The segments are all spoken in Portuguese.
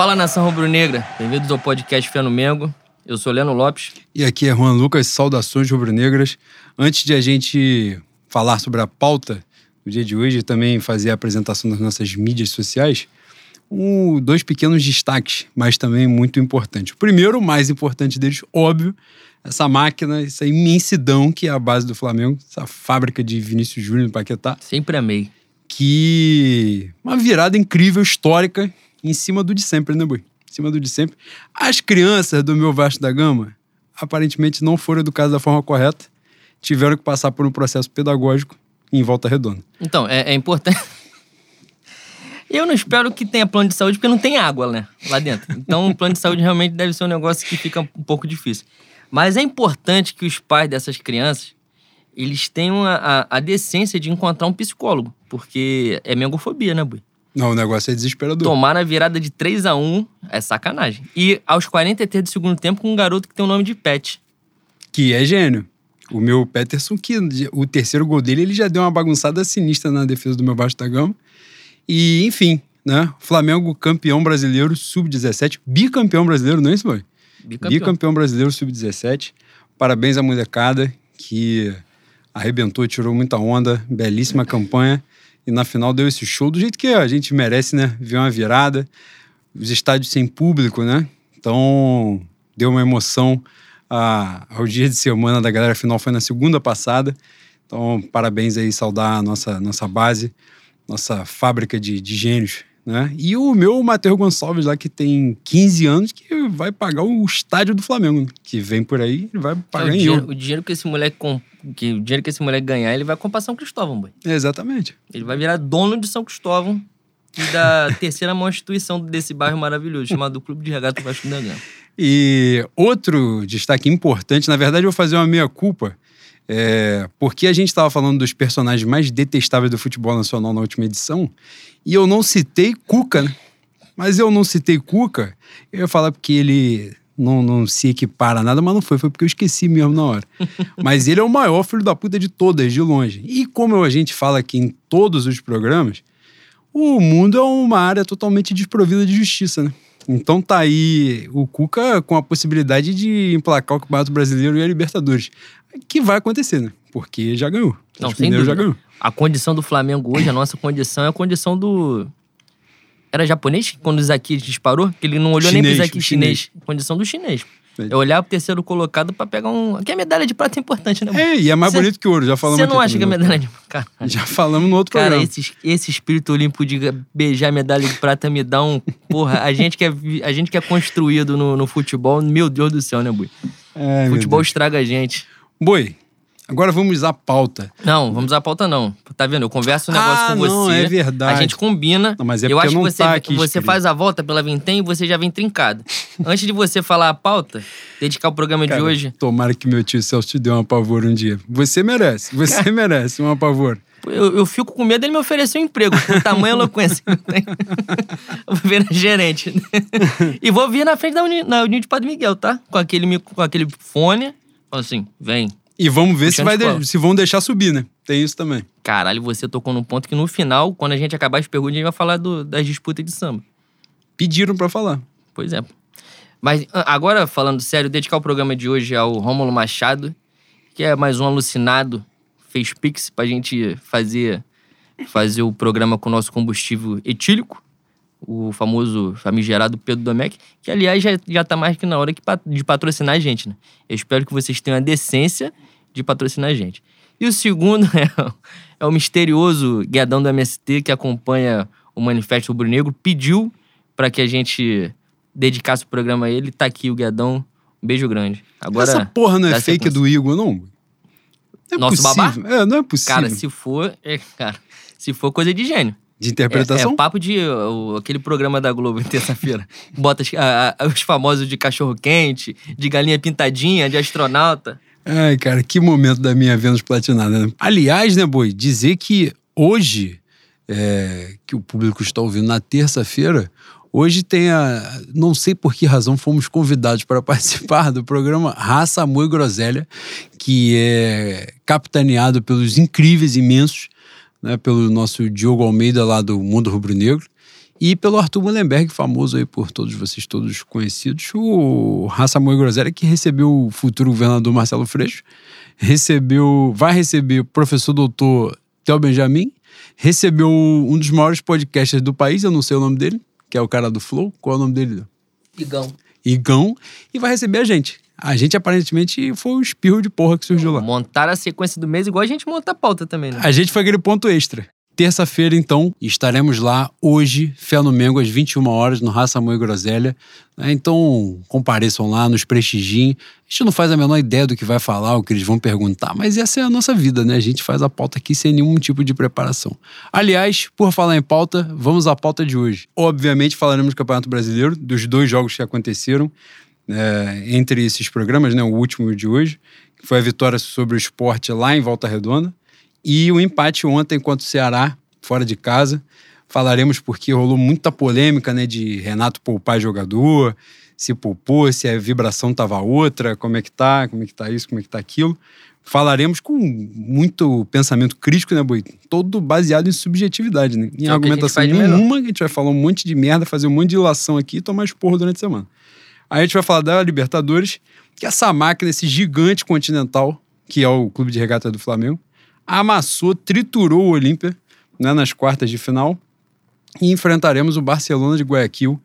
Fala nação rubro-negra, bem-vindos ao podcast Fé no Mengo. Eu sou Leno Lopes. E aqui é Juan Lucas, saudações rubro-negras. Antes de a gente falar sobre a pauta do dia de hoje e também fazer a apresentação das nossas mídias sociais, um, dois pequenos destaques, mas também muito importantes. O primeiro, o mais importante deles, óbvio, essa máquina, essa imensidão que é a base do Flamengo, essa fábrica de Vinícius Júnior no Paquetá. Sempre amei. Que uma virada incrível, histórica, em cima do de sempre, né, Boi? Em cima do de sempre. As crianças do meu Vasco da Gama aparentemente não foram educadas da forma correta, tiveram que passar por um processo pedagógico em volta redonda. Então, é, é importante. Eu não espero que tenha plano de saúde, porque não tem água, né? Lá dentro. Então, o plano de saúde realmente deve ser um negócio que fica um pouco difícil. Mas é importante que os pais dessas crianças eles tenham a, a, a decência de encontrar um psicólogo, porque é mengofobia, né, Bui? Não, o negócio é desesperador. Tomar na virada de 3 a 1 é sacanagem. E aos 43 do segundo tempo, com um garoto que tem o nome de Pet. Que é gênio. O meu Peterson, que o terceiro gol dele, ele já deu uma bagunçada sinistra na defesa do meu Vasco da Gama. E, enfim, né? Flamengo campeão brasileiro sub-17, bicampeão brasileiro, não é isso, boy? Bicampeão. bicampeão brasileiro sub-17. Parabéns à molecada que arrebentou, tirou muita onda, belíssima campanha. E na final deu esse show do jeito que a gente merece, né? Ver uma virada, os estádios sem público, né? Então deu uma emoção a, ao dia de semana da galera. Final foi na segunda passada. Então, parabéns aí, saudar a nossa, nossa base, nossa fábrica de, de gênios né? E o meu Matheus Gonçalves lá, que tem 15 anos, que vai pagar o estádio do Flamengo, que vem por aí, ele vai pagar é, o em dinheiro, O dinheiro que esse moleque que o dinheiro que esse moleque ganhar, ele vai comprar São Cristóvão, boy. Exatamente. Ele vai virar dono de São Cristóvão e da terceira maior instituição desse bairro maravilhoso, chamado Clube de Regata Vasco da Gama. E outro destaque importante, na verdade, eu vou fazer uma meia-culpa, é, porque a gente estava falando dos personagens mais detestáveis do futebol nacional na última edição, e eu não citei Cuca, né? Mas eu não citei Cuca, eu ia falar porque ele não, não se equipara a nada, mas não foi, foi porque eu esqueci mesmo na hora. mas ele é o maior filho da puta de todas, de longe. E como a gente fala aqui em todos os programas, o mundo é uma área totalmente desprovida de justiça, né? Então tá aí o Cuca com a possibilidade de emplacar o Campeonato Brasileiro e a Libertadores. Que vai acontecer, né? Porque já ganhou. Não, sem dúvida. já ganhou. A condição do Flamengo hoje, a nossa condição é a condição do. Era japonês quando o Isaac disparou? Que ele não olhou chinês, nem pro Isaac chinês. chinês. Condição do chinês. É olhar pro terceiro colocado pra pegar um. Aqui a medalha de prata é importante, né? É, e é mais cê, bonito que ouro, já falamos Você não acha que a medalha de. Cara, já falamos no outro cara, programa. Cara, esse, esse espírito olímpico de beijar a medalha de prata me dá um. Porra, a gente que é, a gente que é construído no, no futebol, meu Deus do céu, né, Bui? É, futebol estraga a gente. Boi, Agora vamos à pauta. Não, vamos à pauta não. Tá vendo? Eu converso um negócio ah, com não, você. é verdade. A gente combina. Não, mas é eu acho que você, tá aqui você faz a volta pela vintém e você já vem trincado. Antes de você falar a pauta, dedicar o programa Cara, de hoje. Tomara que meu tio Celso te dê um pavor um dia. Você merece, você Cara, merece um pavor. Eu, eu, fico com medo dele me oferecer um emprego, com tamanha eloquência que eu tenho. eu vou vir na gerente. e vou vir na frente da Uni, na União de Padre Miguel, tá? Com aquele, com aquele fone. Assim, vem, e vamos ver se, vai de... se vão deixar subir, né? Tem isso também. Caralho, você tocou num ponto que no final, quando a gente acabar as perguntas, a gente vai falar do, das disputas de samba. Pediram para falar. Pois é. Mas agora, falando sério, dedicar o programa de hoje ao Rômulo Machado, que é mais um alucinado, fez pix pra gente fazer, fazer o programa com o nosso combustível etílico o famoso famigerado Pedro Domecq, que aliás já, já tá mais que na hora de patrocinar a gente, né? Eu espero que vocês tenham a decência de patrocinar a gente. E o segundo é, é o misterioso guiadão do MST que acompanha o Manifesto Rubro Negro, pediu para que a gente dedicasse o programa a ele. Tá aqui o guiadão. Um beijo grande. Agora, Essa porra não é fake do Igor, não? não é Nosso possível. babá? É, não é possível. Cara, se for, é, cara, se for coisa de gênio. De interpretação? É, é papo de o, aquele programa da Globo, terça-feira. Bota a, a, os famosos de cachorro-quente, de galinha pintadinha, de astronauta. Ai, cara, que momento da minha Vênus platinada. Né? Aliás, né, Boi, dizer que hoje, é, que o público está ouvindo na terça-feira, hoje tem a. Não sei por que razão fomos convidados para participar do programa Raça, Amor e Groselha, que é capitaneado pelos incríveis, imensos né, pelo nosso Diogo Almeida lá do Mundo Rubro Negro. E pelo Arthur Mullenberg, famoso aí por todos vocês, todos conhecidos, o Raça Moe Groselha, que recebeu o futuro governador Marcelo Freixo, recebeu, vai receber o professor doutor Theo Benjamin, recebeu um dos maiores podcasters do país, eu não sei o nome dele, que é o cara do Flow. Qual é o nome dele? Igão. Igão. E vai receber a gente. A gente aparentemente foi o espirro de porra que surgiu lá. Montar a sequência do mês igual a gente monta a pauta também, né? A gente foi aquele ponto extra. Terça-feira, então, estaremos lá hoje, Fé no Mengo, às 21 horas, no Raça Mãe Groselha. Né? Então, compareçam lá, nos prestigiem. A gente não faz a menor ideia do que vai falar, o que eles vão perguntar, mas essa é a nossa vida, né? A gente faz a pauta aqui sem nenhum tipo de preparação. Aliás, por falar em pauta, vamos à pauta de hoje. Obviamente, falaremos do Campeonato Brasileiro, dos dois jogos que aconteceram é, entre esses programas, né? O último de hoje, que foi a vitória sobre o esporte lá em Volta Redonda. E o empate ontem contra o Ceará, fora de casa. Falaremos porque rolou muita polêmica, né, de Renato poupar jogador, se poupou, se a vibração tava outra, como é que tá, como é que tá isso, como é que tá aquilo. Falaremos com muito pensamento crítico, né, Boi? Todo baseado em subjetividade, né? Em é argumentação nenhuma, a gente vai falar um monte de merda, fazer um monte de ilação aqui e tomar esporro durante a semana. Aí a gente vai falar da Libertadores, que essa máquina, esse gigante continental, que é o Clube de Regata do Flamengo, amassou, triturou o Olímpia né, nas quartas de final e enfrentaremos o Barcelona de Guayaquil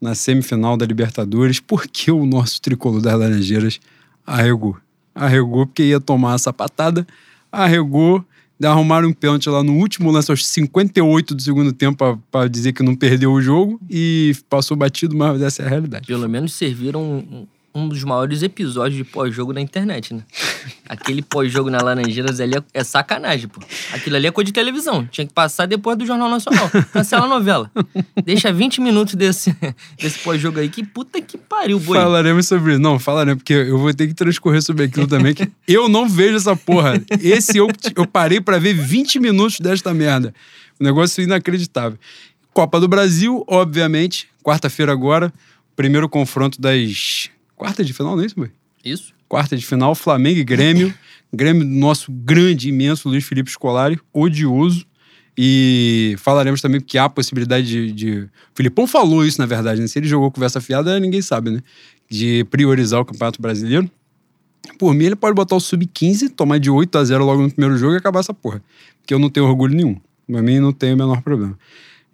na semifinal da Libertadores, porque o nosso tricolor das Laranjeiras arregou. Arregou porque ia tomar a sapatada, arregou, arrumaram um pênalti lá no último lance, aos 58 do segundo tempo, para dizer que não perdeu o jogo e passou batido, mas essa é a realidade. Pelo menos serviram um dos maiores episódios de pós-jogo na internet, né? Aquele pós-jogo na Laranjeiras ali é, é, sacanagem, pô. Aquilo ali é coisa de televisão. Tinha que passar depois do Jornal Nacional. Cancela a novela. Deixa 20 minutos desse, desse pós-jogo aí. Que puta que pariu, boi. Falaremos sobre isso. Não, falaremos, porque eu vou ter que transcorrer sobre aquilo também. Que eu não vejo essa porra. Esse eu, eu parei para ver 20 minutos desta merda. Um negócio inacreditável. Copa do Brasil, obviamente. Quarta-feira agora. Primeiro confronto das quarta de final, não é isso, boy? Isso. Quarta de final, Flamengo e Grêmio. Grêmio do nosso grande, imenso Luiz Felipe Scolari, odioso. E falaremos também que há a possibilidade de, de... O Filipão falou isso, na verdade, né? Se ele jogou conversa fiada, ninguém sabe, né? De priorizar o Campeonato Brasileiro. Por mim, ele pode botar o Sub-15, tomar de 8 a 0 logo no primeiro jogo e acabar essa porra. Porque eu não tenho orgulho nenhum. Pra mim, não tem o menor problema.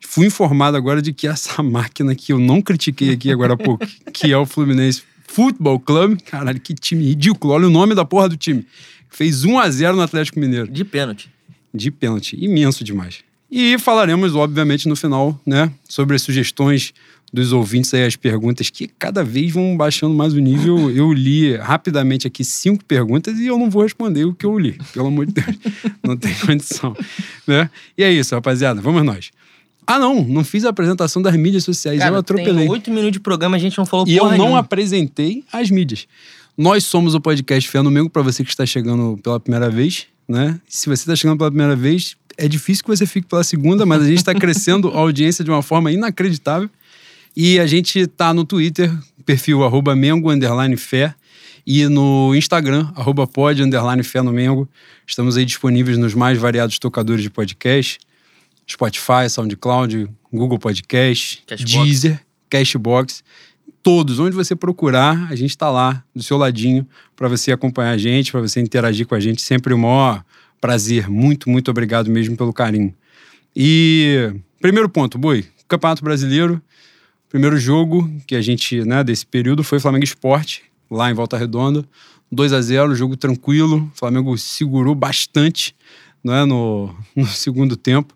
Fui informado agora de que essa máquina que eu não critiquei aqui agora há pouco, que é o Fluminense Futebol Club. Caralho, que time ridículo. Olha o nome da porra do time. Fez 1 a 0 no Atlético Mineiro. De pênalti. De pênalti. Imenso demais. E falaremos, obviamente, no final, né, sobre as sugestões dos ouvintes aí, as perguntas que cada vez vão baixando mais o nível. Eu li rapidamente aqui cinco perguntas e eu não vou responder o que eu li, pelo amor de Deus. não tem condição. Né? E é isso, rapaziada. Vamos nós. Ah, não, não fiz a apresentação das mídias sociais, Cara, eu atropelei. Oito minutos de programa, a gente não falou E eu não apresentei as mídias. Nós somos o podcast Fé no Mengo, para você que está chegando pela primeira vez, né? Se você está chegando pela primeira vez, é difícil que você fique pela segunda, mas a gente está crescendo a audiência de uma forma inacreditável. E a gente está no Twitter, perfil arroba Mengo, underline Fé, e no Instagram, arroba pod, underline Fé no Mengo. Estamos aí disponíveis nos mais variados tocadores de podcast. Spotify, SoundCloud, Google Podcast, Cashbox. Deezer, Cashbox. Todos, onde você procurar, a gente está lá do seu ladinho para você acompanhar a gente, para você interagir com a gente. Sempre o maior prazer. Muito, muito obrigado mesmo pelo carinho. E primeiro ponto, Boi, Campeonato Brasileiro. Primeiro jogo que a gente, né, desse período foi Flamengo Esporte, lá em Volta Redonda. 2 a 0 jogo tranquilo. O Flamengo segurou bastante né, no, no segundo tempo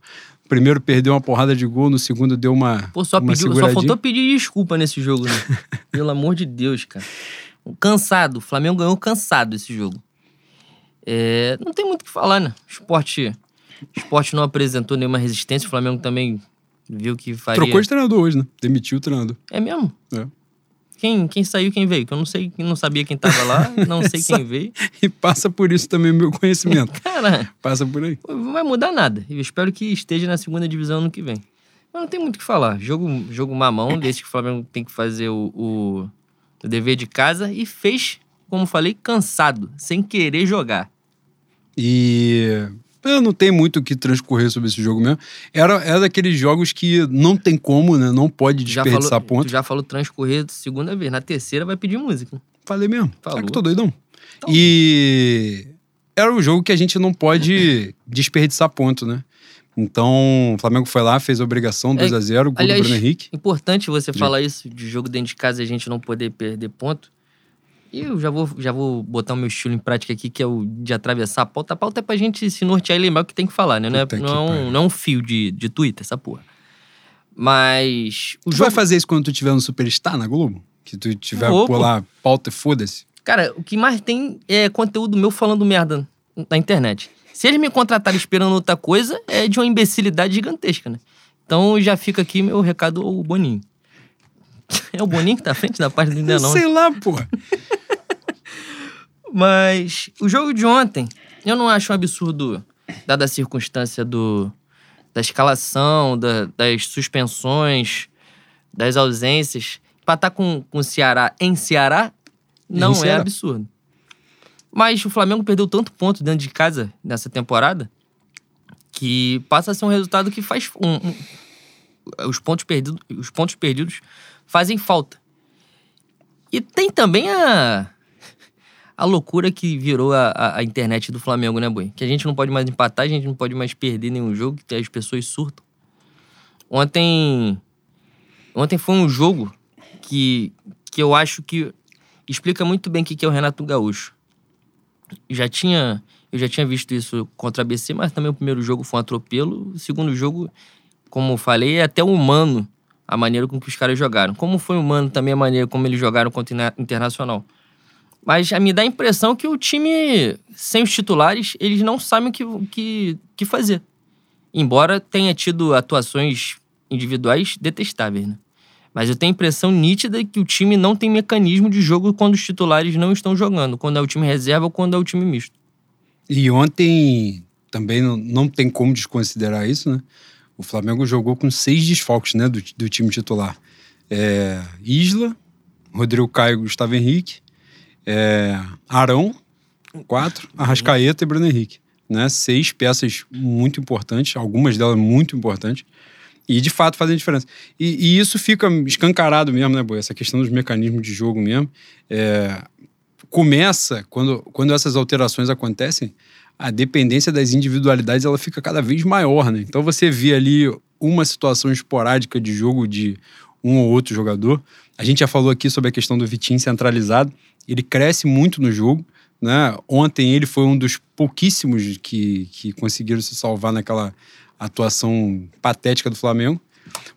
primeiro perdeu uma porrada de gol, no segundo deu uma. Pô, só, uma pediu, só faltou pedir desculpa nesse jogo, né? Pelo amor de Deus, cara. Cansado. O Flamengo ganhou cansado esse jogo. É, não tem muito o que falar, né? O esporte, o esporte não apresentou nenhuma resistência. O Flamengo também viu que faria. Trocou de treinador hoje, né? Demitiu o treinador. É mesmo? É. Quem, quem saiu quem veio? Que eu não sei, não sabia quem tava lá, não sei quem veio. E passa por isso também o meu conhecimento. Cara, passa por aí. Não vai mudar nada. Eu espero que esteja na segunda divisão no que vem. Mas não tem muito o que falar. Jogo, jogo mamão, desde que o Flamengo tem que fazer o, o, o dever de casa e fez, como falei, cansado, sem querer jogar. E não tem muito o que transcorrer sobre esse jogo mesmo. Era, era daqueles jogos que não tem como, né? Não pode Já desperdiçar falou, ponto. já falou transcorrer segunda vez. Na terceira vai pedir música. Falei mesmo. Falou. Será que eu tô doidão? E era um jogo que a gente não pode desperdiçar ponto, né? Então, o Flamengo foi lá, fez a obrigação, 2 a 0 gol aliás, do Bruno Henrique. Importante você Diga. falar isso de jogo dentro de casa e a gente não poder perder ponto. E eu já vou, já vou botar o meu estilo em prática aqui, que é o de atravessar a pauta. A pauta é pra gente se nortear e lembrar o que tem que falar, né? Não é, não é, um, não é um fio de, de Twitter, essa porra. Mas. O Tu jogo. vai fazer isso quando tu tiver no Superstar na Globo? Que tu tiver Vou, por pô. pauta e foda-se. Cara, o que mais tem é conteúdo meu falando merda na internet. Se eles me contratarem esperando outra coisa, é de uma imbecilidade gigantesca, né? Então já fica aqui meu recado ao Boninho. É o Boninho que tá à frente da página do Ainda não. Sei lá, porra. Mas o jogo de ontem, eu não acho um absurdo, dada a circunstância do, da escalação, da- das suspensões, das ausências. Empatar com, com o Ceará em Ceará não Em é Ceará. absurdo. Mas o Flamengo perdeu tanto ponto dentro de casa nessa temporada que passa a ser um resultado que faz. um- um- os, pontos perdidos, os pontos perdidos fazem falta. E tem também a a loucura que virou a, a, a internet do Flamengo, né, Boi? Que a gente não pode mais empatar, a gente não pode mais perder nenhum jogo, que as pessoas surtam. Ontem. Ontem foi um jogo que, que eu acho que explica muito bem o que é o Renato Gaúcho. Já tinha. Eu já tinha visto isso contra a BC, mas também o primeiro jogo foi um atropelo. O segundo jogo, como eu falei, é até humano a maneira com que os caras jogaram. Como foi humano também a maneira como eles jogaram contra o Internacional. Mas me dá a impressão que o time, sem os titulares, eles não sabem o que, que, que fazer. Embora tenha tido atuações individuais detestáveis, né? Mas eu tenho a impressão nítida que o time não tem mecanismo de jogo quando os titulares não estão jogando, quando é o time reserva ou quando é o time misto. E ontem também não, não tem como desconsiderar isso, né? O Flamengo jogou com seis desfalques, né, do, do time titular. É, Isla, Rodrigo Caio e Gustavo Henrique, é, Arão, quatro, Arrascaeta e Bruno Henrique. Né? Seis peças muito importantes, algumas delas muito importantes, e de fato fazem diferença. E, e isso fica escancarado mesmo, né, Boi? Essa questão dos mecanismos de jogo mesmo. É, começa, quando, quando essas alterações acontecem, a dependência das individualidades ela fica cada vez maior, né? Então você vê ali uma situação esporádica de jogo de um ou outro jogador. A gente já falou aqui sobre a questão do Vitinho centralizado. Ele cresce muito no jogo, né? Ontem ele foi um dos pouquíssimos que, que conseguiram se salvar naquela atuação patética do Flamengo.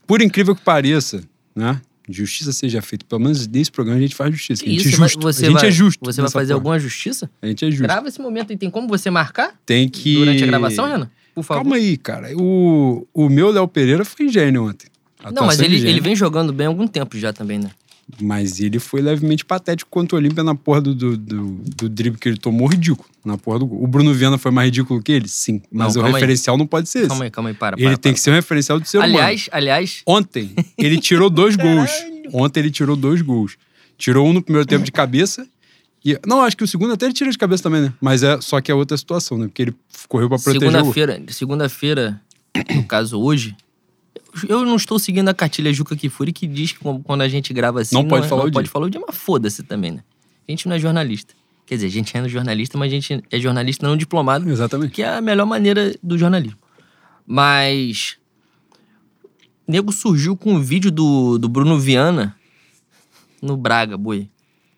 Por incrível que pareça, né? Justiça seja feita. Pelo menos desse programa a gente faz justiça. A gente é justo. Você a gente vai, é justo. Você vai fazer alguma justiça? A gente é justo. Grava esse momento e tem como você marcar Tem que. durante a gravação, Renan? Por favor. Calma aí, cara. O, o meu Léo Pereira foi gênio ontem. Não, mas de ele, gênio. ele vem jogando bem há algum tempo já também, né? Mas ele foi levemente patético contra o Olímpia na porra do, do, do, do drible que ele tomou, ridículo. Na porra do gol. O Bruno Viana foi mais ridículo que ele? Sim. Mas Não, o calma aí. referencial não pode ser esse. Calma aí, calma aí, para. ele para, tem para. que ser um referencial do ser humano. Aliás, aliás, Ontem, ele tirou dois gols. Ontem ele tirou dois gols. Tirou um no primeiro tempo de cabeça. E, não, acho que o segundo até ele tira de cabeça também, né? Mas é só que é outra situação, né? Porque ele correu pra proteger o segunda-feira, segunda-feira, no caso hoje, eu não estou seguindo a cartilha Juca Kifuri que diz que quando a gente grava assim. Não pode é- falar não o pode dia. falar o dia, mas foda-se também, né? A gente não é jornalista. Quer dizer, a gente é jornalista, mas a gente é jornalista não diplomado, Exatamente. que é a melhor maneira do jornalismo. Mas. Nego surgiu com um vídeo do, do Bruno Viana no Braga, boi.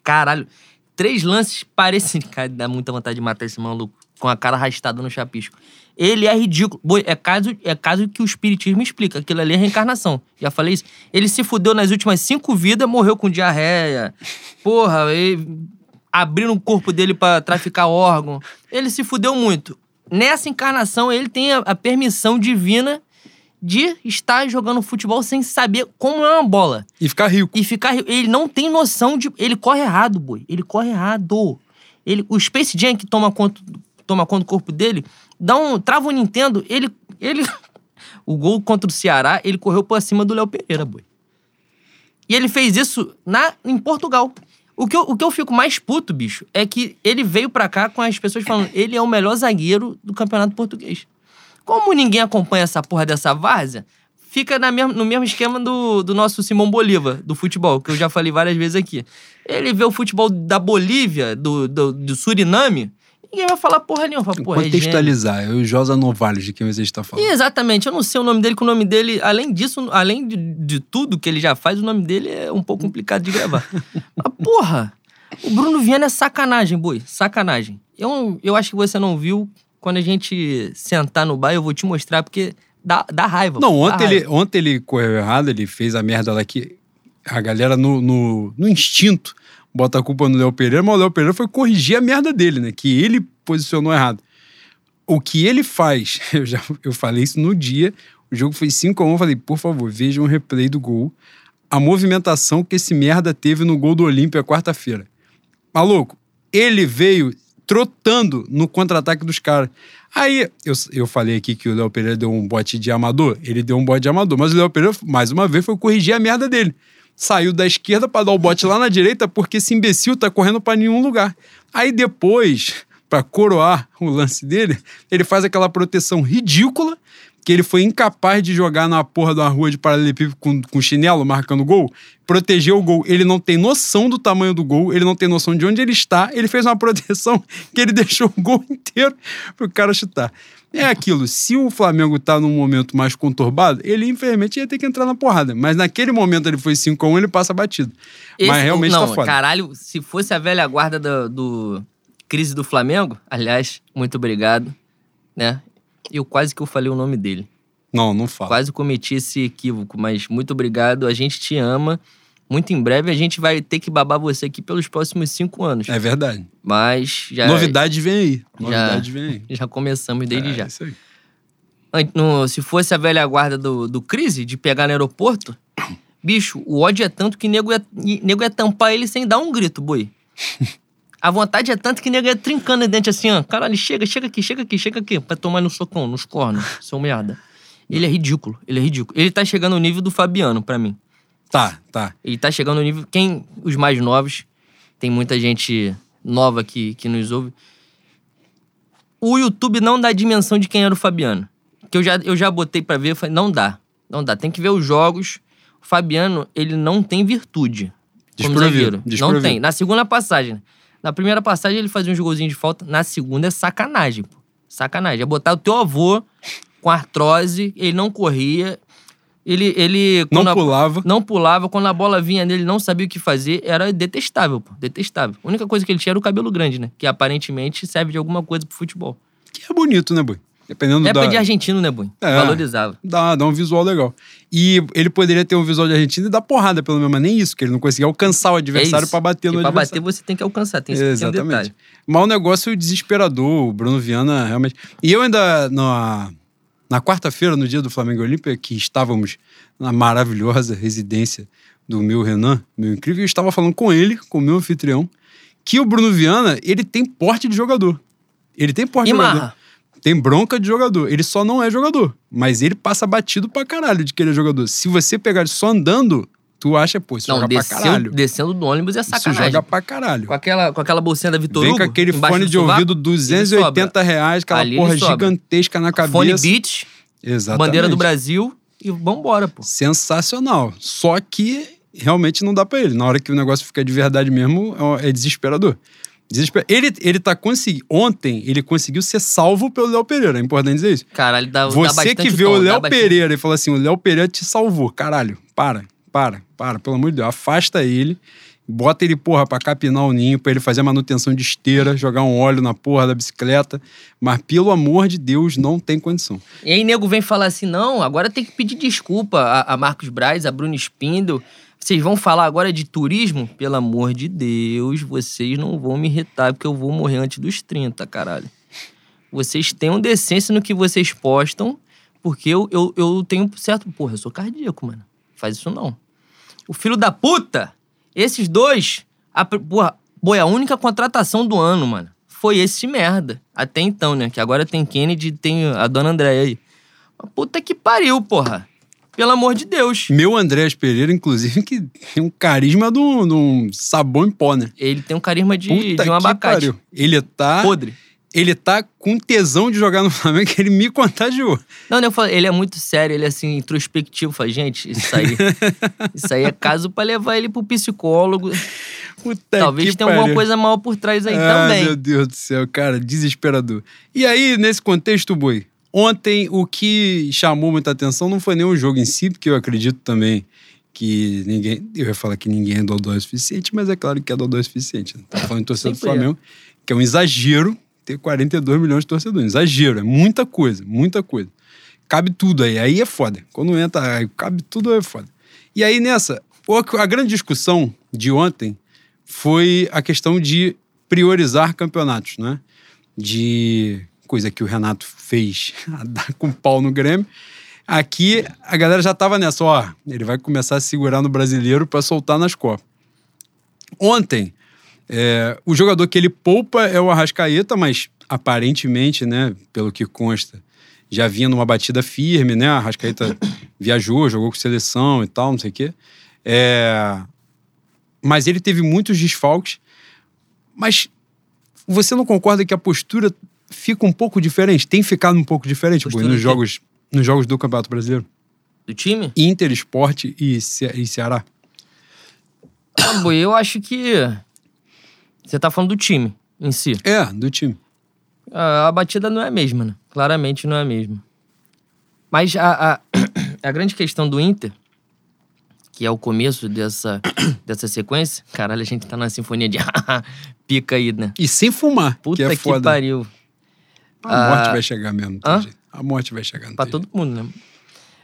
Caralho. Três lances parecem. Cara, dá muita vontade de matar esse maluco. Com a cara arrastada no chapisco. Ele é ridículo. Boi, é caso, é caso que o Espiritismo explica. Aquilo ali é reencarnação. Já falei isso. Ele se fudeu nas últimas cinco vidas, morreu com diarreia. Porra, ele... abriram o corpo dele pra traficar órgão. Ele se fudeu muito. Nessa encarnação, ele tem a, a permissão divina de estar jogando futebol sem saber como é uma bola. E ficar rico. E ficar. Ele não tem noção de. Ele corre errado, boi. Ele corre errado. Ele, o Space Jam que toma conta, toma conta do corpo dele, dá um. Trava o Nintendo, ele. ele o gol contra o Ceará, ele correu por cima do Léo Pereira, boi. E ele fez isso na, em Portugal. O que, eu, o que eu fico mais puto, bicho, é que ele veio pra cá com as pessoas falando ele é o melhor zagueiro do campeonato português. Como ninguém acompanha essa porra dessa várzea, fica na mesma, no mesmo esquema do, do nosso Simão Bolívar, do futebol, que eu já falei várias vezes aqui. Ele vê o futebol da Bolívia, do, do, do Suriname, ninguém vai falar porra nenhuma. Fala, porra, é. Contextualizar, é o Josa Novales de quem você está falando. Exatamente, eu não sei o nome dele, que o nome dele, além disso, além de, de tudo que ele já faz, o nome dele é um pouco complicado de gravar. Mas, porra, o Bruno Viana é sacanagem, boi, sacanagem. Eu, eu acho que você não viu. Quando a gente sentar no bar, eu vou te mostrar, porque dá, dá raiva. Não, ontem raiva. ele, ontem ele correu errado, ele fez a merda lá que a galera no, no, no instinto bota a culpa no Léo Pereira, mas o Léo Pereira foi corrigir a merda dele, né? Que ele posicionou errado. O que ele faz, eu já eu falei isso no dia, o jogo foi 5 a 1 eu falei, por favor, vejam o replay do gol. A movimentação que esse merda teve no gol do Olímpia quarta-feira. Maluco, ele veio trotando no contra-ataque dos caras. Aí, eu, eu falei aqui que o Léo Pereira deu um bote de amador, ele deu um bote de amador, mas o Léo Pereira, mais uma vez, foi corrigir a merda dele. Saiu da esquerda pra dar o bote lá na direita, porque esse imbecil tá correndo pra nenhum lugar. Aí depois, pra coroar o lance dele, ele faz aquela proteção ridícula, que ele foi incapaz de jogar na porra uma rua de paralelepípedo com, com chinelo, marcando gol, protegeu o gol. Ele não tem noção do tamanho do gol, ele não tem noção de onde ele está. Ele fez uma proteção que ele deixou o gol inteiro pro cara chutar. É aquilo, se o Flamengo tá num momento mais conturbado, ele infelizmente ia ter que entrar na porrada. Mas naquele momento ele foi 5x1, ele passa batido. Mas Esse- realmente não, tá foda. Caralho, se fosse a velha guarda do, do crise do Flamengo, aliás, muito obrigado, né? Eu quase que eu falei o nome dele. Não, não fala. Quase cometi esse equívoco, mas muito obrigado. A gente te ama. Muito em breve a gente vai ter que babar você aqui pelos próximos cinco anos. É verdade. Mas já, Novidade vem aí. já- Novidade vem aí. já começamos desde é, já. Isso aí. No- se fosse a velha guarda do, do Crise, de pegar no aeroporto, bicho, o ódio é tanto que nego ia, nego ia tampar ele sem dar um grito, boi. A vontade é tanto que nego ia trincando o dente assim, ó. Caralho, chega, chega aqui, chega aqui, chega aqui. Pra tomar no socão, nos cornos, seu merda. Ele é ridículo, ele é ridículo. Ele tá chegando no nível do Fabiano, pra mim. Tá, tá. Ele tá chegando no nível. Quem. Os mais novos. Tem muita gente nova que, que nos ouve. O YouTube não dá a dimensão de quem era o Fabiano. Que eu já, eu já botei pra ver, falei, não dá. Não dá. Tem que ver os jogos. O Fabiano, ele não tem virtude. Como Desprovido. Não tem. Na segunda passagem. Na primeira passagem ele fazia um golzinhos de falta. Na segunda é sacanagem, pô. Sacanagem. É botar o teu avô com artrose, ele não corria. Ele. ele Não quando a- pulava. não pulava, quando a bola vinha nele, não sabia o que fazer, era detestável, pô, detestável. A única coisa que ele tinha era o cabelo grande, né? Que aparentemente serve de alguma coisa pro futebol. Que é bonito, né, Boi? Dependendo Época da... de argentino, né, Bui? É. Valorizava. Dá, dá um visual legal. E ele poderia ter um visual de Argentina e dar porrada, pelo menos, mas nem isso, que ele não conseguia alcançar o adversário É pra bater no E pra adversário. bater você tem que alcançar, tem esse Exatamente. detalhe. Mas o negócio é desesperador, o Bruno Viana realmente. E eu ainda, na, na quarta-feira, no dia do Flamengo Olímpia, que estávamos na maravilhosa residência do meu Renan, meu incrível, eu estava falando com ele, com o meu anfitrião, que o Bruno Viana, ele tem porte de jogador. Ele tem porte E de jogador. Tem bronca de jogador. Ele só não é jogador. Mas ele passa batido pra caralho de que ele é jogador. Se você pegar ele só andando, tu acha, pô, isso Não, joga pra descendo, caralho. descendo do ônibus é Isso sacanagem. joga pra caralho. Com aquela, com aquela bolsinha da Vitor Vem Hugo, com aquele fone de sovaco, ouvido, ele 280 reais, aquela Ali porra gigantesca na cabeça. Fone Beats, Exatamente. bandeira do Brasil e vambora, pô. Sensacional. Só que realmente não dá pra ele. Na hora que o negócio fica de verdade mesmo, é desesperador. Desesper... Ele, ele tá conseguindo. Ontem, ele conseguiu ser salvo pelo Léo Pereira. É importante dizer isso. Caralho, dá, dá Você bastante que vê tom, o dá Léo Pereira e falou assim: o Léo Pereira te salvou. Caralho, para, para, para, pelo amor de Deus. Afasta ele, bota ele, porra, pra capinar o ninho, pra ele fazer a manutenção de esteira, jogar um óleo na porra da bicicleta. Mas, pelo amor de Deus, não tem condição. E aí, nego vem falar assim: não, agora tem que pedir desculpa a, a Marcos Braz, a Bruno Spindel. Vocês vão falar agora de turismo? Pelo amor de Deus, vocês não vão me irritar, porque eu vou morrer antes dos 30, caralho. Vocês tenham decência no que vocês postam, porque eu, eu, eu tenho certo. Porra, eu sou cardíaco, mano. Faz isso não. O filho da puta, esses dois. A, porra, boi, a única contratação do ano, mano, foi esse merda. Até então, né? Que agora tem Kennedy tem a dona Andréia aí. Puta que pariu, porra. Pelo amor de Deus. Meu Andréas Pereira, inclusive, que tem um carisma de um, de um sabão em pó, né? Ele tem um carisma de, Puta de um abacate. pariu. Ele tá. Podre. Ele tá com tesão de jogar no Flamengo que ele me contagiou. Não, não, eu falo, ele é muito sério, ele é assim, introspectivo. Fala, gente, isso aí. isso aí é caso pra levar ele pro psicólogo. Puta Talvez tenha alguma pariu. coisa mal por trás aí ah, também. meu Deus do céu, cara, desesperador. E aí, nesse contexto, Boi, ontem o que chamou muita atenção não foi nem o jogo em si, porque eu acredito também que ninguém. Eu ia falar que ninguém é dodói o suficiente, mas é claro que é dodói o suficiente. Né? Tô falando de torcedor do é. Flamengo, que é um exagero ter 42 milhões de torcedores. Exagero, é muita coisa, muita coisa. Cabe tudo aí, aí é foda. Quando entra, aí cabe tudo, é foda. E aí nessa, a grande discussão de ontem foi a questão de priorizar campeonatos, né? De coisa que o Renato fez com pau no Grêmio. Aqui a galera já tava nessa, ó, ele vai começar a segurar no brasileiro para soltar nas Copas. Ontem, é, o jogador que ele poupa é o Arrascaeta, mas aparentemente, né, pelo que consta, já vinha numa batida firme, né? A Arrascaeta viajou, jogou com seleção e tal, não sei o quê. É, mas ele teve muitos desfalques. Mas você não concorda que a postura fica um pouco diferente? Tem ficado um pouco diferente nos jogos, nos jogos do Campeonato Brasileiro? Do time? Inter, Esporte e, Ce e Ceará. Ah, boi, eu acho que. Você tá falando do time em si. É, do time. A, a batida não é a mesma, né? Claramente não é a mesma. Mas a, a, a grande questão do Inter, que é o começo dessa, dessa sequência, caralho, a gente tá na sinfonia de pica aí, né? E sem fumar, Puta que que, é foda. pariu. A morte Ah. vai chegar mesmo, jeito. A morte vai chegar, tem todo mundo, né?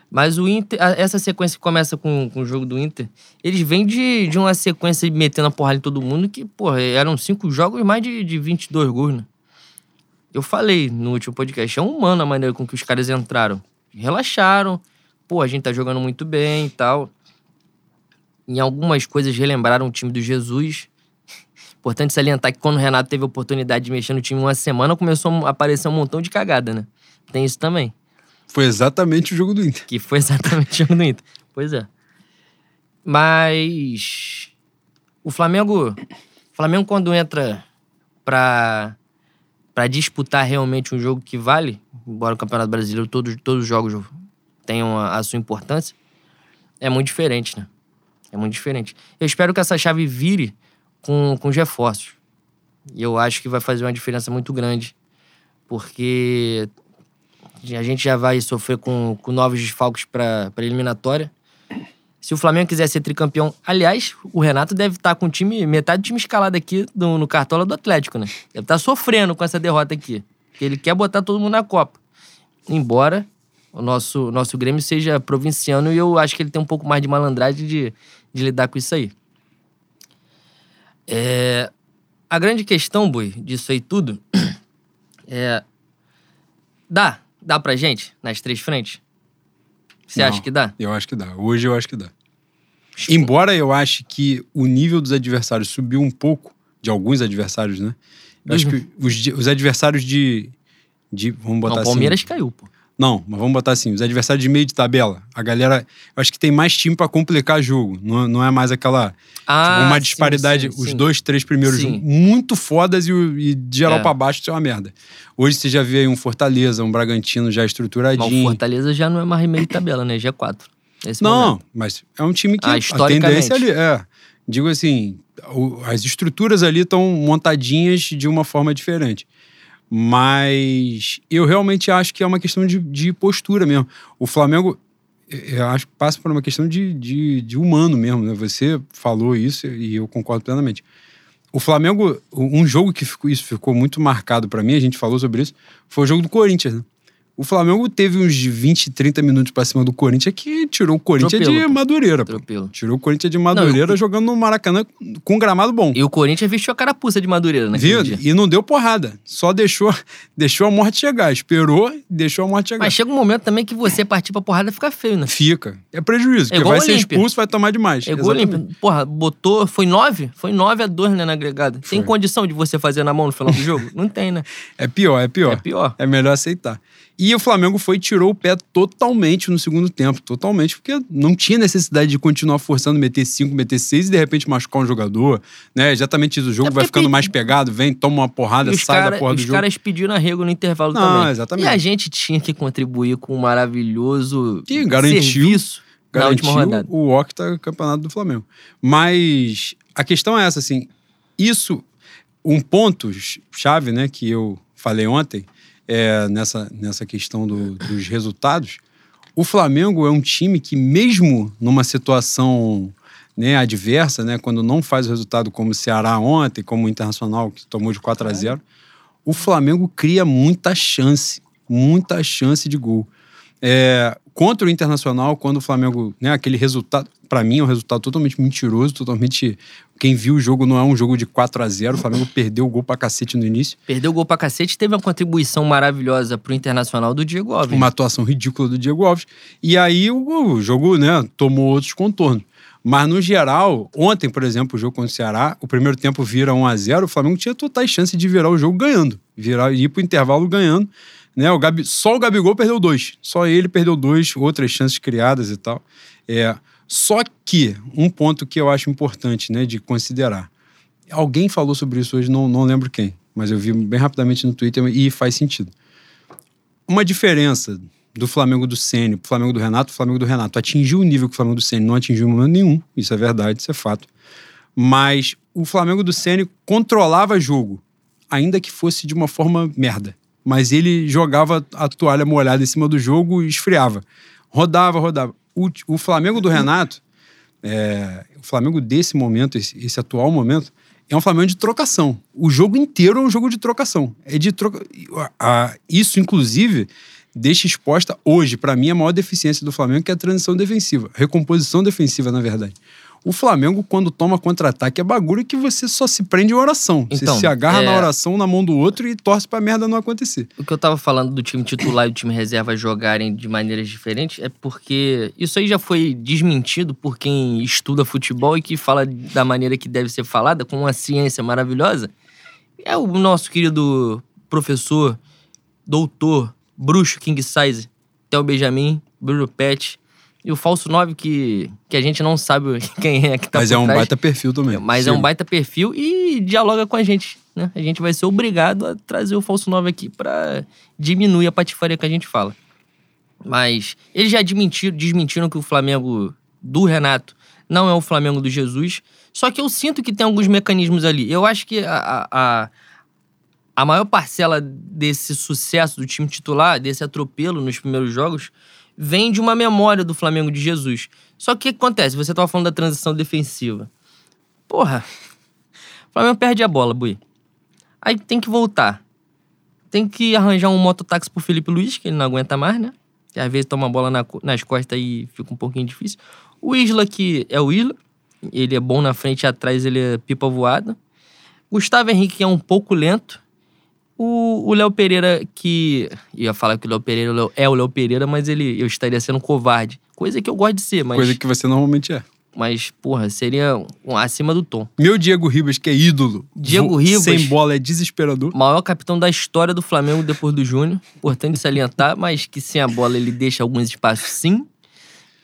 Mas o Inter, essa sequência que começa com, com o jogo do Inter, eles vêm de, de uma sequência de metendo a porrada em todo mundo que, porra, eram cinco jogos, mais de, de 22 gols, né? Eu falei no último podcast, é humano a maneira com que os caras entraram. Relaxaram, pô, a gente tá jogando muito bem e tal. Em algumas coisas relembraram o time do Jesus. Importante salientar que quando o Renato teve a oportunidade de mexer no time uma semana, começou a aparecer um montão de cagada, né? Tem isso também. Foi exatamente o jogo do Inter. Que foi exatamente o jogo do Inter. Pois é. Mas. O Flamengo. O Flamengo, quando entra pra, pra disputar realmente um jogo que vale, embora o Campeonato Brasileiro, todos, todos os jogos tenham a, a sua importância, é muito diferente, né? É muito diferente. Eu espero que essa chave vire com, com os reforços. E eu acho que vai fazer uma diferença muito grande. Porque a gente já vai sofrer com, com novos desfalques para a eliminatória. Se o Flamengo quiser ser tricampeão, aliás, o Renato deve estar com o time, metade do time escalado aqui no, no cartola do Atlético, né? Deve estar sofrendo com essa derrota aqui. Porque ele quer botar todo mundo na Copa. Embora o nosso, nosso Grêmio seja provinciano e eu acho que ele tem um pouco mais de malandragem de, de lidar com isso aí. É, a grande questão, Bui, disso aí tudo é. Dá? Dá pra gente nas três frentes? Você acha que dá? Eu acho que dá. Hoje eu acho que dá. Embora eu ache que o nível dos adversários subiu um pouco, de alguns adversários, né? Eu acho que os, os adversários de, de. Vamos botar Não, o assim. Palmeiras caiu, pô. Não, mas vamos botar assim: os adversários de meio de tabela. A galera. Eu acho que tem mais time pra complicar jogo. Não, não é mais aquela. Ah, tipo, uma sim, disparidade. sim, os sim. dois, três primeiros Sim. muito fodas e, e de geral É. pra baixo isso é uma merda. Hoje você já vê aí um Fortaleza, um Bragantino já Mas o estruturadinho. Fortaleza já não é mais meio de tabela, né? G4. Nesse Não, momento. mas é um time que Ah, a tendência ali é. Digo assim, as estruturas ali estão montadinhas de uma forma diferente. Mas eu realmente acho que é uma questão de, de postura mesmo. O Flamengo, eh, eu acho que passa por uma questão de, de, de humano mesmo, né? Você falou isso e eu concordo plenamente. O Flamengo, um jogo que ficou, isso ficou muito marcado pra mim, a gente falou sobre isso, foi o jogo do Corinthians, né? O Flamengo teve uns 20, 30 minutos pra cima do Corinthians que tirou o Corinthians Atropelo, de. Madureira, pô. Tirou o Corinthians de Madureira eu- jogando no Maracanã com um gramado bom. E o Corinthians vestiu a carapuça de Madureira, né? Viu? E não deu porrada. Só deixou, deixou a morte chegar. Esperou deixou a morte chegar. Mas chega um momento também que você partir pra porrada fica feio, né? Fica. É prejuízo, porque igual vai ser Olímpia. expulso, vai tomar demais. É igual. Olímpia. Porra, botou. Foi 9? Foi 9 a 2, né, na agregada. Tem Foi. condição de você fazer na mão no final do jogo? Não tem, né? É pior, é pior. É pior. É melhor aceitar. E o Flamengo foi e tirou o pé totalmente no segundo tempo, totalmente, porque não tinha necessidade de continuar forçando, meter cinco, meter seis e de repente machucar um jogador, né? Exatamente isso, o jogo É vai ficando mais pegado, vem, toma uma porrada, os, sai cara- da porra do os jogo. caras pediram arrego no intervalo Não, também. exatamente. E a gente tinha que contribuir com um maravilhoso E garantiu- serviço na última garantiu rodada. o octa campeonato do Flamengo. Mas a questão é essa, assim, isso, um ponto chave, né, que eu falei ontem, é, nessa, nessa questão do- dos resultados, o Flamengo é um time que mesmo numa situação né, adversa, né, quando não faz o resultado como o Ceará ontem, como o Internacional, que tomou de 4 a 0 o Flamengo cria muita chance, muita chance de gol. É, contra o Internacional, quando o Flamengo, né, aquele resultado, para mim é um resultado totalmente mentiroso, totalmente. Quem viu o jogo não é um jogo de 4 a 0 o Flamengo perdeu o gol pra cacete no início. Perdeu o gol pra cacete, teve uma contribuição maravilhosa pro Internacional do Diego Alves. Uma atuação ridícula do Diego Alves. E aí o, o jogo, né, tomou outros contornos. Mas, no geral, ontem, por exemplo, o jogo contra o Ceará, o primeiro tempo vira 1 a 0 o Flamengo tinha totais chances de virar o jogo ganhando. Virar, ir pro intervalo ganhando. Né? O Gabi, só o Gabigol perdeu dois. Só ele perdeu dois, outras chances criadas e tal. É, só que, um ponto que eu acho importante né, de considerar. Alguém falou sobre isso hoje, não, não lembro quem, mas eu vi bem rapidamente no Twitter e faz sentido uma diferença do Flamengo do Ceni pro Flamengo do Renato, o Flamengo do Renato atingiu o nível que o Flamengo do Ceni não atingiu em momento nenhum, isso é verdade, isso é fato. Mas o Flamengo do Ceni controlava jogo, ainda que fosse de uma forma merda. Mas ele jogava a toalha molhada em cima do jogo e esfriava. Rodava, rodava. O, o Flamengo do Renato, é, o Flamengo desse momento, esse, esse atual momento, é um Flamengo de trocação. O jogo inteiro é um jogo de trocação. É de troca... isso, inclusive, deixa exposta hoje, para mim, a maior deficiência do Flamengo, que é a transição defensiva. Recomposição defensiva, na verdade. O Flamengo, quando toma contra-ataque, é bagulho que você só se prende em oração. Então, você se agarra é- na oração na mão do outro e torce pra merda não acontecer. O que eu tava falando do time titular e do time reserva jogarem de maneiras diferentes é porque isso aí já foi desmentido por quem estuda futebol e que fala da maneira que deve ser falada, com uma ciência maravilhosa. É o nosso querido professor, doutor, bruxo King Size, Theo Benjamin, Bruno Pet e o falso 9 que, que a gente não sabe quem é que tá Mas é um trás. baita perfil também. Mas é um baita perfil e dialoga com a gente, né? A gente vai ser obrigado a trazer o falso 9 aqui pra diminuir a patifaria que a gente fala. Mas eles já admitiram, desmentiram que o Flamengo do Renato não é o Flamengo do Jesus. Só que eu sinto que tem alguns mecanismos ali. Eu acho que a, a, a maior parcela desse sucesso do time titular, desse atropelo nos primeiros jogos, vem de uma memória do Flamengo de Jesus. Só que o que acontece? Você tava falando da transição defensiva. Porra, o Flamengo perde a bola, Bui. Aí tem que voltar. Tem que arranjar um mototáxi pro Felipe Luiz, que ele não aguenta mais, né? Que às vezes toma a bola na nas costas e fica um pouquinho difícil. O Isla, que é o Isla. Ele é bom na frente e atrás, ele é pipa voada. Gustavo Henrique, que é um pouco lento. O Léo Pereira, que. Ia falar que o Léo Pereira é o Léo Pereira, mas ele, eu estaria sendo covarde. Coisa que eu gosto de ser, mas. Coisa que você normalmente é. Mas, porra, seria um- acima do tom. Meu Diego Ribas, que é ídolo. Diego Ribas. Sem bola é desesperador. Maior capitão da história do Flamengo depois do Júnior. Importante salientar, mas que sem a bola ele deixa alguns espaços sim.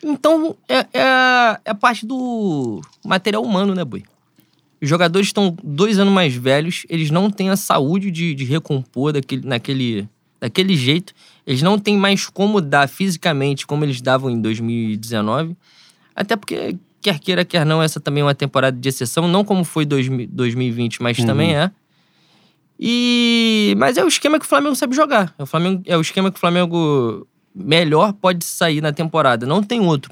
Então, é, é, é parte do material humano, né, Boi? Os jogadores estão dois anos mais velhos, eles não têm a saúde de, de recompor daquele, naquele, daquele jeito. Eles não têm mais como dar fisicamente como eles davam em 2019. Até porque, quer queira, quer não, essa também é uma temporada de exceção. Não como foi 2000 2020, mas Uhum. também é. E mas é o esquema que o Flamengo sabe jogar. É o, Flamengo, é o esquema que o Flamengo melhor pode sair na temporada. Não tem outro.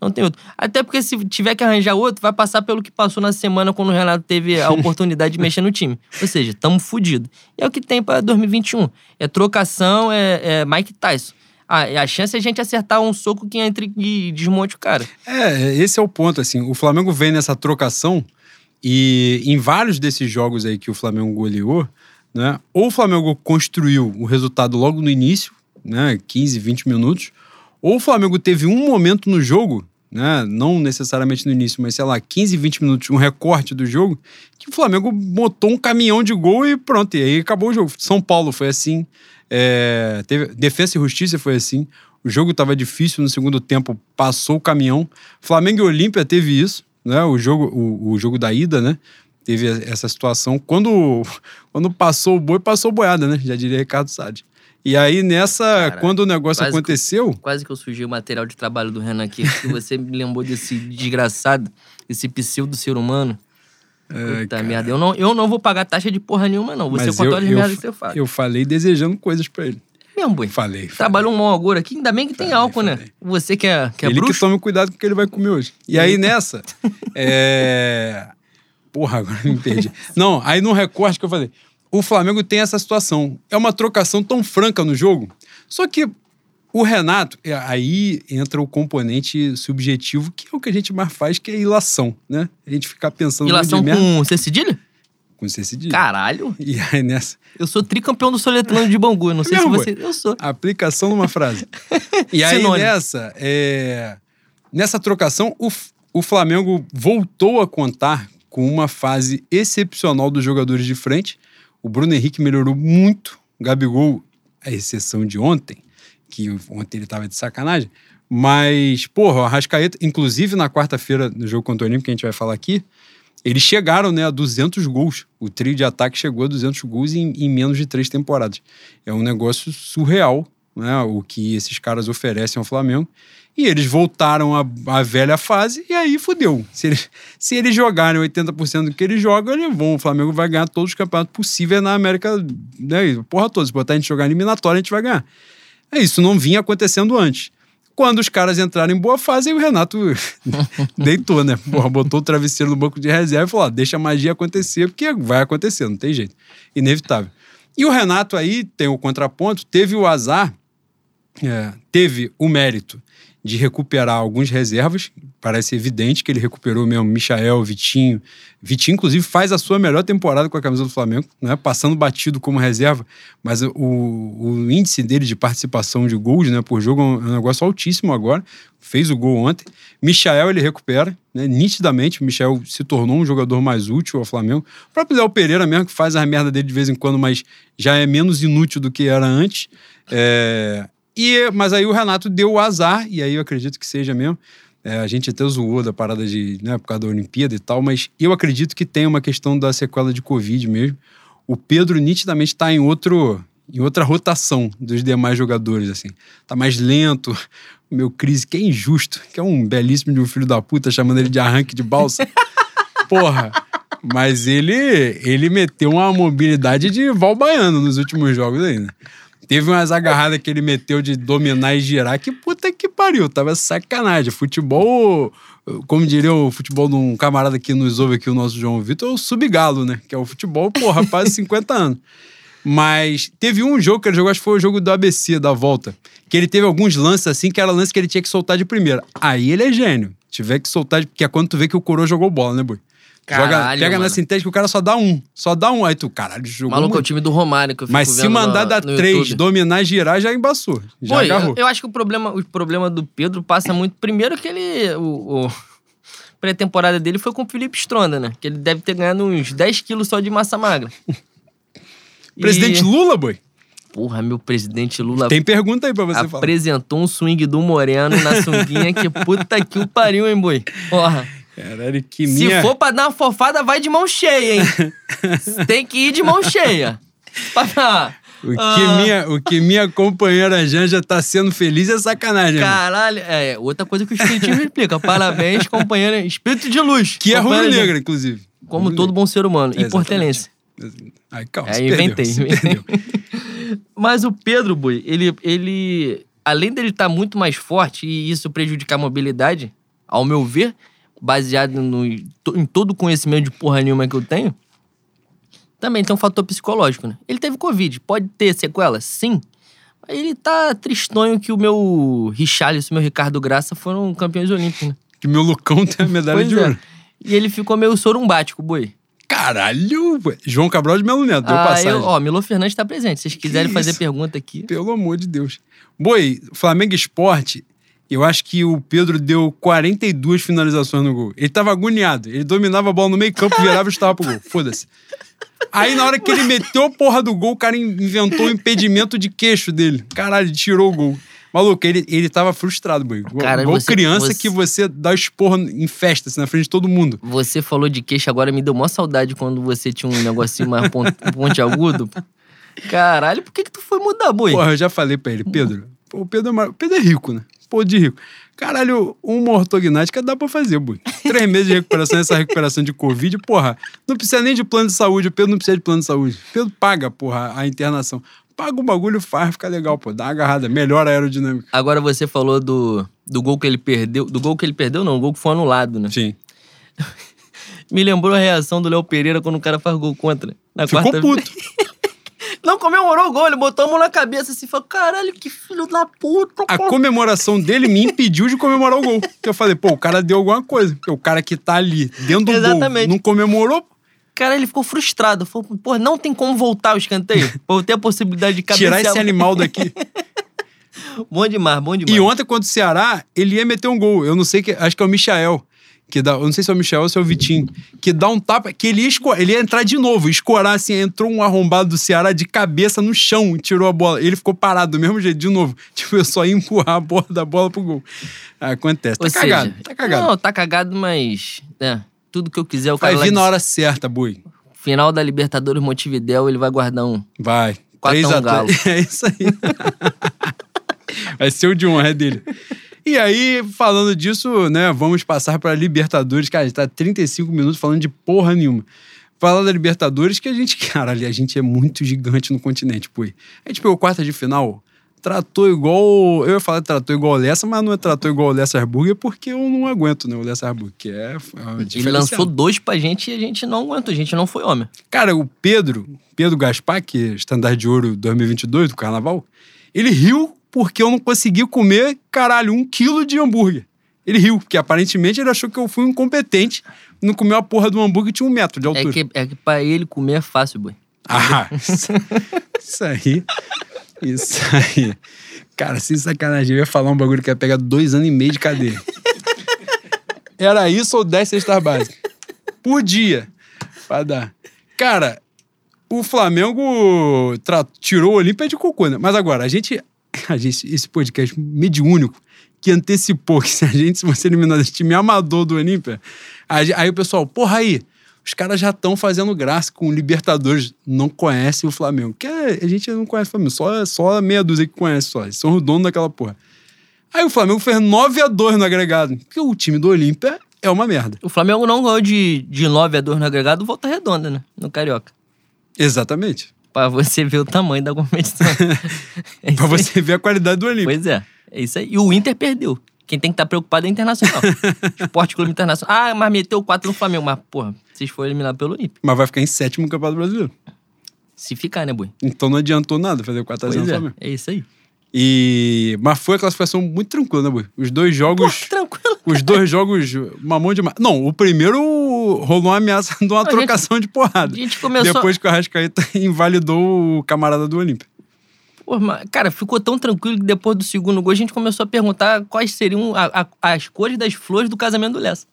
Não tem outro. Até porque se tiver que arranjar outro, vai passar pelo que passou na semana quando o Renato teve a oportunidade de mexer no time. Ou seja, tamo fudido. E é o que tem pra 2021. É trocação, é, é Mike Tyson. Ah, a chance é a gente acertar um soco que entre e desmonte o cara. É, esse é o ponto, assim. O Flamengo vem nessa trocação e em vários desses jogos aí que o Flamengo goleou, né? Ou o Flamengo construiu o resultado logo no início, né? 15, 20 minutos, ou o Flamengo teve um momento no jogo, né? Não necessariamente no início, mas sei lá, 15, 20 minutos, um recorte do jogo, que o Flamengo botou um caminhão de gol e pronto, e aí acabou o jogo. São Paulo foi assim, é, teve, Defesa e Justiça foi assim. O jogo estava difícil no segundo tempo, passou o caminhão. Flamengo e Olímpia teve isso, né? O jogo, o, o jogo da ida, né? Teve essa situação. Quando, quando passou o boi, passou boiada, né? Já diria Ricardo Sade. E aí, nessa, Caraca, quando o negócio aconteceu. Que, quase que eu sujei o material de trabalho do Renan aqui, que você me lembrou desse desgraçado, esse pseudo ser humano. É, Puta merda. Eu não, eu não vou pagar taxa de porra nenhuma, não. Você contou as merdas que você faz. Eu falei desejando coisas pra ele. É mesmo, boi. Falei. Trabalhou um mau agora aqui, ainda bem que falei, tem álcool, né? falei. né? Você que é, que é ele bruxo. Ele que tome cuidado com o que ele vai comer hoje. E aí, nessa. é... Porra, agora me perdi. Não, aí no recorte que eu falei, o Flamengo tem essa situação. É uma trocação tão franca no jogo. Só que o Renato, é, aí entra o componente subjetivo, que é o que a gente mais faz, que é ilação, né? A gente ficar pensando... Ilação com C cedilha? Com C cedilha. Caralho! E aí nessa... Eu sou tricampeão do Soletrano de Bangu, não sei se você... Eu sou. Aplicação numa frase. e aí Sinônimo. nessa, é... nessa trocação, o, o Flamengo voltou a contar com uma fase excepcional dos jogadores de frente. O Bruno Henrique melhorou muito. O Gabigol, a exceção de ontem, que ontem ele tava de sacanagem. Mas, porra, o Arrascaeta, inclusive na quarta-feira, no jogo contra o Olímpico, que a gente vai falar aqui, eles chegaram né, a 200 gols. O trio de ataque chegou a 200 gols em, em menos de três temporadas. É um negócio surreal né, o que esses caras oferecem ao Flamengo. E eles voltaram à, velha fase e aí fudeu. Se eles, se eles jogarem 80% do que eles jogam, eles vão. O Flamengo vai ganhar todos os campeonatos possíveis na América. Né, porra toda. Se botar a gente jogar eliminatória, a gente vai ganhar. É isso, não vinha acontecendo antes. Quando os caras entraram em boa fase, o Renato deitou, né? Porra, botou o travesseiro no banco de reserva e falou: ah, deixa a magia acontecer, porque vai acontecer, não tem jeito. Inevitável. E o Renato aí tem o contraponto, teve o azar, é, teve o mérito de recuperar alguns reservas. Parece evidente que ele recuperou mesmo Michael, Vitinho. Vitinho, inclusive, faz a sua melhor temporada com a camisa do Flamengo, né? passando batido como reserva, mas o, o índice dele de participação de gols né, por jogo é um negócio altíssimo agora. Fez o gol ontem. Michael ele recupera, né? nitidamente. O Michael se tornou um jogador mais útil ao Flamengo. O próprio Léo Pereira mesmo, que faz a merda dele de vez em quando, mas já é menos inútil do que era antes. É, e, mas aí o Renato deu o azar, e aí eu acredito que seja mesmo. É, a gente até zoou da parada de, né, por causa da Olimpíada e tal, mas eu acredito que tem uma questão da sequela de Covid mesmo. O Pedro nitidamente está em outro em outra rotação dos demais jogadores, assim. Tá mais lento. O meu Cris, que é injusto, que é um belíssimo de um filho da puta, chamando ele de arranque de balsa. Porra. Mas ele, ele meteu uma mobilidade de Val Baiano nos últimos jogos aí, né? Teve umas agarradas que ele meteu de dominar e girar, que puta que pariu, tava sacanagem. Futebol, como diria o futebol de um camarada que nos ouve aqui, o nosso João Vitor, é o subgalo, né? Que é o futebol, porra, quase 50 anos. Mas teve um jogo que ele jogou, acho que foi o jogo do ABC, da volta, que ele teve alguns lances assim, que era lance que ele tinha que soltar de primeira. Aí ele é gênio. Tiver que soltar, porque é quando tu vê que o Coroa jogou bola, né, boi? Caralho, Joga, pega mano. na sintética, o cara só dá um. Só dá um. Aí tu, caralho, jogou. Maluco, é o time do Romário que eu fico Mas se mandar dar três, YouTube. dominar e girar, já embaçou. Já Pô, agarrou. Eu, eu, acho que o problema, o problema do Pedro passa muito. Primeiro que ele. O, o pré-temporada dele foi com o Felipe Stronda, né? Que ele deve ter ganhado uns 10 quilos só de massa magra. Presidente e... Lula, boy? Porra, meu presidente Lula. Tem pergunta aí pra você apresentou falar. Apresentou um swing do Moreno na sunguinha que puta que o pariu, hein, boi? Porra. Caralho, que Se minha... for pra dar uma fofada, vai de mão cheia, hein? Tem que ir de mão cheia. O que, ah. minha, o que minha companheira Janja tá sendo feliz é sacanagem. Caralho, é outra coisa que o Espiritismo explica. Parabéns, companheira. Espírito de luz. Que é rubro negra, inclusive. Como rubro todo bom ser humano. É, e portelense. Ai, calma, é, inventei. Perdeu, Mas o Pedro, Bui, ele, ele. Além dele estar tá muito mais forte e isso prejudicar a mobilidade, ao meu ver, baseado no, em todo o conhecimento de porra nenhuma que eu tenho, também tem um fator psicológico, né? Ele teve Covid, pode ter sequela? Sim. Mas ele tá tristonho que o meu Richarlison e o meu Ricardo Graça foram campeões olímpicos, né? Que meu Lucão tem a medalha pois de é. ouro. E ele ficou meio sorumbático, boi. Caralho! João Cabral de Melo Neto, deu ah, passagem. Eu, ó, Milo Fernandes tá presente. Se vocês quiserem fazer pergunta aqui. Pelo amor de Deus. Boi, Flamengo Esporte Eu acho que o Pedro deu 42 finalizações no gol. Ele tava agoniado. Ele dominava a bola no meio campo, virava e estava pro gol. Foda-se. Aí, na hora que ele meteu a porra do gol, o cara inventou o impedimento de queixo dele. Caralho, ele tirou o gol. Maluco, ele, ele tava frustrado, boy. Cara, Igual criança você- que você dá esporro em festa, assim, na frente de todo mundo. Você falou de queixo, agora me deu mó saudade quando você tinha um negocinho mais pon- ponte agudo. Caralho, por que que tu foi mudar, boi? Porra, eu já falei pra ele, Pedro. O Pedro é, o Pedro é rico, né? Pô, de rico. Caralho, uma ortognática dá pra fazer, boi. Três meses de recuperação, essa recuperação de Covid, porra, não precisa nem de plano de saúde. O Pedro não precisa de plano de saúde. O Pedro paga, porra, a internação. Paga o bagulho, faz, fica legal, pô. Dá uma agarrada, melhora a aerodinâmica. Agora você falou do, do gol que ele perdeu. Do gol que ele perdeu, não, o gol que foi anulado, né? Sim. Me lembrou a reação do Léo Pereira quando o cara faz gol contra. Na Ficou quarta puto. Não comemorou o gol, ele botou a mão na cabeça assim e falou: caralho, que filho da puta. A cara." comemoração dele me impediu de comemorar o gol. Porque eu falei, pô, o cara deu alguma coisa. Porque o cara que tá ali, dentro do Exatamente. gol, não comemorou, Cara, ele ficou frustrado. Falou, pô, não tem como voltar o escanteio. Eu ter a possibilidade de cabecear. tirar esse animal daqui. Bom demais, bom demais. E ontem, contra o Ceará, ele ia meter um gol. Eu não sei, que, acho que é o Michael. Que dá, eu não sei se é o Michel ou se é o Vitinho. Que dá um tapa, que ele ia, ele ia entrar de novo, escorar assim. Entrou um arrombado do Ceará de cabeça no chão e tirou a bola. Ele ficou parado do mesmo jeito, de novo. Tipo, eu só ia empurrar a bola da bola pro gol. Acontece. Tá Ou cagado, seja, tá cagado. Não, tá cagado, mas. É, tudo que eu quiser, o cara Vai vir na hora certa, boi. Final da Libertadores Montevidéu, ele vai guardar um. Vai. Quatro 3 a a um galo. 3. É isso aí. Vai ser o de honra é dele. E aí, falando disso, né, vamos passar para Libertadores. Cara, a gente tá 35 minutos falando de porra nenhuma. Falar da Libertadores que a gente, caralho, a gente é muito gigante no continente, pô. A gente pegou quarta de final, tratou igual. Eu ia falar que tratou igual o Lessa, mas não é tratou igual o Lessa Burger porque eu não aguento, né, o Lessa Burger, que é. é Ele lançou dois pra gente e a gente não aguentou, a gente não foi homem. Cara, o Pedro, Pedro Gaspar, que é estandarte de ouro 2022 do carnaval, ele riu porque eu não consegui comer, caralho, um quilo de hambúrguer. Ele riu, porque aparentemente ele achou que eu fui incompetente, não comeu a porra do hambúrguer que tinha um metro de É altura. que, é que pra ele comer é fácil, boi. Ah, isso, isso aí. Isso aí. Cara, sem sacanagem, eu ia falar um bagulho que ia pegar dois anos e meio de cadeia. Era isso ou 10 cestas básicas? Por dia. Pra dar. Cara, o Flamengo tirou o Olímpia de cocô, né? Mas agora, a gente, a gente. Esse podcast mediúnico que antecipou que se a gente se fosse eliminar desse time amador do Olímpia, aí, aí o pessoal, porra aí, os caras já estão fazendo graça com o Libertadores, não conhecem o Flamengo. Que é- a gente não conhece o Flamengo, só, só meia dúzia que conhece só. Eles são os donos daquela porra. Aí o Flamengo fez 9 a 2 no agregado. Porque o time do Olímpia é uma merda. O Flamengo não ganhou de, de 9 a 2 no agregado, volta redonda, né? No Carioca. Exatamente. Pra você ver o tamanho da competição. É aí. você ver a qualidade do Olímpia. Pois é, é isso aí. E o Inter perdeu. Quem tem que estar preocupado é o Internacional. Esporte Clube Internacional. Ah, mas meteu 4 no Flamengo. Mas, porra, vocês foram eliminados pelo Olímpio. Mas vai ficar em sétimo no Campeonato Brasileiro. Se ficar, né, boi? Então não adiantou nada fazer 4 a 0 Pois no é, Flamengo. é isso aí. E... Mas foi a classificação muito tranquila, né, Bui? Os dois jogos... Tranquilo. Os dois jogos, mamão demais. Não, o primeiro rolou uma ameaça de uma A gente- trocação de porrada. Gente começou... Depois que o Arrascaeta invalidou o camarada do Olímpia. Pô, mas, cara, ficou tão tranquilo que depois do segundo gol a gente começou a perguntar quais seriam a- a- as cores das flores do casamento do Lessa.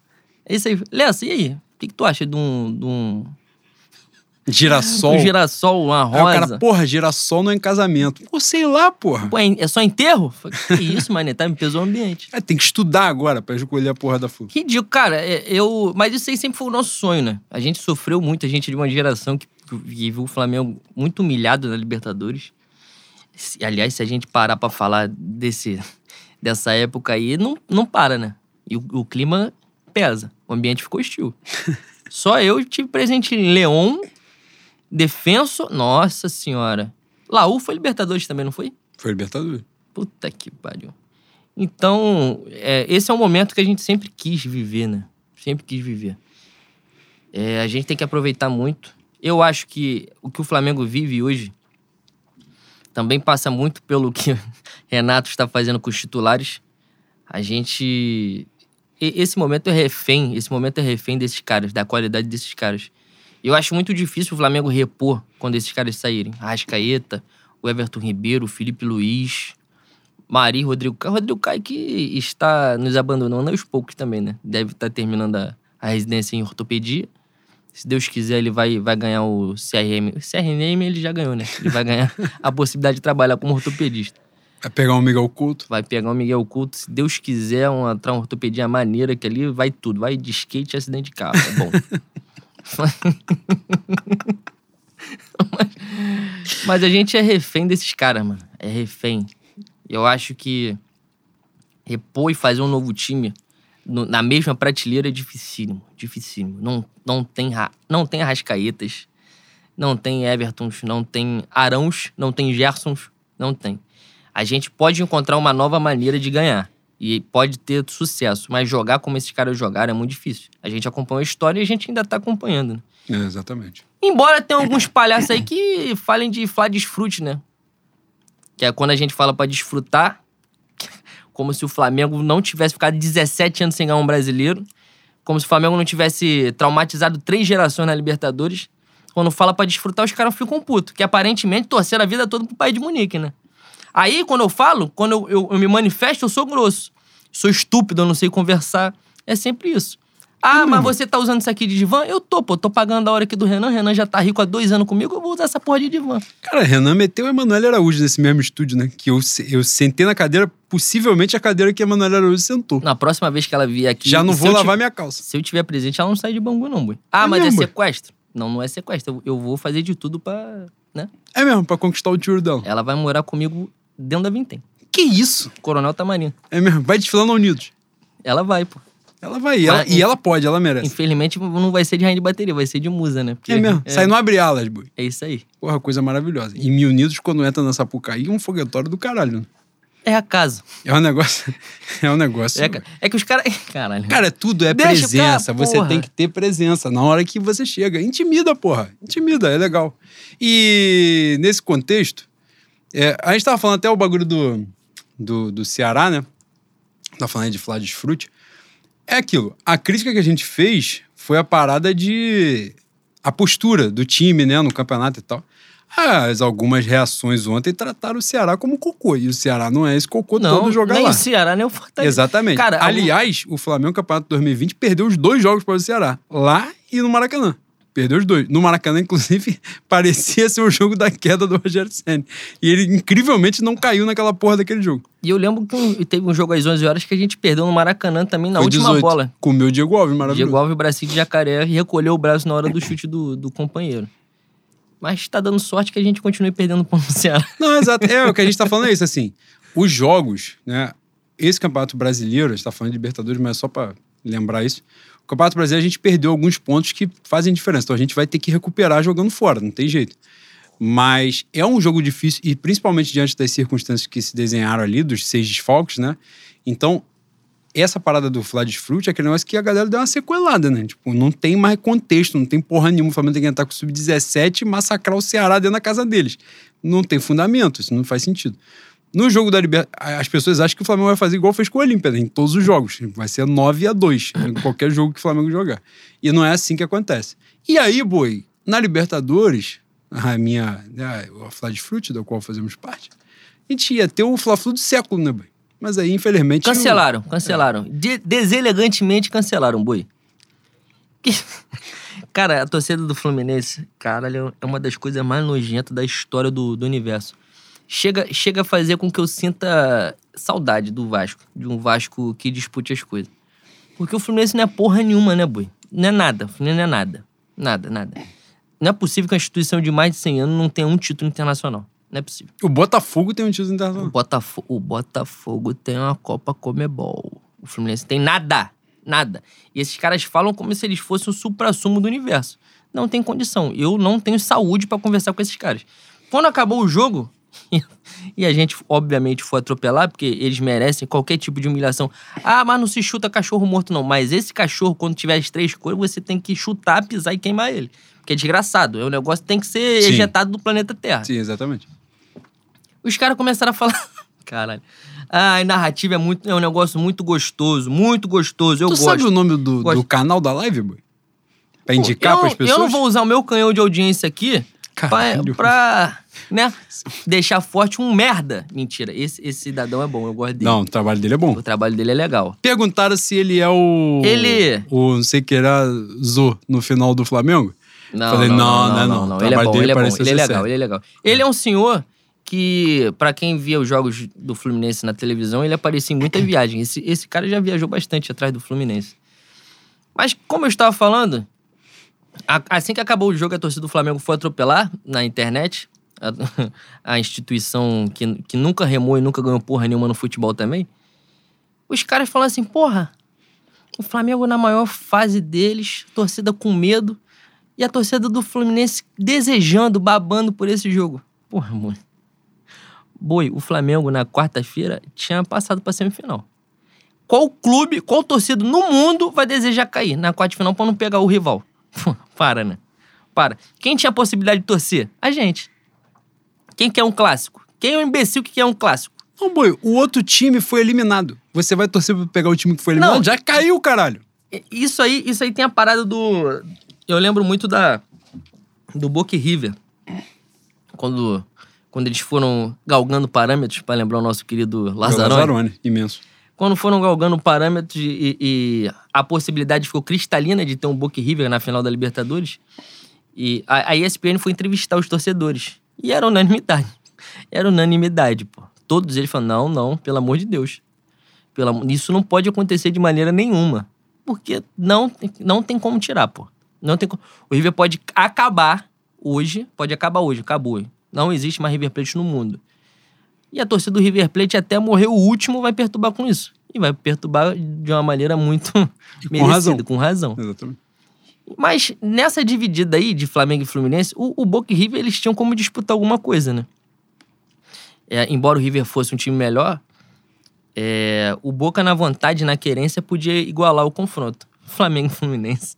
É isso aí. Lessa, e aí? O que, que tu acha de um, de um, Girassol. um girassol, uma Aí o rosa? cara, porra, girassol não é em casamento. Pô, sei lá, porra. Pô, é é só enterro? Falei, Que isso, mané, tá? Me pesou o ambiente. É, tem que estudar agora pra escolher a porra da flor. Ridículo, cara. é- Eu, mas isso aí sempre foi o nosso sonho, né? A gente sofreu muito, a gente é de uma geração que, que viu o Flamengo muito humilhado na Libertadores. Aliás, se a gente parar pra falar desse, dessa época aí, não, não para, né? E o, o clima pesa. O ambiente ficou hostil. Só eu tive presente em Leon, Defenso. Nossa senhora. Laú foi Libertadores também, não foi? Foi Libertadores. Puta que pariu. Então, é, esse é um momento que a gente sempre quis viver, né? Sempre quis viver. É, a gente tem que aproveitar muito. Eu acho que o que o Flamengo vive hoje também passa muito pelo que Renato está fazendo com os titulares. A gente. Esse momento é refém, esse momento é refém desses caras, da qualidade desses caras. Eu acho muito difícil o Flamengo repor quando esses caras saírem. Arrascaeta, o Everton Ribeiro, o Felipe Luiz. Mari, Rodrigo Caio. Rodrigo Caio que está nos abandonando aos poucos também, né? Deve estar terminando a, a residência em ortopedia. Se Deus quiser, ele vai, vai ganhar o CRM. O CRM ele já ganhou, né? Ele vai ganhar a possibilidade de trabalhar como ortopedista. Vai pegar um Miguel Couto. Vai pegar o Miguel Couto. Se Deus quiser, uma, uma ortopedia maneira que ali vai tudo. Vai de skate e acidente de carro. É bom. mas, mas a gente é refém desses caras, mano. É refém. Eu acho que repor e fazer um novo time no- na mesma prateleira é dificílimo. Dificílimo. Não, não, tem, não tem Arrascaetas, não tem Evertons, não tem Arãos, não tem Gersons, não tem. A gente pode encontrar uma nova maneira de ganhar. E pode ter sucesso. Mas jogar como esses caras jogaram é muito difícil. A gente acompanhou a história e a gente ainda tá acompanhando, né? É, exatamente. Embora tenha alguns palhaços aí que falem de falar desfrute, né? Que é quando a gente fala pra desfrutar, como se o Flamengo não tivesse ficado 17 anos sem ganhar um brasileiro, como se o Flamengo não tivesse traumatizado três gerações na Libertadores. Quando fala pra desfrutar, os caras ficam putos, que aparentemente torceram a vida toda pro pai de Munique, né? Aí, quando eu falo, quando eu, eu- eu me manifesto, eu sou grosso. Sou estúpido, eu não sei conversar. É sempre isso. Ah, mas você tá usando isso aqui de divã? Eu tô, pô. Tô pagando a hora aqui do Renan. Renan já tá rico há dois anos comigo. Eu vou usar essa porra de divã. Cara, Renan meteu o Emanuel Araújo nesse mesmo estúdio, né? Que eu, eu sentei na cadeira, possivelmente a cadeira que Emanuel Araújo sentou. Na próxima vez que ela vier aqui. Já não vou lavar minha calça. Se eu tiver presente, ela não sai de Bangu, não, boi. Ah, É mas mesmo, é sequestro? Não, não é sequestro. Eu, eu vou fazer de tudo pra. né? É mesmo, pra conquistar o tiro dela. Ela vai morar comigo dentro da Vintém. Que isso? Coronel Tamarinho. É mesmo, vai desfilando a Unidos. Ela vai, pô. Ela vai, e ela, Mas- e ela pode, ela merece. Infelizmente, não vai ser de rainha de bateria, vai ser de musa, né? Porque- É mesmo, É, sai no abre alas, boi. é isso aí. Porra, coisa maravilhosa. E Mil Unidos, quando entra na Sapucaí, é um foguetório do caralho. né? É a casa. É um negócio. É um negócio. É, é que os caras. Caralho. Cara, tudo é Deixa presença. cara, você tem que ter presença na hora que você chega. Intimida, porra. Intimida, é legal. E nesse contexto, é, a gente tava falando até o bagulho do, do, do Ceará, né? Tá falando aí de Flávio Desfrute. É aquilo. A crítica que a gente fez foi a parada de. a postura do time, né, no campeonato e tal. As algumas reações ontem trataram o Ceará como cocô. E o Ceará não é esse cocô não, todo jogar nem lá. o Ceará, nem o Fortaleza. Exatamente. Cara, Aliás, o Flamengo Campeonato 2020 perdeu os dois jogos para o Ceará, lá e no Maracanã. Perdeu os dois. No Maracanã, inclusive, parecia ser o jogo da queda do Rogério Senna. E ele, incrivelmente, não caiu naquela porra daquele jogo. E eu lembro que teve um jogo às 11 horas que a gente perdeu no Maracanã também na Foi última 18. bola. Comeu o Diego Alves, maravilhoso. Diego Alves, bracinho de jacaré, e recolheu o braço na hora do chute do, do companheiro. Mas tá dando sorte que a gente continue perdendo ponto no Ceará. Não, exato. É, o que a gente tá falando é isso, assim. Os jogos, né? Esse campeonato brasileiro, a gente tá falando de Libertadores, mas só pra lembrar isso. O campeonato brasileiro a gente perdeu alguns pontos que fazem diferença. Então a gente vai ter que recuperar jogando fora, não tem jeito. Mas é um jogo difícil, e principalmente diante das circunstâncias que se desenharam ali, dos seis desfalques, né? Então, essa parada do Flávio Fruit é aquele negócio que a galera deu uma sequelada, né? Tipo, não tem mais contexto, não tem porra nenhuma. O Flamengo tem que entrar com o Sub-17 e massacrar o Ceará dentro da casa deles. Não tem fundamento, isso não faz sentido. No jogo da Libertadores, as pessoas acham que o Flamengo vai fazer igual fez com o Olímpia, né? em todos os jogos. Vai ser 9 a 2 em qualquer jogo que o Flamengo jogar. E não é assim que acontece. E aí, boi, na Libertadores, a minha, a Flávio Fruit, da qual fazemos parte, a gente ia ter o Fla-Flu do século, né, boi? Mas aí, infelizmente. Cancelaram, cancelaram. De- deselegantemente cancelaram, boi. Que- Cara, a torcida do Fluminense, caralho, é uma das coisas mais nojentas da história do, do universo. Chega, chega a fazer com que eu sinta saudade do Vasco, de um Vasco que dispute as coisas. Porque o Fluminense não é porra nenhuma, né, boi? Não é nada, o Fluminense não é nada. Nada, nada. Não é possível que uma instituição de mais de 100 anos não tenha um título internacional. Não é possível. O Botafogo tem um título O internacional. Botafogo, o Botafogo tem uma Copa Comebol. O Fluminense tem nada. Nada. E esses caras falam como se eles fossem o supra-sumo do universo. Não tem condição. Eu não tenho saúde pra conversar com esses caras. Quando acabou o jogo, e a gente, obviamente, foi atropelar, porque eles merecem qualquer tipo de humilhação. Ah, mas não se chuta cachorro morto, não. Mas esse cachorro, quando tiver as três cores, você tem que chutar, pisar e queimar ele. Porque é desgraçado. É um negócio que tem que ser Sim. ejetado do planeta Terra. Sim, exatamente. Os caras começaram a falar. Caralho. Ah, a narrativa é, muito, é um negócio muito gostoso, muito gostoso. Eu tu gosto. sabe o nome do, do canal da live, boy? Pra indicar eu, pras pessoas? Eu não vou usar o meu canhão de audiência aqui Caralho. pra, né, deixar forte um merda. Mentira, esse, esse cidadão é bom, eu gosto dele. Não, o trabalho dele é bom. O trabalho dele é legal. Perguntaram se ele é o. Ele- O não sei que era Zô no final do Flamengo. Não, Falei, não, não, não, né, não, não. não. Ele é bom, ele é bom, ele é legal, ele é legal. Ele é um senhor que, pra quem via os jogos do Fluminense na televisão, ele aparecia em muita viagem. Esse, esse cara já viajou bastante atrás do Fluminense. Mas, como eu estava falando, assim que acabou o jogo, a torcida do Flamengo foi atropelar na internet. A, a instituição que, que nunca remou e nunca ganhou porra nenhuma no futebol também. Os caras falaram assim, porra, o Flamengo na maior fase deles, torcida com medo, e a torcida do Fluminense desejando, babando por esse jogo. Porra, mano. Boi, o Flamengo na quarta-feira tinha passado pra semifinal. Qual clube, qual torcida no mundo vai desejar cair na quarta final pra não pegar o rival? Pô, Para, né? Para. Quem tinha a possibilidade de torcer? A gente. Quem quer um clássico? Quem é o imbecil que quer um clássico? Não, boi, o outro time foi eliminado. Você vai torcer pra pegar o time que foi eliminado? Não. Já caiu, caralho. Isso aí, isso aí tem a parada do. Eu lembro muito da. Do Boca e River. Quando, quando eles foram galgando parâmetros, pra lembrar o nosso querido Lazzaroni. Lazzaroni, imenso. Quando foram galgando parâmetros e, e a possibilidade ficou cristalina de ter um Boca River na final da Libertadores. E a, a ESPN foi entrevistar os torcedores. E era unanimidade. Era unanimidade, pô. Todos eles falaram: não, não, pelo amor de Deus. Pelo Isso não pode acontecer de maneira nenhuma. Porque não, não tem como tirar, pô. Não tem como. O River pode acabar hoje, pode acabar hoje, acabou. Não existe mais River Plate no mundo. E a torcida do River Plate até morrer o último vai perturbar com isso. E vai perturbar de uma maneira muito E com merecida, razão. com razão. Exatamente. Mas nessa dividida aí de Flamengo e Fluminense, o, o Boca e River eles tinham como disputar alguma coisa, né? É, embora o River fosse um time melhor, é, o Boca na vontade, na querência, podia igualar o confronto. Flamengo e Fluminense.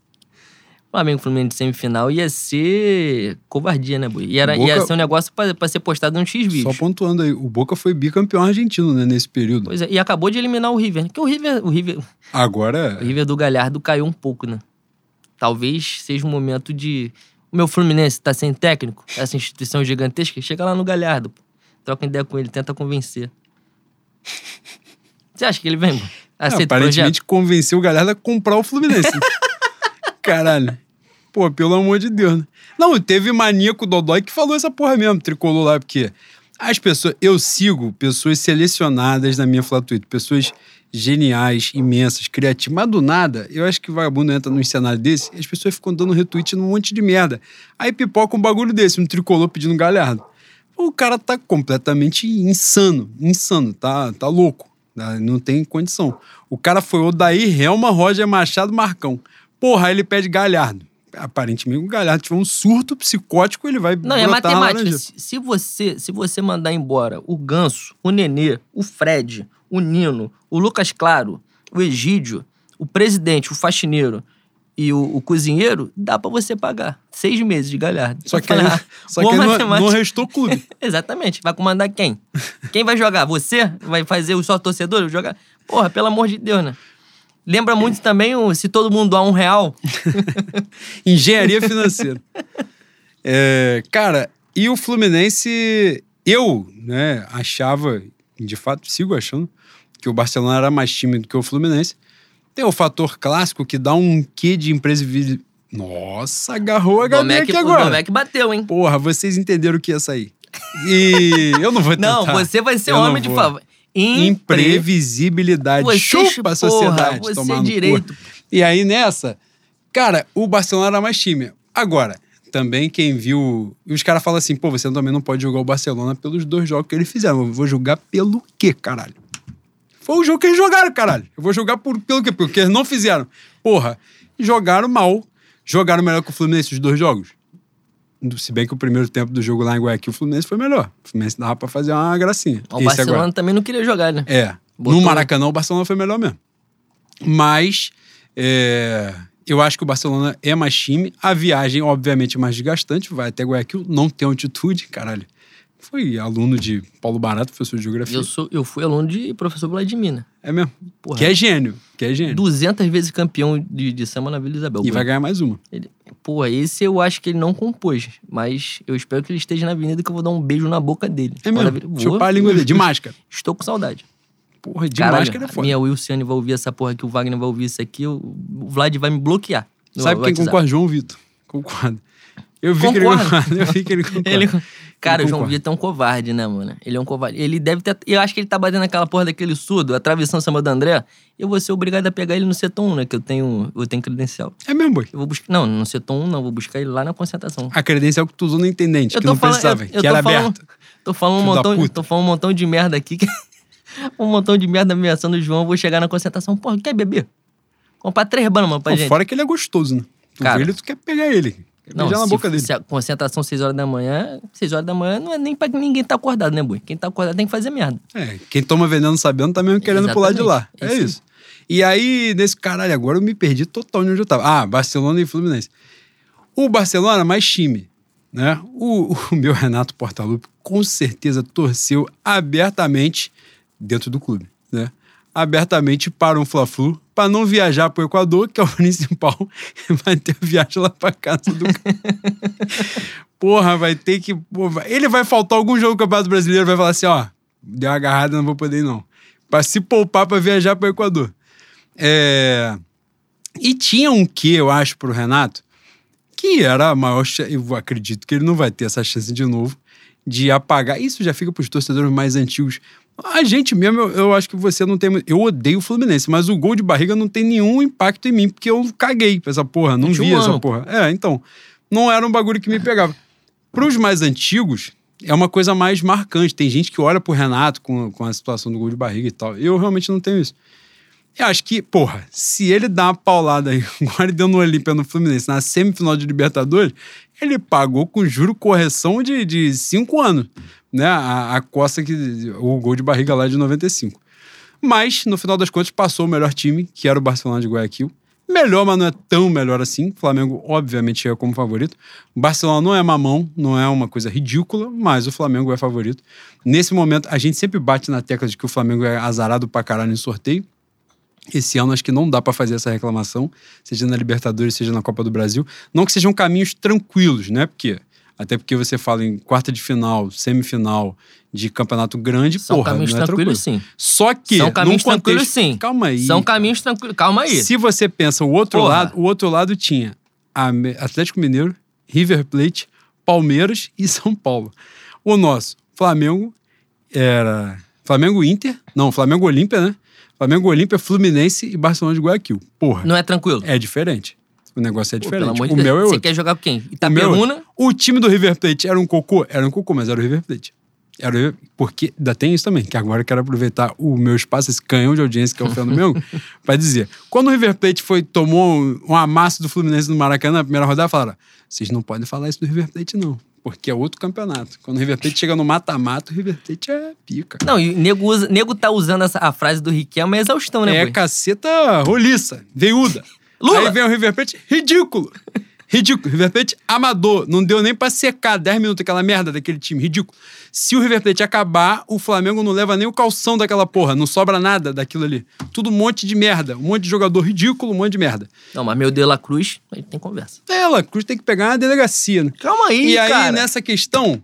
Flamengo Fluminense semifinal ia ser covardia, né, Boi? E era, ia Boca- ser um negócio pra, pra ser postado no Só X-Vídeos. pontuando aí, o Boca foi bicampeão argentino, né, nesse período. Pois é, e acabou de eliminar o River. Porque o River, o River, o Agora, River do Galhardo caiu um pouco, né? Talvez seja um momento de. O meu Fluminense tá sem técnico, essa instituição gigantesca, chega lá no Galhardo, pô. troca ideia com ele, tenta convencer. Você acha que ele vem? Aceita o projeto? aparentemente convenceu o galera a comprar o Fluminense. Caralho. Pô, pelo amor de Deus, né? Não, teve maníaco Dodói que falou essa porra mesmo, tricolor lá, porque as pessoas. Eu sigo pessoas selecionadas na minha Fla Twitter, pessoas geniais, imensas, criativas. Mas do nada, eu acho que vagabundo entra num cenário desse e as pessoas ficam dando retweet num monte de merda. Aí pipoca um bagulho desse, um tricolor pedindo galhardo. O cara tá completamente insano, insano, tá, tá louco. né? Não tem condição. O cara foi o Daí Helma, Roger Machado, Marcão. Porra, aí ele pede Galhardo. Aparentemente, o Galhardo tiver um surto psicótico, ele vai Não, é matemática. Se, se você, se você mandar embora o Ganso, o Nenê, o Fred, o Nino, o Lucas Claro, o Egídio, o presidente, o faxineiro e o, o cozinheiro, dá pra você pagar. Seis meses de galhardo. Só que, falei, aí- ah, só que não, não restou clube. Exatamente. Vai comandar quem? Quem vai jogar? Você? Vai fazer o só torcedor jogar? Porra, pelo amor de Deus, né? Lembra muito também o Se Todo Mundo Dá Um Real. Engenharia financeira. É, cara, e o Fluminense, eu né, achava, de fato sigo achando, que o Barcelona era mais time do que o Fluminense. Tem o fator clássico que dá um quê de imprevisibilidade. Nossa, agarrou a Domecq, aqui o agora. Domecq bateu, hein? Porra, vocês entenderam o que ia sair. E eu não vou tentar. Não, você vai ser Eu homem de favor. Impre... Imprevisibilidade. Você, Chupa a porra, sociedade. você no cu. direito. E aí nessa, cara, o Barcelona era mais time. Agora, também quem viu. E os caras falam assim, pô, você também não pode julgar o Barcelona pelos dois jogos que eles fizeram. Eu vou julgar pelo quê, caralho? Foi o jogo que eles jogaram, caralho. Eu vou julgar por, pelo quê? Porque eles não fizeram. Porra, jogaram mal. Jogaram melhor que o Fluminense os dois jogos. Se bem que o primeiro tempo do jogo lá em Guayaquil, o Fluminense foi melhor. O Fluminense dava pra fazer uma gracinha. O Esse Barcelona agora. também não queria jogar, né? É. Botou- No Maracanã, o Barcelona foi melhor mesmo. Mas é, eu acho que o Barcelona é mais time. A viagem, obviamente, é mais desgastante. Vai até Guayaquil, não tem altitude, caralho. Foi aluno de Paulo Barato, professor de geografia. Eu, sou, eu fui aluno de professor Vladimir, né? É mesmo. Porra. Que é gênio. Que é gênio. 200 vezes campeão de, de samba na Vila Isabel. E vai ganhar mais uma. Ele- Pô, esse eu acho que ele não compôs. Mas eu espero que ele esteja na avenida que eu vou dar um beijo na boca dele. É mesmo. a- Chupar a língua dele, de máscara. Estou com saudade. Porra, de Caralho, máscara é foda. minha Wilciane vai ouvir essa porra aqui, o Wagner vai ouvir isso aqui, o Vlad vai me bloquear. Sabe quem WhatsApp. concorda? João Vitor. Concordo. Eu vi que ele Concordo. concorda. Eu vi que ele concorda. Ele... Cara, o João. Vitor é um covarde, né, mano? Ele é um covarde. Ele deve ter. Eu acho que ele tá batendo aquela porra daquele surdo, atravessando samba do André. Eu vou ser obrigado a pegar ele no setor 1, né? Que eu tenho, eu tenho credencial. É mesmo, boy. Eu vou buscar. Não, no setor 1 não, vou buscar ele lá na concentração. A credencial que tu usou no intendente, Eu que não falando- precisava, eu- que eu tô era falando- aberto. Tô falando um montão, tô falando um montão de merda aqui. que- um montão de merda ameaçando o João. eu Vou chegar na concentração. Porra, quer beber? Comprar três banas, mano, pra Pô, gente. fora que ele é gostoso, né? Tu Cara. vê ele, tu quer pegar ele. Não, beijar na boca dele. se a concentração 6 horas da manhã, 6 horas da manhã não é nem pra ninguém tá acordado, né, boi? Quem tá acordado tem que fazer merda. É, quem toma veneno sabendo tá mesmo querendo pular de lá. Exatamente. É É isso. E aí, nesse caralho, agora eu me perdi total onde eu tava. Ah, Barcelona e Fluminense. O Barcelona, mais time, né? O, o meu Renato Portaluppi com certeza torceu abertamente dentro do clube, né? Abertamente para um Fla-Flu, para não viajar para o Equador, que é o principal, vai ter viagem lá para casa do. Porra, vai ter que. Ele vai faltar algum jogo do Campeonato Brasileiro, vai falar assim: ó, deu uma agarrada, não vou poder ir, não. Pra se poupar pra viajar pro Equador. É... E tinha um que, eu acho, pro Renato, que era a maior. Eu acredito que ele não vai ter essa chance de novo de apagar. Isso já fica pros torcedores mais antigos. A gente mesmo, eu, eu acho que você não tem. Eu odeio o Fluminense, mas o gol de barriga não tem nenhum impacto em mim, porque eu caguei pra essa porra, não vi um essa ano. porra. É, então. Não era um bagulho que me pegava. Pros mais antigos, é uma coisa mais marcante. Tem gente que olha pro Renato com, com a situação do gol de barriga e tal. Eu realmente não tenho isso. Eu acho que, porra, se ele dá uma paulada aí, agora ele deu no Olímpia no Fluminense, na semifinal de Libertadores, ele pagou com juro correção de, de cinco anos, né? A, a costa que. O gol de barriga lá de 95. Mas, no final das contas, passou o melhor time, que era o Barcelona de Guayaquil. Melhor, mas não é tão melhor assim. O Flamengo, obviamente, chega como favorito. O Barcelona não é mamão, não é uma coisa ridícula, mas o Flamengo é favorito. Nesse momento, a gente sempre bate na tecla de que o Flamengo é azarado pra caralho em sorteio. Esse ano acho que não dá pra fazer essa reclamação, seja na Libertadores, seja na Copa do Brasil. Não que sejam caminhos tranquilos, né? Porque até porque você fala em quarta de final, semifinal de campeonato grande, São porra, caminhos não é tranquilos, tranquilo. sim. Só que São caminhos contexto, tranquilos, sim. Calma aí. São caminhos tranquilos. Calma aí. Se você pensa o outro Porra. lado, o outro lado tinha Atlético Mineiro, River Plate, Palmeiras e São Paulo. O nosso Flamengo era Flamengo Inter, não, Flamengo Olímpia, né? Flamengo Olímpia, Fluminense e Barcelona de Guayaquil. Porra, Não é tranquilo. é diferente. O negócio é Pô, pelo diferente. amor de o Deus. meu é Você outro. quer jogar com quem? O é Itaperuna? outro. O time do River Plate era um cocô? Era um cocô, mas era o River Plate. Era o River- porque ainda tem isso também, que agora eu quero aproveitar o meu espaço, esse canhão de audiência que é o Fernando Mengo, pra dizer. Quando o River Plate foi, tomou um amasso do Fluminense no Maracanã na primeira rodada, falaram: vocês não podem falar isso do River Plate, não. Porque é outro campeonato. Quando o River Plate chega no mata-mata, o River Plate é pica. Não, e o nego, usa, nego tá usando essa, a frase do Riquelme é exaustão, né, É boi? caceta roliça, veiuda. Lula! Aí vem o River Plate, ridículo. Ridículo. River Plate amador. Não deu nem pra secar 10 minutos aquela merda daquele time. Ridículo. Se o River Plate acabar, o Flamengo não leva nem o calção daquela porra. Não sobra nada daquilo ali. Tudo um monte de merda. Um monte de jogador ridículo, um monte de merda. Não, mas meu De La Cruz, aí tem conversa. Ela, Cruz tem que pegar uma delegacia, né? Calma aí, E aí, cara. nessa questão,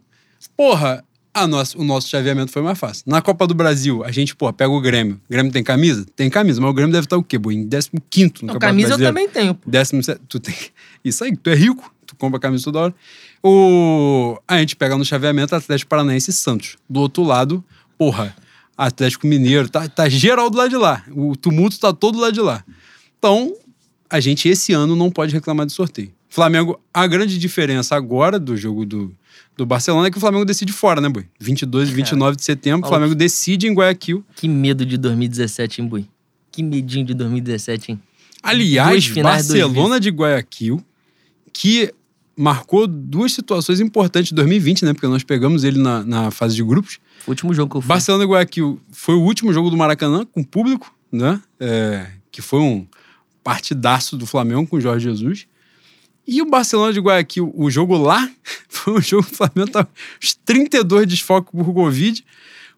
porra, a nossa, o nosso chaveamento foi mais fácil. Na Copa do Brasil, a gente, porra, pega o Grêmio. O Grêmio tem camisa? Tem camisa, mas o Grêmio deve estar o quê, boi? Em 15 no Não, camisa eu também tenho. pô. Décimo tu tem isso aí, tu é rico, tu compra camisa toda hora. O a gente pega no chaveamento Atlético Paranaense e Santos. Do outro lado, porra, Atlético Mineiro, tá, tá geral do lado de lá. O tumulto tá todo do lado de lá. Então, a gente esse ano não pode reclamar de sorteio. Flamengo, a grande diferença agora do jogo do, do Barcelona é que o Flamengo decide fora, né, boi? 22 e 29 de setembro, o Flamengo decide em Guayaquil. Que medo de 2017, hein, Bui? Que medinho de 2017, hein? Aliás, finais, Barcelona de Guayaquil, que marcou duas situações importantes de 2020, né? Porque nós pegamos ele na, na fase de grupos. O último jogo que eu fui. Barcelona e Guayaquil foi o último jogo do Maracanã com público, né? É, que foi um partidaço do Flamengo com o Jorge Jesus. E o Barcelona de Guayaquil, o jogo lá, foi um jogo que o Flamengo tava os 32 desfalques por Covid.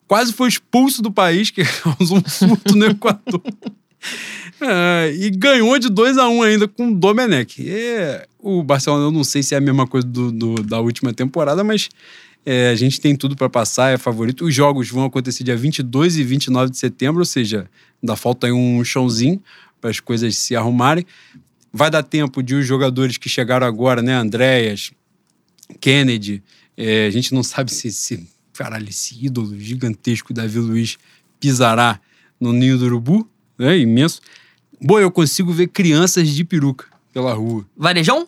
Quase foi expulso do país, que causou um surto no Equador. É, e ganhou de 2 a 1 um ainda com o Domenech. E o Barcelona, eu não sei se é a mesma coisa do, do da última temporada, mas é, a gente tem tudo para passar, é favorito. Os jogos vão acontecer dia 22 e 29 de setembro, ou seja, ainda falta aí um chãozinho para as coisas se arrumarem. Vai dar tempo de os jogadores que chegaram agora, né? Andréas, Kennedy. É, a gente não sabe se esse, caralho, esse ídolo gigantesco Davi Luiz pisará no ninho do urubu, né? Imenso. Boa, eu consigo ver crianças de peruca pela rua. Varejão?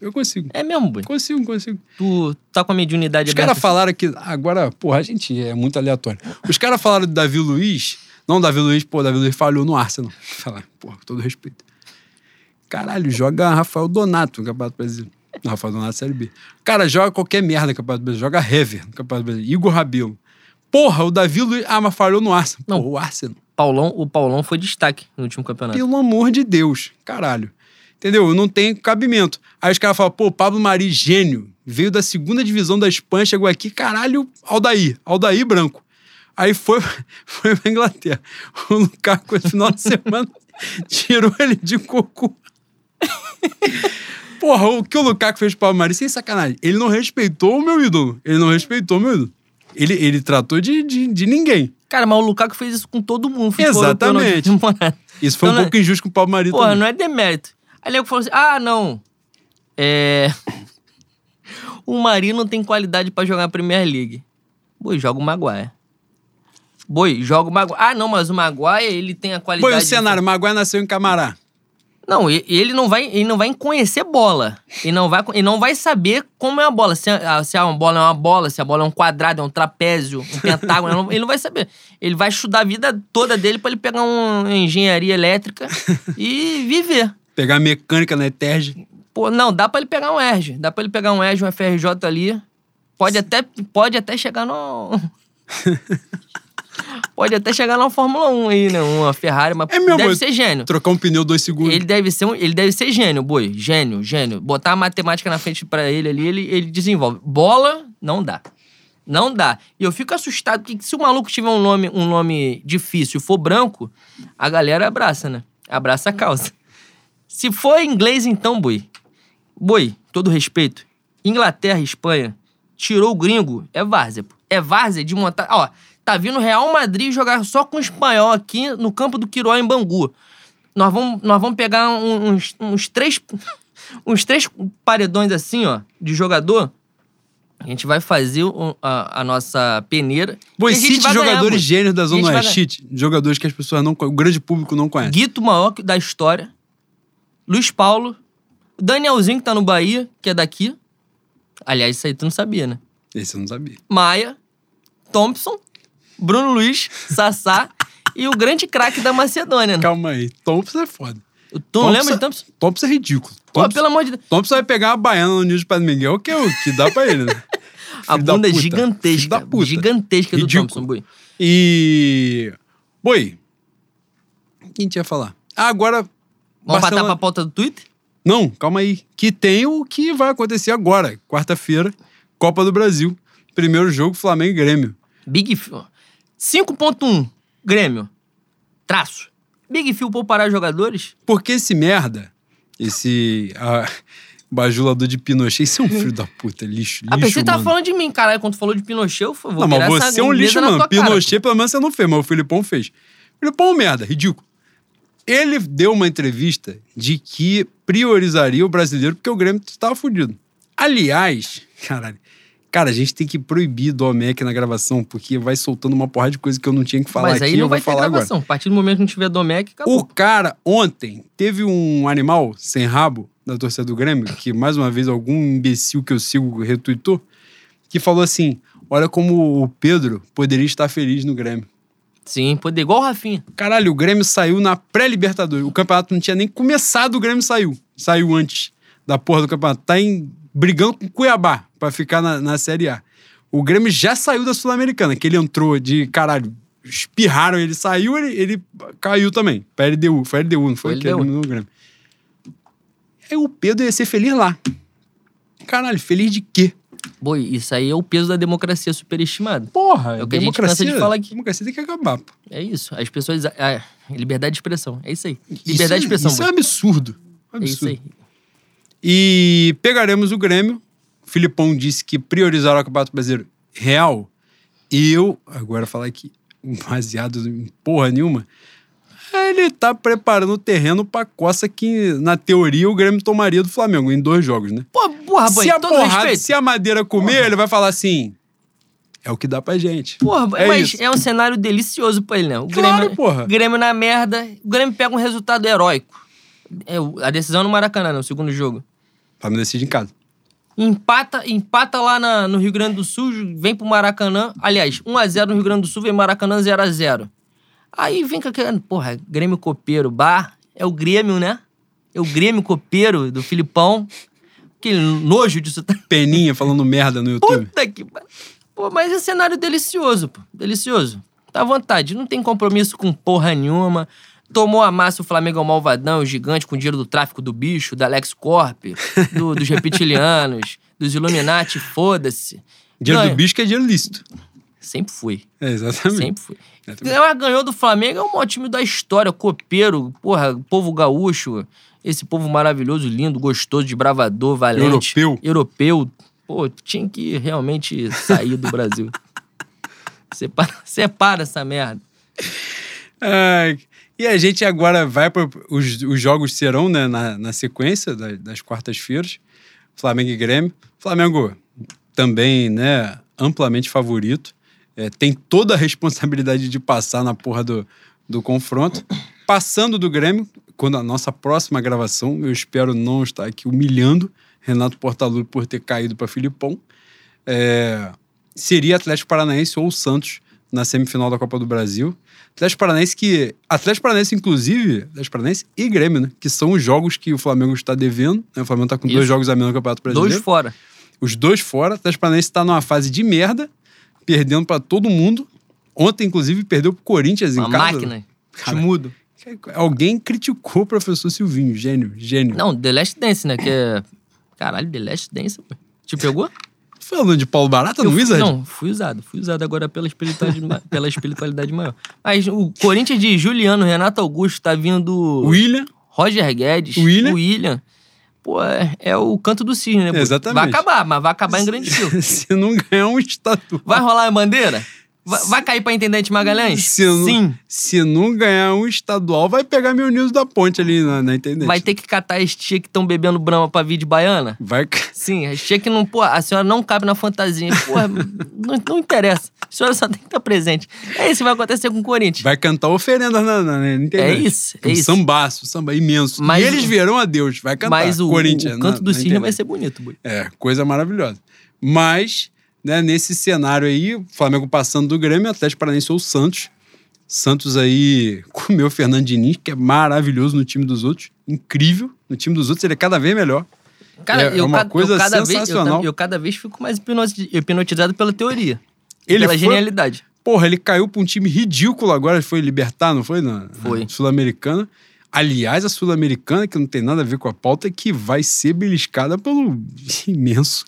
Eu consigo. É mesmo, boi. Consigo, consigo. Tu tá com a mediunidade Os caras falaram que. Agora, porra, a gente é muito aleatório. Os caras falaram do Davi Luiz. Não, Davi Luiz, pô, Davi Luiz falhou no Arsenal. Falar, porra, com todo respeito. Caralho, joga Rafael Donato no Campeonato Brasileiro. Não, Rafael Donato Série B. Cara, joga qualquer merda no Campeonato Brasileiro. Joga Hever no Campeonato Brasileiro. Igor Rabelo. Porra, o Davi Luiz. Ah, mas falhou no Arsenal. Não. Porra, o Arsenal. Paulão, o Paulão foi destaque no último campeonato. Pelo amor de Deus. Caralho. Entendeu? Não tem cabimento. Aí os caras falam, pô, Pablo Mari, gênio. Veio da segunda divisão da Espanha, chegou aqui, caralho, Aldair. Aldair branco. Aí foi, foi pra Inglaterra. O Lukaku, esse final de semana, tirou ele de cocô. Porra, o que o Lukaku fez pro Mari, sem sacanagem. Ele não respeitou o meu ídolo. Ele não respeitou o meu ídolo. Ele, ele tratou de, de, de ninguém. Cara, mas o Lukaku fez isso com todo mundo. na Exatamente. Isso foi Então, um né? pouco injusto com o Mari Porra, também. não é demérito. Aí nego falou assim: ah, não. É. o não tem qualidade pra jogar a Premier League. Boi, joga o Maguire. Boi, joga o Maguire. Ah, não, mas o Maguire, ele tem a qualidade. Põe o de- cenário, Maguire nasceu em Camará. Não, e- ele não vai, ele não vai conhecer bola. Ele não vai, ele não vai saber como é a bola. Se a, se a bola é uma bola, se a bola é um quadrado, é um trapézio, um pentágono, ele, não, ele não vai saber. Ele vai estudar a vida toda dele pra ele pegar uma engenharia elétrica e viver. Pegar mecânica na Eterge. Pô, não, dá pra ele pegar um ERG. Dá pra ele pegar um ERG, um FRJ ali. Pode até, pode até chegar no... pode até chegar na Fórmula 1 aí, né? Uma Ferrari, mas É meu deve ser gênio. Trocar um pneu dois segundos. Ele deve ser, um, ele deve ser gênio, boi. Gênio, gênio. Botar a matemática na frente pra ele ali, ele, ele desenvolve. Bola, não dá. Não dá. E eu fico assustado, porque se o maluco tiver um nome, um nome difícil e for branco, a galera abraça, né? Abraça a causa. Se for inglês, então, boi. Boi, todo respeito. Inglaterra Espanha tirou o gringo, é várzea. pô. É várzea de montar. Ó, tá vindo Real Madrid jogar só com o espanhol aqui no campo do Quiró, em Bangu. Nós vamos, nós vamos pegar uns, uns três. Uns três paredões assim, ó, de jogador. A gente vai fazer a, a nossa peneira. Gente cite ganhar, jogadores boi. gênios da Zona Oeste. Jogadores que as pessoas não o grande público não conhece. Guito maior da história. Luiz Paulo. Danielzinho, que tá no Bahia, que é daqui. Aliás, isso aí tu não sabia, né? Esse eu não sabia. Maia, Thompson, Bruno Luiz, Sassá e o grande craque da Macedônia, né? Calma aí. Thompson é foda. Tu não lembra de Thompson? Thompson é ridículo. Pô, Thompson, pelo amor de Deus. Thompson vai pegar uma baiana no Nil de Padre Miguel, que é o que dá pra ele, né? A bunda é gigantesca. Gigantesca do Ridículo. Thompson, boi. E. Boi. O que a gente ia falar? Ah, agora. Vamos passar Barcelona- pra pauta do Twitter? Não, calma aí. Que tem o que vai acontecer agora, quarta-feira, Copa do Brasil. Primeiro jogo, Flamengo e Grêmio. Big. 5.1, Grêmio. Traço. Big Phil poupará jogadores? Porque esse merda, esse ah, bajulador de Pinochet, isso é um filho da puta, lixo, lixo, Ah, pensei que tava falando de mim, caralho. Quando tu falou de Pinochet, eu vou Não, mas virar você é um mesa lixo, na mano. tua cara, Pinochet, pelo menos, você não fez, mas o Filipão fez. Filipão é um merda, ridículo. Ele deu uma entrevista de que priorizaria o brasileiro porque o Grêmio estava fudido. Aliás, caralho, cara, a gente tem que proibir do Domecq na gravação, porque vai soltando uma porrada de coisa que eu não tinha que falar Mas aqui, aí eu não vai ter falar agora. gravação. A partir do momento que não tiver Domecq, acabou. O cara, ontem, teve um animal sem rabo da torcida do Grêmio, que mais uma vez algum imbecil que eu sigo retweetou, que falou assim: olha como o Pedro poderia estar feliz no Grêmio. Sim, poder igual o Rafinha. Caralho, o Grêmio saiu na pré-Libertadores. O campeonato não tinha nem começado, o Grêmio saiu. Saiu antes da porra do campeonato. Tá em, brigando com o Cuiabá pra ficar na, na Série A. O Grêmio já saiu da Sul-Americana, que ele entrou de, caralho, espirraram, ele saiu, ele, ele caiu também. Pra LDU. Foi LDU, não foi? Foi LDU. eliminou o Grêmio. Aí o Pedro ia ser feliz lá. Caralho, feliz de quê? Boi, isso aí é o peso da democracia superestimado. Porra, É o que a gente cansa de falar aqui. Democracia tem que acabar, pô. É isso. As pessoas. A, liberdade de expressão. É isso aí. Liberdade de expressão. Isso é um absurdo. Um É isso absurdo. aí. E pegaremos o Grêmio. Filipão disse que priorizará o Campeonato Brasileiro real. Eu, agora falar aqui, baseado em porra nenhuma, ele tá preparando o terreno pra coça que, na teoria, o Grêmio tomaria do Flamengo em dois jogos, né? Pô, porra, Boi, se a porrada, se a madeira comer, ele vai falar assim: é o que dá pra gente. Porra, É mas isso. é um cenário delicioso pra ele, né? O Claro, Grêmio, porra. Grêmio na merda. O Grêmio pega um resultado heróico. É, a decisão no Maracanã, no segundo jogo. Flamengo decide em casa. Empata, empata lá na- no Rio Grande do Sul, vem pro Maracanã. Aliás, 1x0 no Rio Grande do Sul, vem Maracanã 0x0. Aí vem com aquele. Porra, Grêmio Copeiro. Bar é o Grêmio, né? É o Grêmio Copeiro do Filipão. Que nojo disso. tá- Peninha falando merda no YouTube. Puta que. Pô, mas é cenário delicioso, pô. Delicioso. Tá à vontade. Não tem compromisso com porra nenhuma. Tomou a massa o Flamengo é o malvadão, o gigante com dinheiro do tráfico do bicho, da Alex Corp, do- dos reptilianos, dos Illuminati, foda-se. Dinheiro Ganha. do bicho que é dinheiro lícito. Sempre fui. É, exatamente. Sempre fui. Exatamente. Ela ganhou do Flamengo, é o maior time da história, copeiro, porra, povo gaúcho, esse povo maravilhoso, lindo, gostoso, de bravador, valente. Europeu. Europeu. Pô, tinha que realmente sair do Brasil. Separa, separa essa merda. Ai, e a gente agora vai para os, os jogos serão né, na, na sequência da- das quartas-feiras, Flamengo e Grêmio. Flamengo também, né, amplamente favorito. É, tem toda a responsabilidade de passar na porra do, do confronto. Passando do Grêmio, quando a nossa próxima gravação, eu espero não estar aqui humilhando Renato Portaluppi por ter caído para Filipão. É, seria Atlético Paranaense ou Santos na semifinal da Copa do Brasil. Atlético Paranaense que. Atlético Paranaense, inclusive, Atlético Paranaense e Grêmio, né? Que são os jogos que o Flamengo está devendo. né? O Flamengo está com dois Isso. jogos a menos no Campeonato Brasileiro. Dois fora. Os dois fora. O Atlético Paranaense está numa fase de merda, perdendo para todo mundo. Ontem, inclusive, perdeu pro Corinthians Uma em casa. máquina. Cara, Te mudo. Alguém criticou o professor Silvinho. Gênio, gênio. Não, The Last Dance, né? Que é. Caralho, The Last Dance, pô. Te pegou? Falando de Paulo Barata no Wizard? Não, fui usado. Fui usado agora pela espiritualidade, pela espiritualidade maior. Mas o Corinthians de Juliano, Renato Augusto, tá vindo William. Roger Guedes, William. William. Pô, é, é o canto do cisne, né? Exatamente. Vai acabar, mas vai acabar em grande estilo. Se não ganhar um estadual. Vai rolar a bandeira? Vai, vai cair pra Intendente Magalhães? Se não, Sim. Se não ganhar um estadual, vai pegar meu news da ponte ali na, na internet. Vai ter que catar as tia que estão bebendo brama pra vir de baiana? Vai. Sim, as tia que não... Pô, a senhora não cabe na fantasia. Porra, não, não interessa. A senhora só tem que estar presente. É isso que vai acontecer com o Corinthians. Vai cantar oferendas na, na, na internet. É isso, é um isso. sambaço, samba imenso. Mas e eles verão a Deus, vai cantar. Mas o, Corinthians. o canto na- do cisne vai ser bonito, boi. É, coisa maravilhosa. Mas, né, nesse cenário aí, o Flamengo passando do Grêmio, Atlético Paranaense ou Santos. Santos aí comeu o Fernando Diniz, que é maravilhoso no time dos outros. Incrível. No time dos outros ele é cada vez melhor. Cara, É- é eu, uma cada- coisa eu cada Vez, sensacional. eu, eu cada vez fico mais hipnoti- hipnotizado pela teoria. Ele pela foi- genialidade. Porra, ele caiu pra um time ridículo agora, foi Libertar, não foi? Na, Foi. na Sul-Americana. Aliás, a Sul-Americana, que não tem nada a ver com a pauta, é que vai ser beliscada pelo imenso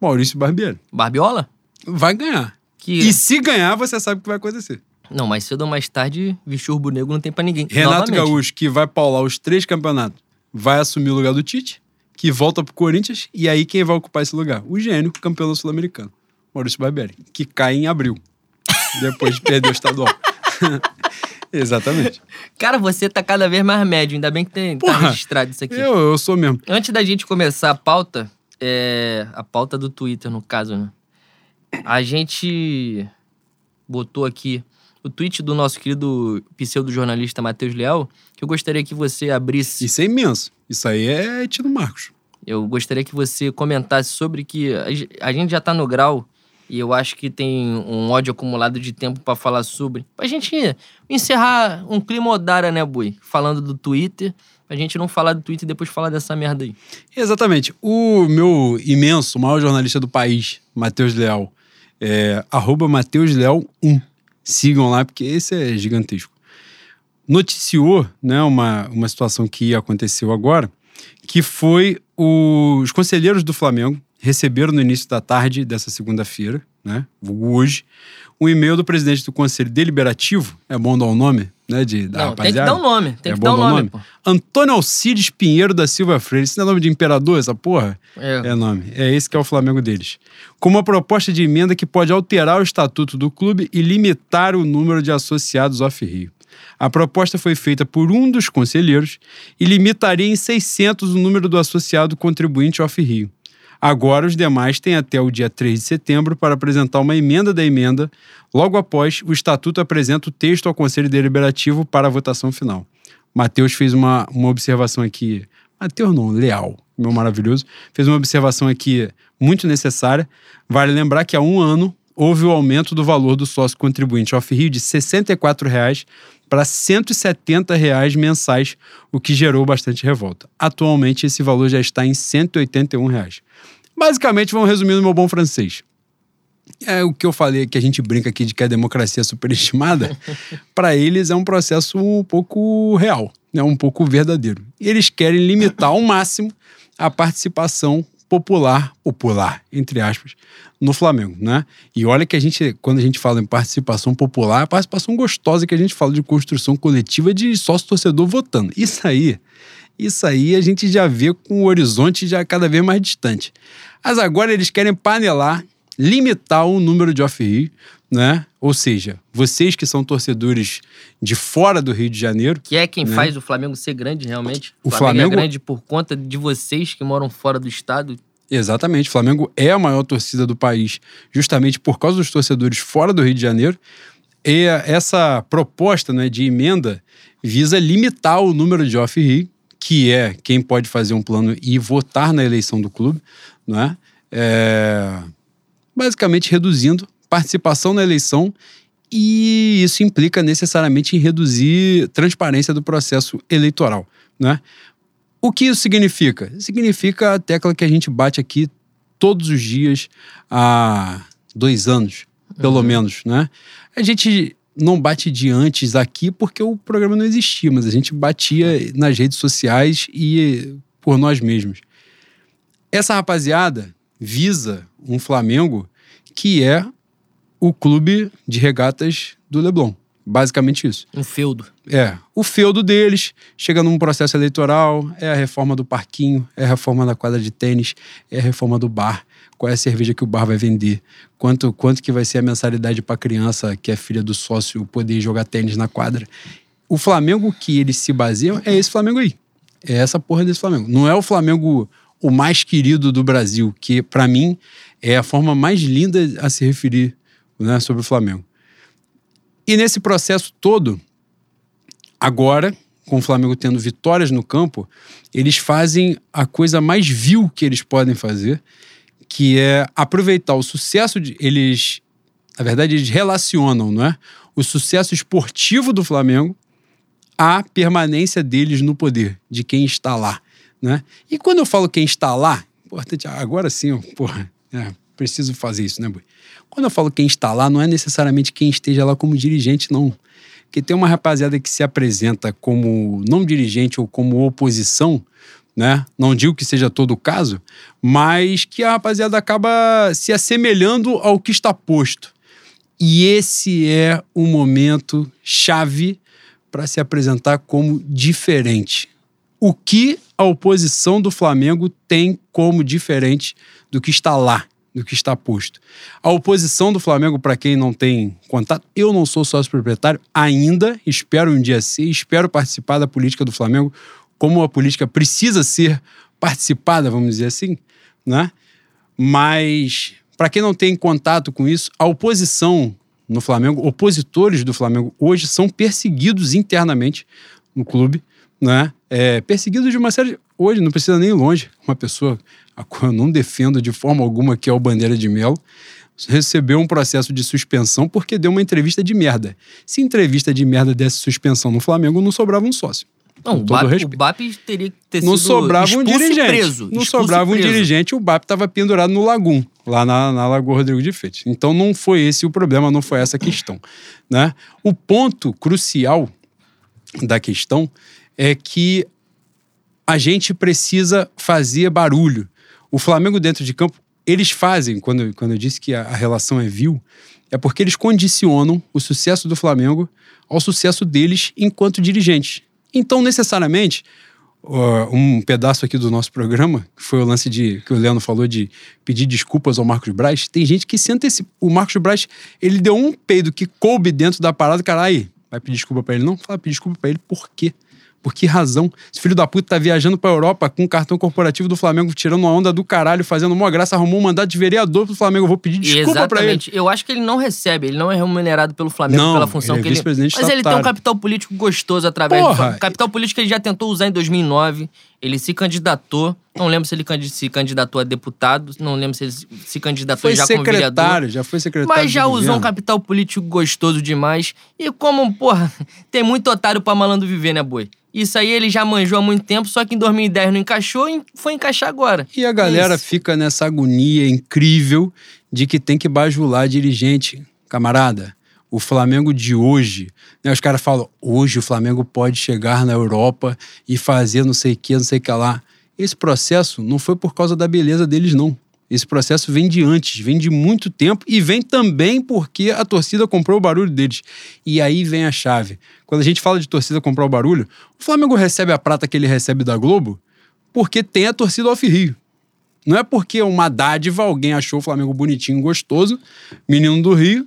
Maurício Barbieri. Barbiola? Vai ganhar. Que... E se ganhar, você sabe o que vai acontecer. Não, mais cedo ou mais tarde, vestir negro não tem pra ninguém. Renato Novamente. Gaúcho, que vai paular os três campeonatos, vai assumir o lugar do Tite, que volta pro Corinthians, e aí quem vai ocupar esse lugar? O gênio, campeão da Sul-Americana, Maurício Barbieri, que cai em abril, depois de perder o estadual. Exatamente. Cara, você tá cada vez mais médio. Ainda bem que tem, tá Porra, registrado isso aqui. Eu, eu sou mesmo. Antes da gente começar a pauta, é, a pauta do Twitter, no caso, né? A gente botou aqui o tweet do nosso querido pseudo-jornalista Matheus Leal, que eu gostaria que você abrisse. Isso é imenso. Isso aí é Tino Marcos. Eu gostaria que você comentasse sobre que a ge- a gente já tá no grau e eu acho que tem um ódio acumulado de tempo pra falar sobre. Pra gente encerrar um clima odara, né, Bui? Falando do Twitter, pra gente não falar do Twitter e depois falar dessa merda aí. Exatamente. O meu imenso, maior jornalista do país, Matheus Leal, é arroba Matheus Leal 1. Sigam lá, porque esse é gigantesco. Noticiou né, uma, uma situação que aconteceu agora, que foi os conselheiros do Flamengo receberam no início da tarde dessa segunda-feira, né, hoje, um e-mail do presidente do Conselho Deliberativo, é bom dar o um nome, né, de, da Não, tem que rapaziada? dar um nome. Tem É que um dar um nome, nome? pô. Antônio Alcides Pinheiro da Silva Freire. Isso não é nome de imperador, essa porra? É. É nome. É esse que é o Flamengo deles. Com uma proposta de emenda que pode alterar o estatuto do clube e limitar o número de associados off-Rio. A proposta foi feita por um dos conselheiros e limitaria em 600 o número do associado contribuinte off-Rio. Agora, os demais têm até o dia 3 de setembro para apresentar uma emenda da emenda. Logo após, o Estatuto apresenta o texto ao Conselho Deliberativo para a votação final. Matheus fez uma, uma observação aqui. Matheus não, Leal, meu maravilhoso. Fez uma observação aqui muito necessária. Vale lembrar que há um ano houve o aumento do valor do sócio contribuinte off-Rio de 64 reais para 170 reais mensais, o que gerou bastante revolta. Atualmente, esse valor já está em 181 reais. Basicamente, vamos resumir no meu bom francês. É o que eu falei que a gente brinca aqui de que a democracia é superestimada. Para eles é um processo um pouco real, né? um pouco verdadeiro. E eles querem limitar ao máximo a participação popular, popular, entre aspas, no Flamengo, né? E olha que a gente, quando a gente fala em participação popular, a participação gostosa que a gente fala de construção coletiva de sócio-torcedor votando. Isso aí, isso aí a gente já vê com o horizonte já cada vez mais distante. Mas agora eles querem panelar, limitar o número de off-Rio, né? Ou seja, vocês que são torcedores de fora do Rio de Janeiro, Que é quem Né? faz o Flamengo ser grande, realmente. O Flamengo- é grande por conta de vocês que moram fora do estado. Exatamente. O Flamengo é a maior torcida do país, justamente por causa dos torcedores fora do Rio de Janeiro. E essa proposta né, de emenda visa limitar o número de off-Rio, que é quem pode fazer um plano e votar na eleição do clube, não é? É, basicamente reduzindo participação na eleição e isso implica necessariamente em reduzir transparência do processo eleitoral, né? O que isso significa? Significa a tecla que a gente bate aqui todos os dias há dois anos, pelo menos, né? A gente não bate de antes aqui porque o programa não existia, mas a gente batia nas redes sociais e por nós mesmos. Essa rapaziada visa um Flamengo que é o clube de regatas do Leblon. Basicamente isso. Um feudo. É, o feudo deles chega num processo eleitoral, é a reforma do parquinho, é a reforma da quadra de tênis, é a reforma do bar, qual é a cerveja que o bar vai vender, quanto, quanto que vai ser a mensalidade para criança que é filha do sócio poder jogar tênis na quadra. O Flamengo que eles se baseiam é esse Flamengo aí. É essa porra desse Flamengo. Não é o Flamengo o mais querido do Brasil, que para mim é a forma mais linda a se referir né, sobre o Flamengo. E nesse processo todo, agora, com o Flamengo tendo vitórias no campo, eles fazem a coisa mais vil que eles podem fazer, que é aproveitar o sucesso de eles, na verdade, eles relacionam, não é? O sucesso esportivo do Flamengo à permanência deles no poder, de quem está lá, né? E quando eu falo quem está lá, importante, agora sim, porra, é, preciso fazer isso, né, Boi? Quando eu falo quem está lá, não é necessariamente quem esteja lá como dirigente, não. Porque tem uma rapaziada que se apresenta como não dirigente ou como oposição, né? Não digo que seja todo o caso, mas que a rapaziada acaba se assemelhando ao que está posto. E esse é o momento chave para se apresentar como diferente. O que a oposição do Flamengo tem como diferente do que está lá, do que está posto? A oposição do Flamengo, para quem não tem contato, eu não sou sócio proprietário ainda, espero um dia ser, espero participar da política do Flamengo como a política precisa ser participada, vamos dizer assim, né? Mas para quem não tem contato com isso, a oposição no Flamengo, opositores do Flamengo hoje são perseguidos internamente no clube, né? É, perseguidos de uma série. Hoje não precisa nem ir longe. Uma pessoa a qual eu não defendo de forma alguma, que é o Bandeira de Melo, recebeu um processo de suspensão porque deu uma entrevista de merda. Se entrevista de merda desse suspensão no Flamengo, não sobrava um sócio. Não, o BAP, o BAP teria que ter Não sido sobrava um dirigente. preso. não sobrava um dirigente, o BAP estava pendurado no Lagum, lá na, na Lagoa Rodrigo de Freitas. Então não foi esse o problema, não foi essa a questão. Né? O ponto crucial da questão é que a gente precisa fazer barulho. O Flamengo dentro de campo, eles fazem, quando, quando eu disse que a, a relação é vil, é porque eles condicionam o sucesso do Flamengo ao sucesso deles enquanto dirigentes. Então, necessariamente, uh, um pedaço aqui do nosso programa, que foi o lance de que o Leandro falou de pedir desculpas ao Marcos Braz, tem gente que senta esse. O Marcos Braz, ele deu um peido que coube dentro da parada, cara, aí, vai pedir desculpa pra ele? Não, fala, pedir desculpa pra ele, por quê? Por que razão? Esse filho da puta tá viajando pra Europa com o cartão corporativo do Flamengo, tirando uma onda do caralho, fazendo uma graça, arrumou um mandato de vereador pro Flamengo. Eu vou pedir desculpa Exatamente. pra ele. Eu acho que ele não recebe, ele não é remunerado pelo Flamengo Não, pela função ele é que ele. Mas ele tem um capital político gostoso através do Porra! Flamengo. Capital político que ele já tentou usar em 2009. Ele se candidatou. Não lembro se ele se candidatou a deputado. Não lembro se ele se candidatou Foi já como vereador. secretário, já foi secretário. Mas já usou um capital político gostoso demais. E como, porra, tem muito otário pra malandro viver, né, boi? Isso aí ele já manjou há muito tempo, só que em 2010 não encaixou e foi encaixar agora. E a galera Isso. fica nessa agonia incrível de que tem que bajular dirigente. Camarada, o Flamengo de hoje, né, os caras falam, hoje o Flamengo pode chegar na Europa e fazer não sei o que, não sei o que lá. Esse processo não foi por causa da beleza deles, não. Esse processo vem de antes, vem de muito tempo e vem também porque a torcida comprou o barulho deles. E aí vem a chave. Quando a gente fala de torcida comprar o barulho, o Flamengo recebe a prata que ele recebe da Globo porque tem a torcida off-rio. Não é porque uma dádiva, alguém achou o Flamengo bonitinho, gostoso, menino do Rio,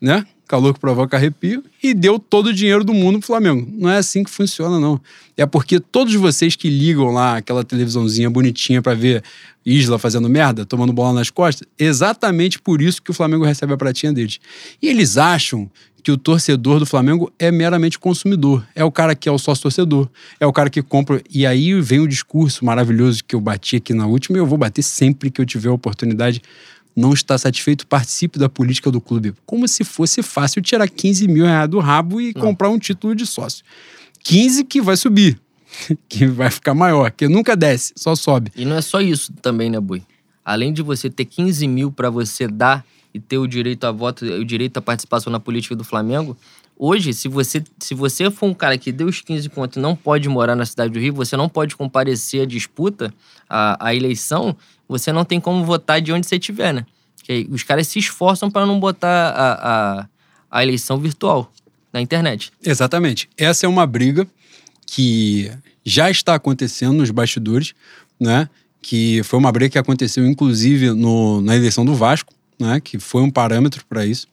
né? Calor que provoca arrepio, e deu todo o dinheiro do mundo pro Flamengo. Não é assim que funciona, não. É porque todos vocês que ligam lá aquela televisãozinha bonitinha pra ver Isla fazendo merda, tomando bola nas costas, exatamente por isso que o Flamengo recebe a pratinha deles. E eles acham que o torcedor do Flamengo é meramente consumidor. É o cara que é o sócio torcedor. É o cara que compra. E aí vem o discurso maravilhoso que eu bati aqui na última e eu vou bater sempre que eu tiver a oportunidade. Não está satisfeito, participe da política do clube. Como se fosse fácil tirar 15 mil reais do rabo e comprar um título de sócio. 15 que vai subir, que vai ficar maior, que nunca desce, só sobe. E não é só isso também, né, Boi? Além de você ter 15 mil pra você dar e ter o direito a voto, o direito à participação na política do Flamengo, hoje, se você, se você for um cara que deu os 15 conto e não pode morar na cidade do Rio, você não pode comparecer à disputa, à, à eleição, você não tem como votar de onde você estiver, né? Que aí os caras se esforçam para não botar a, a, a eleição virtual na internet. Exatamente. Essa é uma briga que já está acontecendo nos bastidores, né? Que foi uma briga que aconteceu, inclusive, no, na eleição do Vasco, né? Que foi um parâmetro para isso,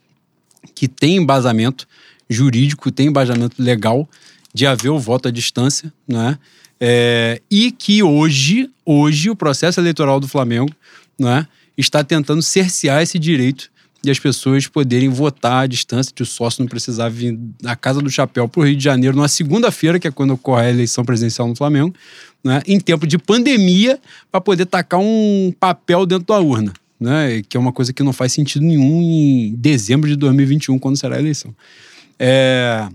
que tem embasamento jurídico, tem embasamento legal de haver o voto à distância, né? É, e que hoje, hoje, o processo eleitoral do Flamengo, né? Está tentando cercear esse direito de as pessoas poderem votar à distância, de o sócio não precisar vir da Casa do Chapéu para o Rio de Janeiro numa segunda-feira, que é quando ocorre a eleição presidencial no Flamengo, né, em tempo de pandemia, para poder tacar um papel dentro da urna. Né, que é uma coisa que não faz sentido nenhum em dezembro de 2021, quando será a eleição. É,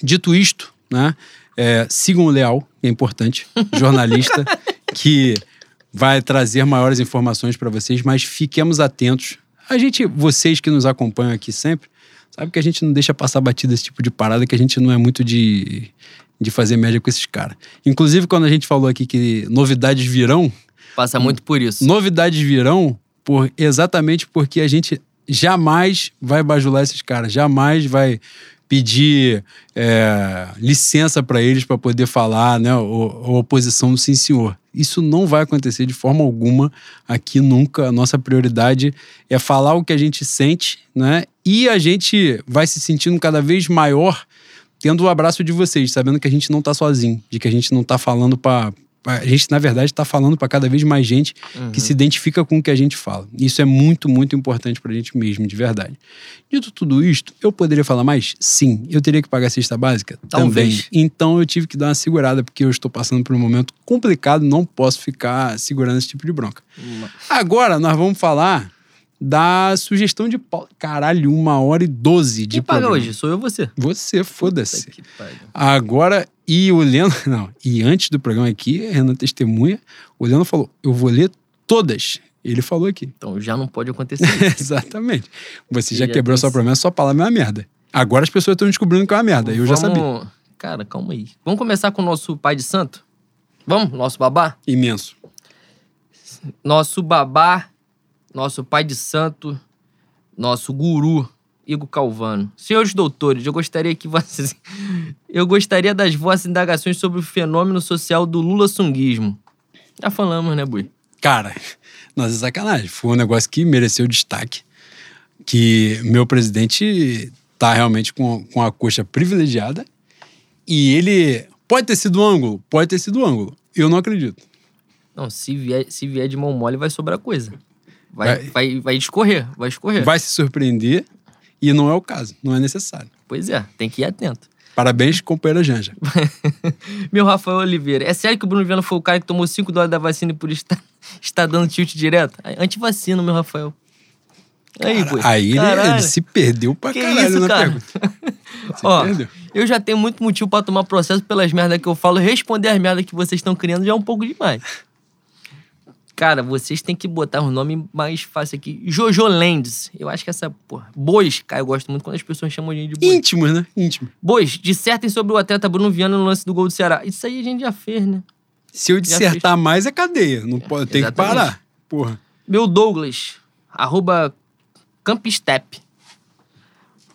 dito isto, né, é, sigam o Leal, que é importante, jornalista, que vai trazer maiores informações para vocês, mas fiquemos atentos. A gente, vocês que nos acompanham aqui sempre, sabe que a gente não deixa passar batida esse tipo de parada, que a gente não é muito de, de fazer média com esses caras. Inclusive, quando a gente falou aqui que novidades virão, Passa muito por isso. novidades virão por, exatamente porque a gente jamais vai bajular esses caras, jamais vai pedir é, licença para eles para poder falar, né, oposição do sim senhor. Isso não vai acontecer de forma alguma aqui nunca. A nossa prioridade é falar o que a gente sente, né? E a gente vai se sentindo cada vez maior tendo o abraço de vocês, sabendo que a gente não tá sozinho, de que a gente não tá falando para a gente, na verdade, está falando para cada vez mais gente que se identifica com o que a gente fala. Isso é muito, muito importante para a gente mesmo, de verdade. Dito tudo isto, eu poderia falar mais? Sim. Eu teria que pagar a cesta básica? Talvez. Também. Então eu tive que dar uma segurada, porque eu estou passando por um momento complicado, não posso ficar segurando esse tipo de bronca. Agora nós vamos falar da sugestão de pauta. Caralho, uma hora e doze de Quem paga programa. hoje? Sou eu ou você? Você, foda-se. Agora, e o Leandro, não, e antes do programa aqui, a Renan testemunha, o Leandro falou: eu vou ler todas. Ele falou aqui. Então já não pode acontecer. Exatamente. Você já já quebrou tem- sua promessa, sua palavra é uma merda. Agora as pessoas estão descobrindo que é uma merda. Eu já sabia. Vamos- Cara, calma aí. Vamos começar com o nosso pai de santo? Vamos? Nosso babá? Imenso. Nosso babá nosso pai de santo, nosso guru, Igor Calvano. Senhores doutores, eu gostaria que vocês. Eu gostaria das vossas indagações sobre o fenômeno social do Lula-sunguismo. Já falamos, né, Bui? Cara, nós é sacanagem. Foi um negócio que mereceu destaque. Que meu presidente tá realmente com, com a coxa privilegiada. E ele. Pode ter sido ângulo? Pode ter sido ângulo. Eu não acredito. Não, se vier, se vier de mão mole, vai sobrar coisa. Vai, Vai- vai, vai escorrer, vai escorrer. Vai se surpreender e não é o caso, não é necessário. Pois é, tem que ir atento. Parabéns, companheira Janja. Meu Rafael Oliveira, é sério que o Bruno Viana foi o cara que tomou 5 dólares da vacina e por estar, está dando tilt direto? Antivacina, meu Rafael. Aí, Bui. Aí ele, ele se perdeu pra Que caralho isso, na cara? pergunta. Ó, perdeu. eu já tenho muito motivo pra tomar processo pelas merdas que eu falo. Responder as merdas que vocês estão criando já é um pouco demais. Cara, vocês têm que botar um nome mais fácil aqui. Jojo Lands. Eu acho que essa, porra. Bois, cara, eu gosto muito quando as pessoas chamam a gente de bois. Íntimos, né? Íntimos. Bois, dissertem sobre o atleta Bruno Viana no lance do gol do Ceará. Isso aí a gente já fez, né? Se eu dissertar mais, é cadeia. Não pode, tem que parar. Porra. Meu Douglas, arroba Campstep.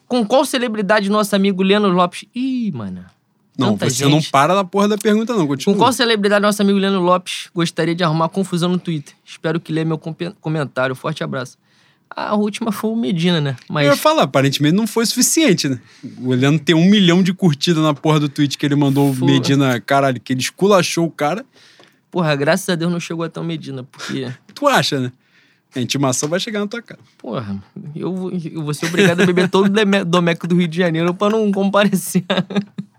Com qual celebridade nosso amigo Leno Lopes... Ih, mano. Não, Tanta você não gente. para na porra da pergunta, não. Continua. Com qual celebridade nosso amigo Leno Lopes gostaria de arrumar confusão no Twitter? Espero que leia meu comentário. Forte abraço. A última foi o Medina, né? Mas, Eu ia falar, aparentemente não foi suficiente, né? O Leandro tem um milhão de curtidas na porra do tweet que ele mandou o. Medina, caralho, que ele esculachou o cara. porra, graças a Deus não chegou até o Medina, porque, Tu acha, né? A intimação vai chegar na tua casa. porra, eu, vou- eu vou ser obrigado a beber todo o Domeco do Rio de Janeiro pra não comparecer.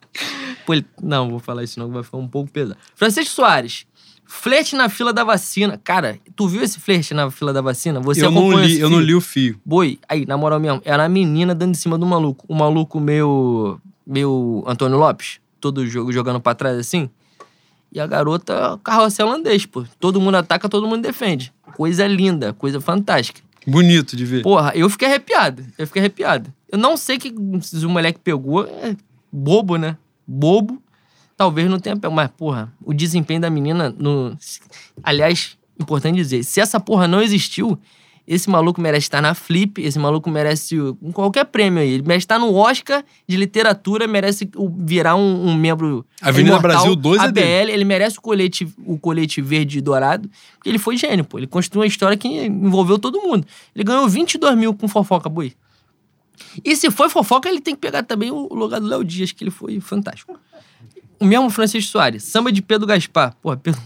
Pô, ele- não, vou falar isso não, vai ficar um pouco pesado. Francisco Soares. Flerte na fila da vacina. Cara, tu viu esse flerte na fila da vacina? Você eu não li, eu não li o fio. Boi, aí, na moral mesmo, era a menina dando em cima do maluco. O maluco meio. meio Antônio Lopes, todo jogo jogando pra trás assim. E a garota, carroça holandês, pô. Todo mundo ataca, todo mundo defende. Coisa linda, coisa fantástica. Bonito de ver. Porra, eu fiquei arrepiado. Eu fiquei arrepiado. Eu não sei que o moleque pegou. É bobo, né? Bobo. Talvez não tenha pego. Mas, porra, o desempenho da menina no. Aliás, importante dizer, se essa porra não existiu, esse maluco merece estar na Flip, esse maluco merece qualquer prêmio aí. Ele merece estar no Oscar de literatura, merece virar um, um membro. Avenida imortal, Brasil 12 é ABL, dele. ele merece o colete, o colete verde e dourado, porque ele foi gênio, pô. Ele construiu uma história que envolveu todo mundo. Ele ganhou 22 mil com fofoca, boi. E se foi fofoca, ele tem que pegar também o lugar do Léo Dias, que ele foi fantástico. O mesmo Francisco Soares, samba de Pedro Gaspar. Pô, Pedro,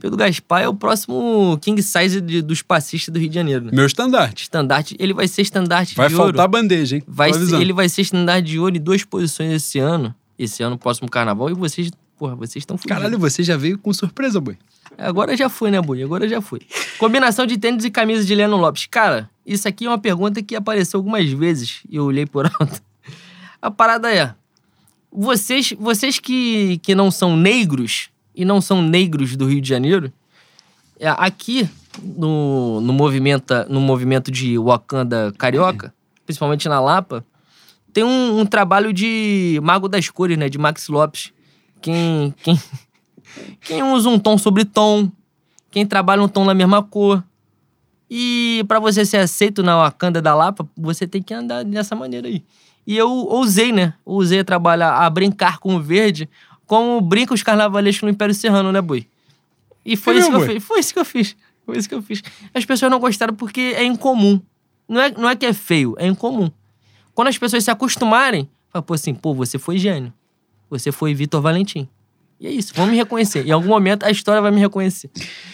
Pedro Gaspar é o próximo king size de- dos passistas do Rio de Janeiro, né? Meu estandarte. Estandarte, ele vai ser estandarte Vai de faltar ouro. bandeja, hein? Vai ser- ele vai ser estandarte de ouro em duas posições esse ano. Esse ano, próximo carnaval. E vocês, porra, vocês estão fudidos. Caralho, você já veio com surpresa, boi. Agora já foi, né, Bui? Agora já foi. Combinação de tênis e camisa de Leno Lopes. Cara, isso aqui é uma pergunta que apareceu algumas vezes e eu olhei por alto. A parada é: vocês, vocês que, que não são negros e não são negros do Rio de Janeiro, é, aqui no, no, movimento, no movimento de Wakanda Carioca, principalmente na Lapa, tem um, um trabalho de Mago das Cores, né? De Max Lopes. Quem, quem, quem usa um tom sobre tom, quem trabalha um tom na mesma cor. E pra você ser aceito na Wakanda da Lapa, você tem que andar dessa maneira aí. E eu ousei, né? Ousei trabalhar, a brincar com o verde, como brinca os carnavalescos no Império Serrano, né, boi? E foi É isso que eu fiz. Foi isso que eu fiz. Foi isso que eu fiz. As pessoas não gostaram porque é incomum. Não é, não é que é feio, é incomum. Quando as pessoas se acostumarem, fala, pô, assim, pô, você foi gênio. Você foi Vitor Valentim. E é isso, vão me reconhecer. Em algum momento a história vai me reconhecer.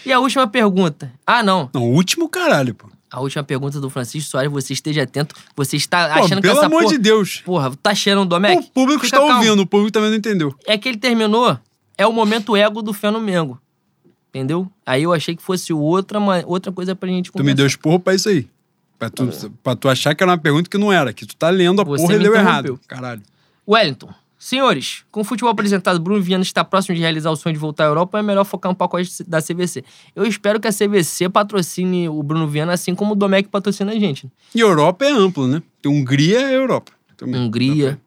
E a última pergunta. Ah, não. Não, o último caralho, pô. A última pergunta do Francisco Soares, você esteja atento. Você está Pô, achando que pelo essa amor porra... de Deus. Porra, tá cheirando o Domecq? O público Fica está calmo. ouvindo, o público também não entendeu. É que ele terminou, é o momento ego do Fenomengo. Entendeu? Aí eu achei que fosse outra, ma- outra coisa pra gente Tu me deu esporro pra isso aí. Pra tu, pra tu achar que era uma pergunta que não era, que tu tá lendo a Você porra e me leu interrompeu. errado. Caralho. Wellington. Senhores, com o futebol apresentado, Bruno Viana está próximo de realizar o sonho de voltar à Europa, é melhor focar um pacote da CVC. Eu espero que a CVC patrocine o Bruno Viana, assim como o Domecq patrocina a gente. E Europa é amplo, né? Tem Hungria é Europa. Também. Hungria,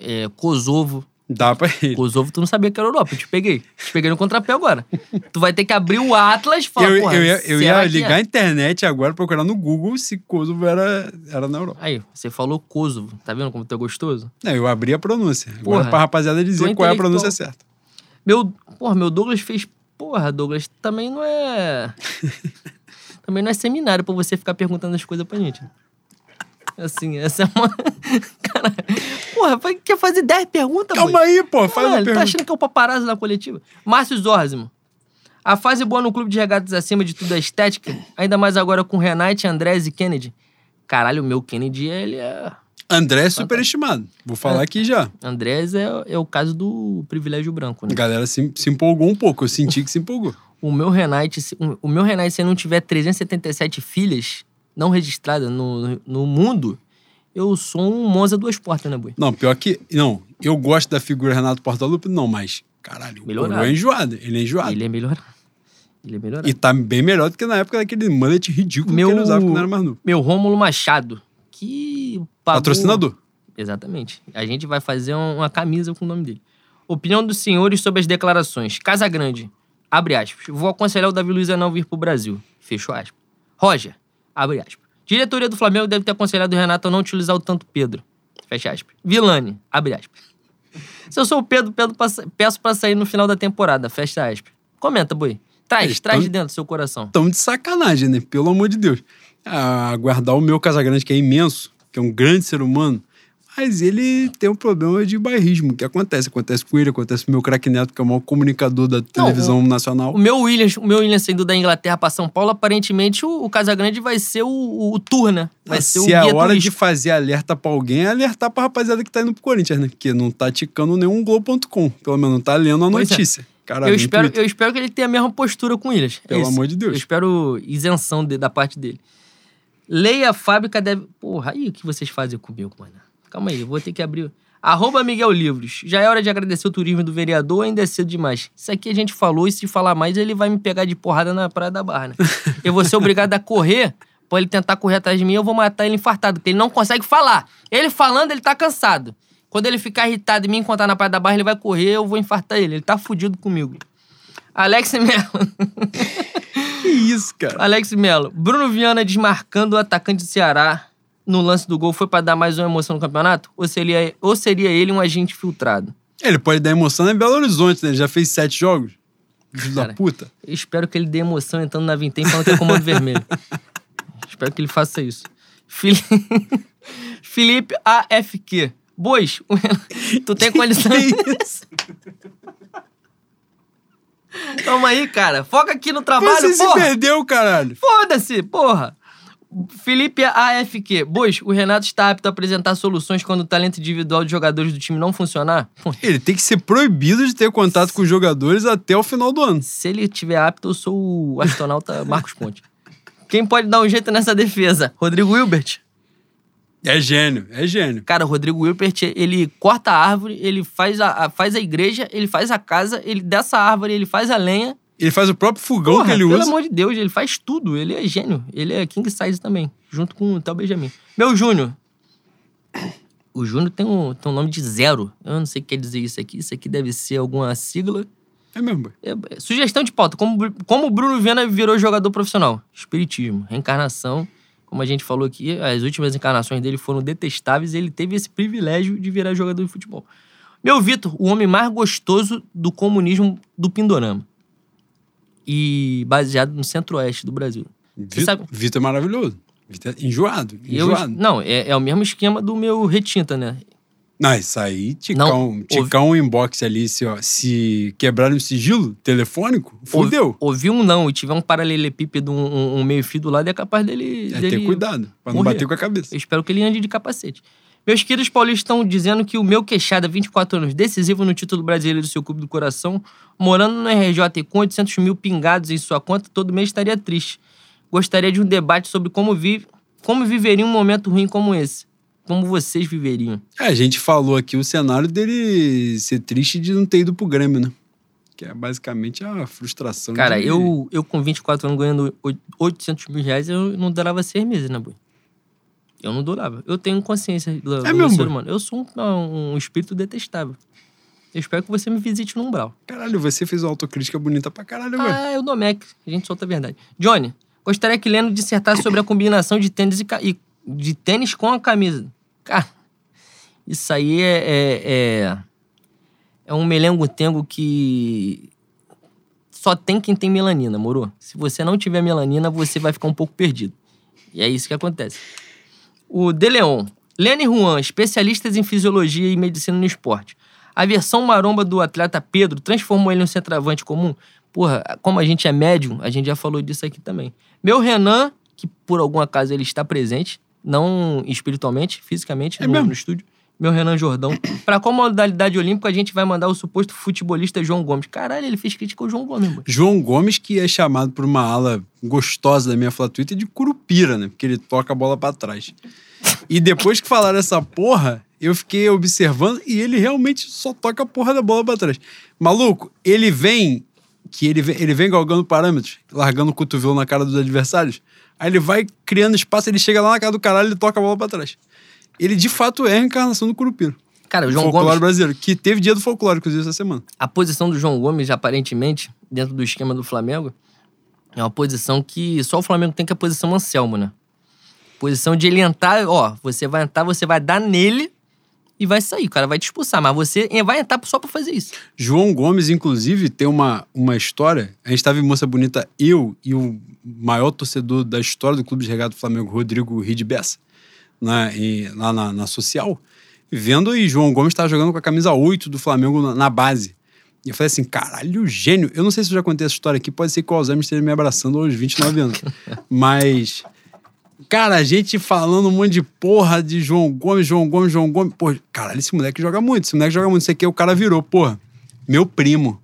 é, Kosovo. Dá pra ele. Kosovo, tu não sabia que era Europa. Eu te peguei. Te peguei no contrapé agora. Tu vai ter que abrir o Atlas e falar, Eu, porra, eu ia, eu ia ligar é? a internet agora, procurar no Google se Kosovo era, era na Europa. Aí, você falou Kosovo. Tá vendo como tu é gostoso? Não, eu abri a pronúncia. Agora Porra, pra rapaziada dizer qual é a pronúncia certa. Meu, porra, meu Douglas fez... Porra, Douglas, também não é... também não é seminário pra você ficar perguntando as coisas pra gente. Assim, essa é uma... Cara, porra, quer fazer 10 perguntas, Calma aí, pô. Faz uma tá pergunta. achando que é o paparazzo na coletiva? Márcio Zorzimo. A fase boa no clube de regatas acima de tudo é estética, ainda mais agora com Renate, Andrés e Kennedy. Caralho, o meu Kennedy, ele é... André é superestimado. Vou falar aqui já. Andrés é, é o caso do privilégio branco, A né? galera se, se empolgou um pouco. Eu senti que se empolgou. O meu Renate, o meu Renate, se não tiver 377 filhas não registradas no, no mundo, eu sou um Monza duas portas, né, boi? Não, pior que. Não, eu gosto da figura Renato Portaluppi, não, mas. Caralho, o Melhorado. Coroa é enjoado. Ele é enjoado. Ele é melhor. Ele é melhor. E tá bem melhor do que na época daquele mullet ridículo Meu- que ele usava quando era mais novo. Meu Rômulo Machado, que pagou... Patrocinador. Exatamente. A gente vai fazer um- uma camisa com o nome dele. Opinião dos senhores sobre as declarações. Casa Grande, abre aspas. Vou aconselhar o Davi Luiz a não vir pro Brasil. Fechou aspas. Roger, abre aspas. Diretoria do Flamengo deve ter aconselhado o Renato a não utilizar o tanto Pedro. Fecha aspas. Vilani, abre aspas. Se eu sou o Pedro, Pedro peço pra sair no final da temporada. Fecha aspas. Comenta, boi. Traz, Eles traz tão- de dentro do seu coração. Tão de sacanagem, né? Pelo amor de Deus. Ah, Aguardar o meu Casagrande, que é imenso, que é um grande ser humano, mas ele tem um problema de bairrismo, que acontece. Acontece com ele, acontece com o meu craque Neto, que é o maior comunicador da televisão nacional. O meu Williams, o meu Williams saindo da Inglaterra pra São Paulo, aparentemente o, o Casagrande vai ser o, o, o tour, né? Vai ser o Se é guia hora de fazer alerta pra alguém, é alertar pra rapaziada que tá indo pro Corinthians, né? Porque não tá ticando nenhum Globo.com. Pelo menos não tá lendo a Pois é. notícia. Cara, eu, no espero, eu espero que ele tenha a mesma postura com o Williams. É Pelo isso. amor de Deus. Eu espero isenção de- da parte dele. Leia a fábrica deve. Porra, aí o que vocês fazem comigo, mano? Calma aí, eu vou ter que abrir. Arroba Miguel Livros. Já é hora de agradecer o turismo do vereador, ainda é cedo demais. Isso aqui a gente falou, e se falar mais, ele vai me pegar de porrada na Praia da Barra, né? Eu vou ser obrigado a correr, pra ele tentar correr atrás de mim, eu vou matar ele infartado, porque ele não consegue falar. Ele falando, ele tá cansado. Quando ele ficar irritado e me encontrar na Praia da Barra, ele vai correr, eu vou infartar ele. Ele tá fudido comigo. Alex Melo. Que isso, cara? Alex Melo. Bruno Viana desmarcando o atacante do Ceará no lance do gol foi pra dar mais uma emoção no campeonato? Ou seria, ou seria ele um agente filtrado? Ele pode dar emoção em Belo Horizonte, né? Ele já fez sete jogos. Filho da puta. Eu espero que ele dê emoção entrando na Vintém pra não ter comando vermelho. espero que ele faça isso. Fili- Felipe AFQ. Bois, tu tem. Que isso? Calma aí, cara. Foca aqui no trabalho, Você se porra. perdeu, caralho. Foda-se, porra! Felipe AFQ. Bois, o Renato está apto a apresentar soluções quando o talento individual de jogadores do time não funcionar? Ele tem que ser proibido de ter contato com os jogadores até o final do ano. Se ele tiver apto, eu sou o astronauta Marcos Ponte. Quem pode dar um jeito nessa defesa? Rodrigo Wilbert. É gênio, é gênio. Cara, o Rodrigo Wilbert, ele corta a árvore, ele faz a, a- faz a igreja, ele faz a casa, ele dessa árvore, ele faz a lenha. Ele faz o próprio fogão Porra, que ele pelo usa. amor de Deus, ele faz tudo. Ele é gênio. Ele é king size também, junto com o Theo Benjamin. Meu Júnior. O Júnior tem um, tem um nome de zero. Eu não sei o que quer dizer isso aqui. Isso aqui deve ser alguma sigla. É mesmo. É, é, sugestão de pauta. Como, como o Bruno Viana virou jogador profissional? Espiritismo, reencarnação. Como a gente falou aqui, as últimas encarnações dele foram detestáveis e ele teve esse privilégio de virar jogador de futebol. Meu Vitor, o homem mais gostoso do comunismo do Pindorama. E baseado no centro-oeste do Brasil. Você Vitor, sabe- Vitor é maravilhoso. Vitor é enjoado, Eu, enjoado. não, é, é o mesmo esquema do meu retinta, né? Não, isso aí, ticar, Não, ticar um inbox ali, se, ó, se quebrar um sigilo telefônico, fudeu. Ouvi um não e tiver um paralelepípedo, um, um- meio-fio do lado, é capaz dele. É dele ter cuidado, pra não morrer. bater com a cabeça. Eu espero que ele ande de capacete. Meus queridos paulistas estão dizendo que o meu queixada, 24 anos, decisivo no título brasileiro do seu clube do coração, morando no RJ com 800 mil pingados em sua conta, todo mês estaria triste. Gostaria de um debate sobre como vive, como viveria um momento ruim como esse. Como vocês viveriam. É, a gente falou aqui o cenário dele ser triste de não ter ido pro Grêmio, né? Que é basicamente a frustração Cara, de... eu, eu com 24 anos ganhando oit- 800 mil reais, eu não durava seis meses, né, boi? Eu não durava. Eu tenho consciência do, do É mesmo, ser humano. Eu sou um, um espírito detestável. Eu espero que você me visite no Umbral. Caralho, você fez uma autocrítica bonita pra caralho, velho. Ah, eu dou Mac. A gente solta a verdade. Johnny, gostaria que Leno dissertasse sobre a combinação de tênis, e, ca- e- de tênis com a camisa. Cara, isso aí é... É, é, é um melengo-tengo que... Só tem quem tem melanina, moro? Se você não tiver melanina, você vai ficar um pouco perdido. E é isso que acontece. O De Leon. Lene Juan, especialistas em fisiologia e medicina no esporte. A versão maromba do atleta Pedro transformou ele em um centroavante comum? Porra, como a gente é médium, a gente já falou disso aqui também. Meu Renan, que por algum acaso ele está presente, não espiritualmente, fisicamente, É no, mesmo? no estúdio. Meu Renan Jordão. Pra qual modalidade olímpica a gente vai mandar o suposto futebolista João Gomes? Caralho, ele fez crítica ao João Gomes, mano. João Gomes, que é chamado por uma ala gostosa da minha Fla Twitter de curupira, né? Porque ele toca a bola pra trás. E depois que falaram essa porra, eu fiquei observando e ele realmente só toca a porra da bola pra trás. Maluco, ele vem que ele vem, ele vem galgando parâmetros, largando o cotovelo na cara dos adversários. Aí ele vai criando espaço, ele chega lá na cara do caralho e toca a bola pra trás. Ele de fato é a encarnação do curupira. Cara, o João folclore Gomes, brasileiro, que teve dia do folclore, inclusive, essa semana. a posição do João Gomes, aparentemente, dentro do esquema do Flamengo, é uma posição que só o Flamengo tem que é a posição Anselmo, né? Posição de ele entrar, ó, você vai entrar, você vai dar nele e vai sair. O cara vai te expulsar, mas você vai entrar só pra fazer isso. João Gomes, inclusive, tem uma, uma história. A gente estava em Moça Bonita, eu e o maior torcedor da história do Clube de Regado do Flamengo, Rodrigo Ride Bessa, né, e- lá na, na social, vendo e João Gomes estava jogando com a camisa 8 do Flamengo na, na base. E eu falei assim, caralho, gênio. Eu não sei se eu já contei essa história aqui, pode ser que o Alzheimer esteja me abraçando aos 29 anos. Mas, cara, a gente falando um monte de porra de João Gomes, João Gomes, João Gomes. Pô, caralho, esse moleque joga muito, esse moleque joga muito. Isso aqui, o cara virou, porra, meu primo.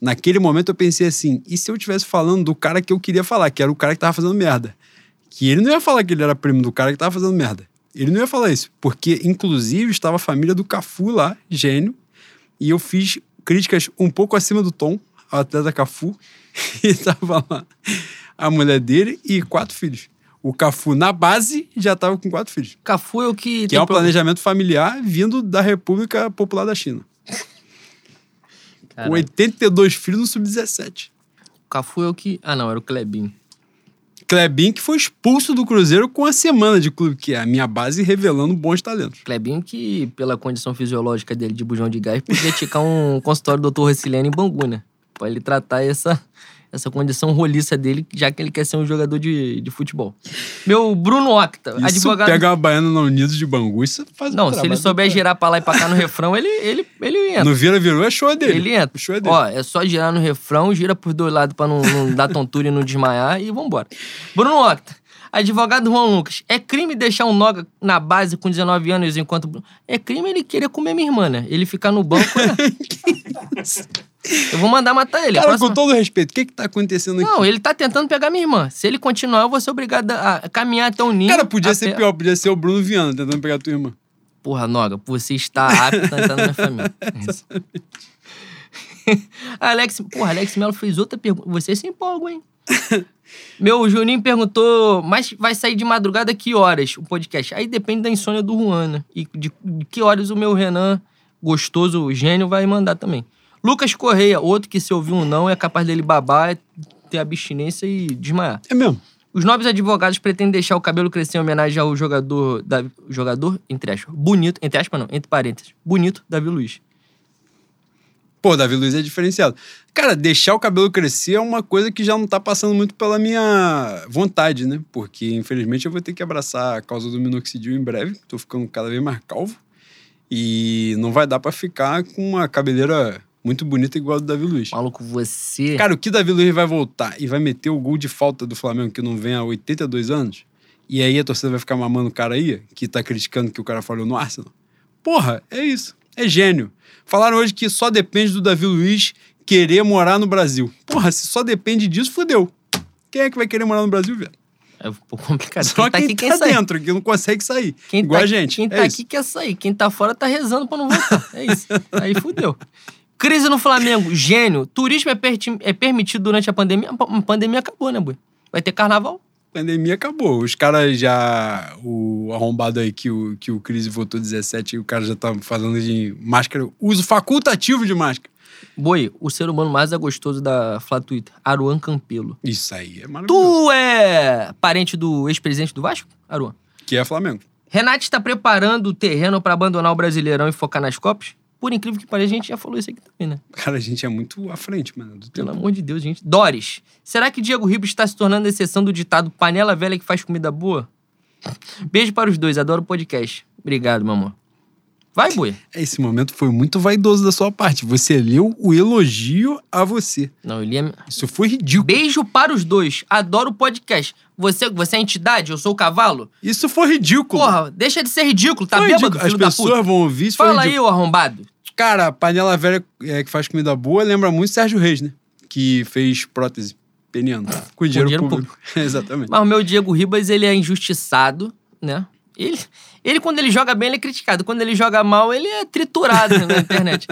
Naquele momento eu pensei assim, e se eu estivesse falando do cara que eu queria falar, que era o cara que tava fazendo merda? Que ele não ia falar que ele era primo do cara que tava fazendo merda. Ele não ia falar isso, porque inclusive estava a família do Cafu lá, gênio, e eu fiz críticas um pouco acima do tom ao atleta Cafu, e tava lá a mulher dele e quatro filhos. O Cafu na base já tava com quatro filhos. Cafu é o que. Que é um planejamento familiar vindo da República Popular da China. Com Caralho. 82 filhos no Sub-17. Cafu é o que. Ah, não, era o Klebin. Klebin, que foi expulso do Cruzeiro com a semana de clube, que é a minha base revelando bons talentos. Klebin, que pela condição fisiológica dele de bujão de gás, podia ticar um consultório do Dr. Rociliano em Bangu, né? Pra ele tratar essa, essa condição roliça dele, já que ele quer ser um jogador de, de futebol. Meu Bruno Octa, Isso advogado. pega uma baiana na Unidos de Bangu, isso faz um Não, se ele souber girar pra lá e pra cá no refrão, ele, ele, ele entra. No Vira Virou é show dele. Ele entra. O show é dele. Ó, é só girar no refrão, gira por dois lados pra não, não dar tontura e não desmaiar e vambora. Bruno Octa. Advogado Juan Lucas, é crime deixar um Noga na base com 19 anos enquanto. É crime ele querer comer minha irmã, né? Ele ficar no banco. né? Eu vou mandar matar ele. Cara, com todo respeito, o que que tá acontecendo aqui? Não, ele tá tentando pegar minha irmã. Se ele continuar, eu vou ser obrigado a caminhar até o ninho. Cara, podia ser pior, podia ser o Bruno Viana tentando pegar a tua irmã. Porra, Noga, você está apto a entrar na minha família. É. Alex, porra, Alex Melo fez outra pergunta. Você se empolga, hein? Meu Juninho perguntou, mas vai sair de madrugada que horas o podcast? Aí depende da insônia do Juan, né? E de, de que horas o meu Renan, gostoso, gênio, vai mandar também. Lucas Correia, outro que se ouvir um não é capaz dele babar, ter abstinência e desmaiar. É mesmo. Os nobres advogados pretendem deixar o cabelo crescer em homenagem ao jogador, da, jogador, entre aspas, bonito, entre aspas não, entre parênteses, bonito, Davi Luiz. Pô, Davi Luiz é diferenciado. Cara, deixar o cabelo crescer é uma coisa que já não tá passando muito pela minha vontade, né? Porque, infelizmente, eu vou ter que abraçar a causa do minoxidil em breve. Tô ficando cada vez mais calvo. E não vai dar pra ficar com uma cabeleira muito bonita igual a do Davi Luiz. Maluco, você... Cara, o que Davi Luiz vai voltar e vai meter o gol de falta do Flamengo que não vem há 82 anos? E aí a torcida vai ficar mamando o cara aí, que tá criticando que o cara falhou no Arsenal? Porra, é isso. É gênio. Falaram hoje que só depende do Davi Luiz querer morar no Brasil. Porra, se só depende disso, fudeu. Quem é que vai querer morar no Brasil, velho? É um pouco complicado. Só quem tá aqui quem tá dentro, que não consegue sair. Quem Igual tá, a gente. Quem é tá isso. aqui quer sair. Quem tá fora tá rezando pra não voltar. É isso. Aí fudeu. Crise no Flamengo. Gênio. Turismo é, perti- é permitido durante a pandemia. A pandemia acabou, né, boi? Vai ter carnaval. pandemia acabou. Os caras já. O arrombado aí que o, que o Cris votou 17 e o cara já tá falando de máscara, uso facultativo de máscara. Boi, o ser humano mais gostoso da Flá Twitter, Aruan Campelo. Isso aí é maravilhoso. Tu é parente do ex-presidente do Vasco, Aruan? Que é Flamengo. Renato está preparando o terreno para abandonar o Brasileirão e focar nas Copas? Por incrível que pareça, a gente já falou isso aqui também, né? Cara, a gente é muito à frente, mano. Pelo amor de Deus, gente. Doris, será que Diego Ribas está se tornando a exceção do ditado panela velha que faz comida boa? Beijo para os dois, adoro o podcast. Obrigado, meu amor. Vai, Boi. Esse momento foi muito vaidoso da sua parte. Você leu o elogio a você. Não, ele é... Isso foi ridículo. Beijo para os dois, adoro o podcast. Você, você é entidade, eu sou o cavalo? Isso foi ridículo. Porra, deixa de ser ridículo, tá Foi bêbado, ridículo. filho As pessoas vão ouvir isso. Fala aí, ô arrombado. Cara, a panela velha é, que faz comida boa lembra muito Sérgio Reis, né? Que fez prótese peniana. Com dinheiro, dinheiro público. Exatamente. Mas o meu Diego Ribas, ele é injustiçado, né? Ele, ele, quando ele joga bem, ele é criticado. Quando ele joga mal, ele é triturado na internet.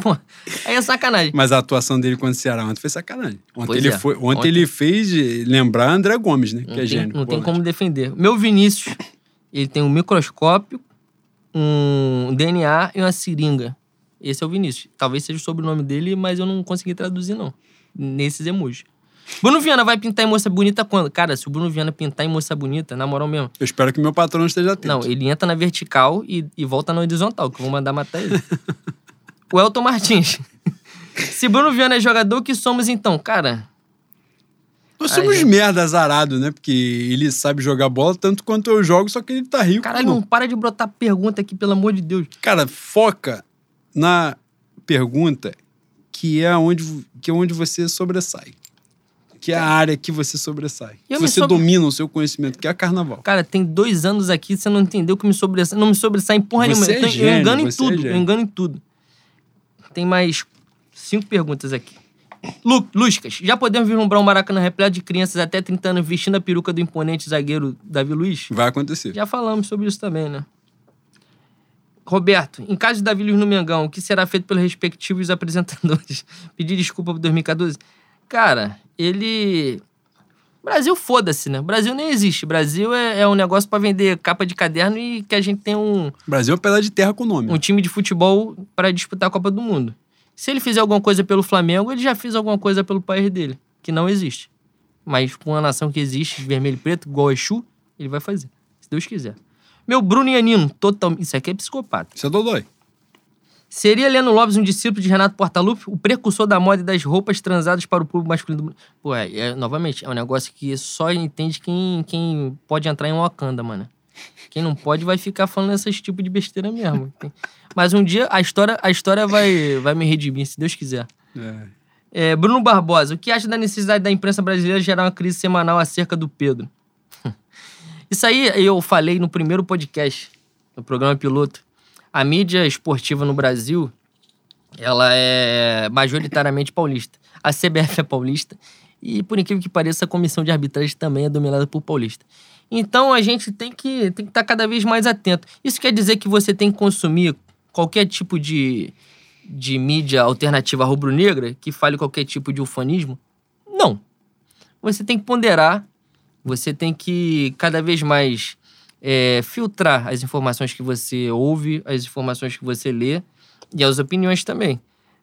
Pô, aí é sacanagem. Mas a atuação dele contra o Ceará ontem foi sacanagem. Ontem, Pois ele, é. foi, ontem, Ontem- ele fez lembrar André Gomes, né? Não que é tem, gênio. não tem volante. como defender. Meu Vinícius, ele tem um microscópio, um DNA e uma seringa. Esse é o Vinícius. Talvez seja o sobrenome dele, mas eu não consegui traduzir, não. Nesses emojis. Bruno Viana vai pintar em moça bonita quando? Cara, se o Bruno Viana pintar em moça bonita, na moral mesmo. Eu espero que meu patrão esteja atento. Não, ele entra na vertical e, e volta na horizontal, que eu vou mandar matar ele. o Elton Martins. se Bruno Viana é jogador, o que somos então? Cara, Nós somos Aí- merda azarado, né? Porque ele sabe jogar bola tanto quanto eu jogo, só que ele tá rico. caralho, não para de brotar pergunta aqui, pelo amor de Deus. Cara, foca na pergunta que é onde, que é onde você sobressai. Que é a área que você sobressai. Eu que você sobre- domina o seu conhecimento, que é carnaval. Cara, tem dois anos aqui, você não entendeu que me sobressai. Não me sobressai em porra nenhuma. é eu, tô- eu gênio, engano em é tudo. eu gênio. engano em tudo. Tem mais cinco perguntas aqui. Lu, Luscas, já podemos vislumbrar um Maracanã repleto de crianças até 30 anos vestindo a peruca do imponente zagueiro Davi Luiz? Vai acontecer. Já falamos sobre isso também, né? Roberto, em caso de Davi Luiz no Mengão, o que será feito pelos respectivos apresentadores? Pedir desculpa por 2014? Cara, ele. Brasil, foda-se, né? Brasil nem existe. Brasil é, é um negócio pra vender capa de caderno e que a gente tem um, Brasil é um pedaço de terra com nome. um time de futebol pra disputar a Copa do Mundo. Se ele fizer alguma coisa pelo Flamengo, ele já fez alguma coisa pelo país dele, que não existe. Mas com uma nação que existe, vermelho e preto, igual o Exu, ele vai fazer. Se Deus quiser. Meu Bruno Ianino, total... isso aqui é psicopata. Isso é Dodói. Seria Leno Lopes um discípulo de Renato Portaluppi, o precursor da moda e das roupas transadas para o público masculino do Pô, é, é, novamente, é um negócio que só entende quem, quem pode entrar em Wakanda, mano. Quem não pode vai ficar falando esses tipos de besteira mesmo. Mas um dia a história, a história vai, vai me redimir, se Deus quiser. É. É, Bruno Barbosa, o que acha da necessidade da imprensa brasileira gerar uma crise semanal acerca do Pedro? Isso aí eu falei no primeiro podcast, no programa piloto. A mídia esportiva no Brasil, ela é majoritariamente paulista. A CBF é paulista e, por incrível que pareça, a comissão de arbitragem também é dominada por paulista. Então a gente tem que tem que estar cada vez mais atento. Isso quer dizer que você tem que consumir qualquer tipo de, de mídia alternativa rubro-negra que fale qualquer tipo de ufanismo? Não. Você tem que ponderar, você tem que cada vez mais é, filtrar as informações que você ouve, as informações que você lê e as opiniões também.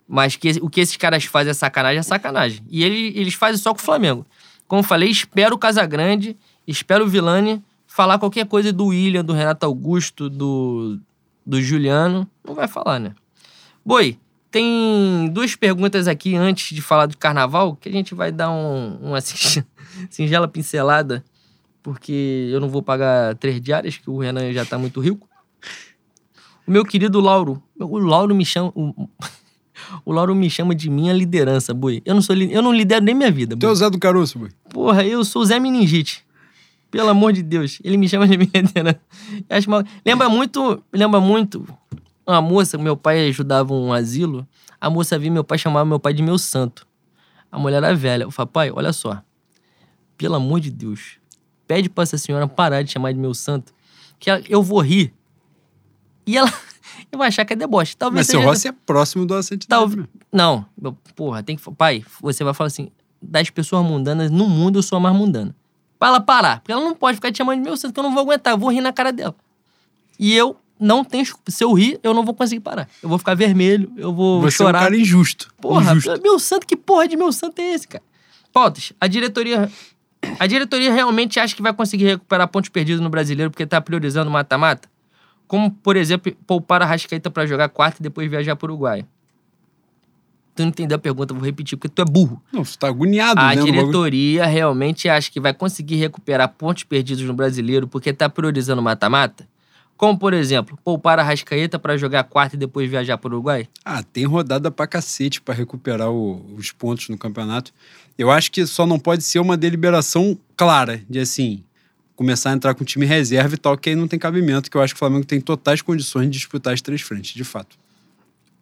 Mas que, o que esses caras fazem é sacanagem, é sacanagem. E ele, eles fazem só com o Flamengo. Como eu falei, espero o Casagrande, espero o Vilani falar qualquer coisa do William, do Renato Augusto, do, do Juliano. Não vai falar, né? Boi, tem duas perguntas aqui antes de falar do carnaval que a gente vai dar um, uma sin- singela pincelada, porque eu não vou pagar três diárias, que o Renan já tá muito rico. O meu querido Lauro, o Lauro me chama. O, o Lauro me chama de minha liderança, boi. Eu não sou eu não lidero nem minha vida, Tu é boi. o Zé do Caroço, boy. Porra, eu sou o Zé Meningite. Pelo amor de Deus. Ele me chama de minha liderança. Acho mal- Lembra muito. Lembra muito. Uma moça, meu pai ajudava um asilo. A moça vinha, meu pai chamava meu pai de meu santo. A mulher era velha. Eu falei, pai, olha só. Pelo amor de Deus. Pede pra essa senhora parar de chamar de meu santo. Que ela- eu vou rir. E ela. Eu vou achar que é deboche. Talvez Mas seu Rossi é próximo do assentidade. Tal... mesmo. Não, porra, tem que. Pai, você vai falar assim: das pessoas mundanas, no mundo eu sou a mais mundana. pra ela parar. Porque ela não pode ficar te chamando de meu santo, que eu não vou aguentar, eu vou rir na cara dela. E eu não tenho. Se eu rir, eu não vou conseguir parar. Eu vou ficar vermelho, eu vou Você chorar. é um cara injusto. Porra, injusto. meu santo, que porra de meu santo é esse, cara? Pautas, a diretoria. A diretoria realmente acha que vai conseguir recuperar pontos perdidos no brasileiro porque tá priorizando o mata-mata? Como, por exemplo, poupar a Rascaeta pra jogar quarto e depois viajar pro Uruguai. Tu não entendeu a pergunta, vou repetir, porque tu é burro. Não, você tá agoniado, A né? diretoria realmente acha que vai conseguir recuperar pontos perdidos no brasileiro porque tá priorizando o mata-mata? Como, por exemplo, poupar a Rascaeta pra jogar quarto e depois viajar pro Uruguai? Ah, tem rodada pra cacete pra recuperar o- os pontos no campeonato. Eu acho que só não pode ser uma deliberação clara, de assim, começar a entrar com time reserva e tal, que aí não tem cabimento, que eu acho que o Flamengo tem totais condições de disputar as três frentes, de fato.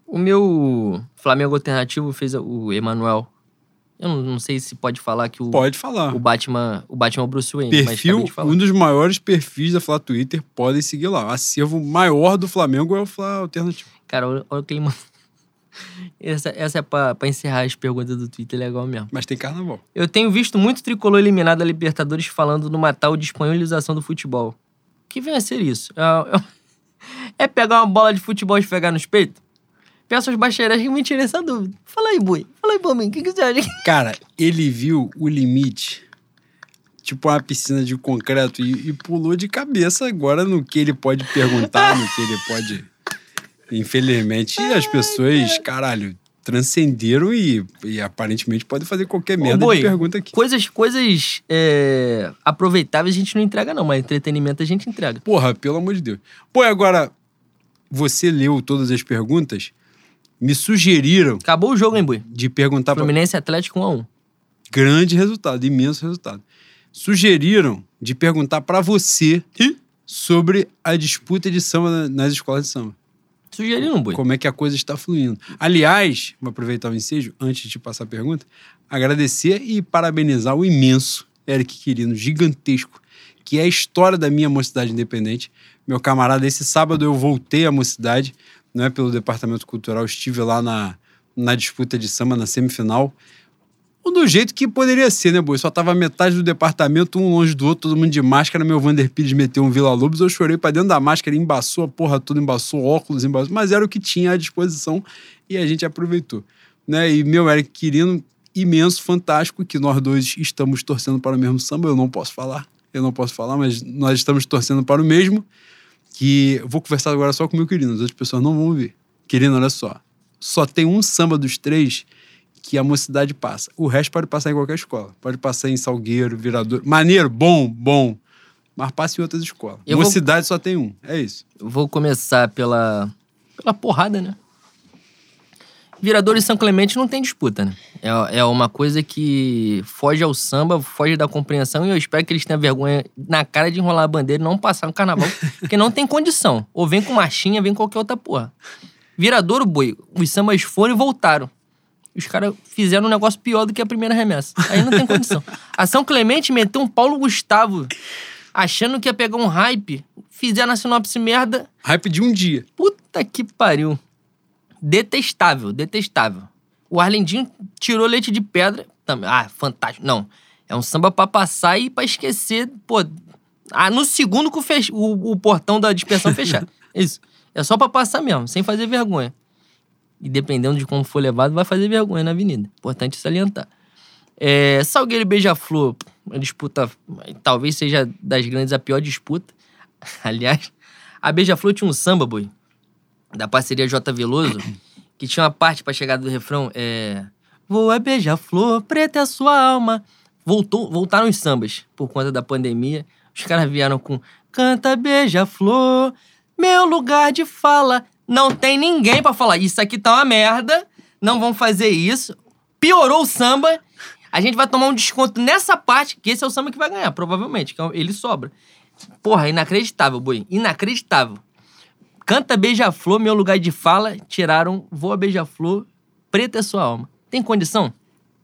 O meu Flamengo alternativo fez o Emanuel. Eu não, não sei se pode falar que o, Pode falar. o Batman, o Batman é o Bruce Wayne, Perfil, um dos maiores perfis da Flá Twitter, podem seguir lá. O acervo maior do Flamengo é o Flá Alternativo. Cara, olha, olha o que ele mandou. Essa, essa é pra, pra encerrar as perguntas do Twitter, legal mesmo. Mas tem carnaval. Eu tenho visto muito tricolor eliminado da Libertadores falando numa tal de espanholização do futebol. O que vem a ser isso? É, é- é pegar uma bola de futebol e esfregar nos peitos? Peço aos bacheirais que me tirem essa dúvida. Fala aí, Bui. Fala aí pra mim. O que, que você acha? Cara, ele viu o limite, tipo uma piscina de concreto, e, e pulou de cabeça agora no que ele pode perguntar, no que ele pode. Infelizmente, as pessoas, caralho, transcenderam e, e aparentemente podem fazer qualquer Ô, merda Boi, de pergunta aqui. Coisas, coisas é, aproveitáveis a gente não entrega, não, mas entretenimento a gente entrega. Porra, pelo amor de Deus. Pô, agora, você leu todas as perguntas, me sugeriram Acabou o jogo, hein, Bui? de perguntar pra Fluminense e Atlético 1x1. grande resultado, imenso resultado. Sugeriram de perguntar pra você sobre a disputa de samba na- nas escolas de samba. Sugeriram, Bui. Como é que a coisa está fluindo. Aliás, vou aproveitar o ensejo, antes de passar a pergunta, agradecer e parabenizar o imenso Eric Quirino, gigantesco, que é a história da minha mocidade independente. Meu camarada, esse sábado eu voltei à mocidade, não é pelo departamento cultural, estive lá na, na disputa de samba, na semifinal. Do jeito que poderia ser, né, boi? Só tava metade do departamento, um longe do outro, todo mundo de máscara. Meu Vander Pires meteu um Vila Lobos, eu chorei pra dentro da máscara, embaçou a porra toda, embaçou óculos, embaçou. Mas era o que tinha à disposição e a gente aproveitou. Né? E meu Eric Quirino, imenso, fantástico, que nós dois estamos torcendo para o mesmo samba. Eu não posso falar, eu não posso falar, mas nós estamos torcendo para o mesmo. Que vou conversar agora só com o meu Quirino, as outras pessoas não vão ver. Quirino, olha só. Só tem um samba dos três que a mocidade passa. O resto pode passar em qualquer escola. Pode passar em Salgueiro, Virador. Maneiro, bom, bom. Mas passa em outras escolas. Eu vou- mocidade só tem um. É isso. Vou começar pela, pela porrada, né? Virador e São Clemente não tem disputa, né? É, é uma coisa que foge ao samba, foge da compreensão e eu espero que eles tenham vergonha na cara de enrolar a bandeira e não passar no carnaval, porque não tem condição. Ou vem com marchinha, vem qualquer outra porra. Viradouro, boi, os sambas foram e voltaram. Os caras fizeram um negócio pior do que a primeira remessa. Aí não tem condição. A São Clemente meteu um Paulo Gustavo, achando que ia pegar um hype, fizeram a sinopse merda, Hype de um dia. Puta que pariu. Detestável, detestável. O Arlendinho tirou leite de pedra. Também. Ah, fantástico. Não. É um samba pra passar e pra esquecer. Pô. Ah, no segundo que o, fech... o, o portão da dispersão fechar. Isso. É só pra passar mesmo, sem fazer vergonha. E dependendo de como for levado, vai fazer vergonha na avenida. Importante salientar. É, Salgueiro e Beija-Flor, uma disputa, talvez seja das grandes a pior disputa. Aliás, a Beija-Flor tinha um samba, boi, da parceria J Veloso, que tinha uma parte pra chegada do refrão, é... Voa beija-flor, preta é a sua alma. Voltou, voltaram os sambas por conta da pandemia. Os caras vieram com Canta beija-flor, meu lugar de fala. Não tem ninguém pra falar. Isso aqui tá uma merda. Não vão fazer isso. Piorou o samba. A gente vai tomar um desconto nessa parte, que esse é o samba que vai ganhar, provavelmente. Que é ele sobra. Porra, inacreditável, boi. Inacreditável. Canta beija-flor, meu lugar de fala. Tiraram voa beija-flor, preta é sua alma. Tem condição?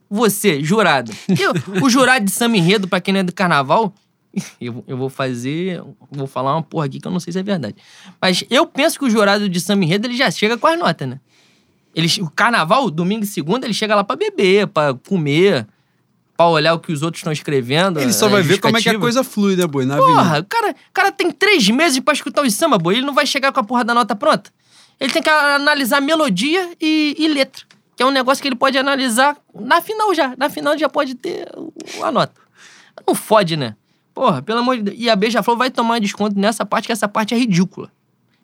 Você, jurado. Eu, o jurado de samba enredo, pra quem não é do carnaval, eu, eu vou fazer. Vou falar uma porra aqui que eu não sei se é verdade. Mas eu penso que o jurado de samba enredo ele já chega com as notas, né? Ele, o carnaval, domingo e segunda, ele chega lá pra beber, pra comer. pra olhar o que os outros estão escrevendo. Ele só vai ver como é que a coisa flui, né, boi? Na Porra, o cara, o cara tem três meses pra escutar os samba, boi. Ele não vai chegar com a porra da nota pronta. Ele tem que analisar melodia e, e letra. Que é um negócio que ele pode analisar na final já. Na final já pode ter o- a nota. Não fode, né? Porra, pelo amor de Deus. E a Beija-Flor vai tomar desconto nessa parte, que essa parte é ridícula.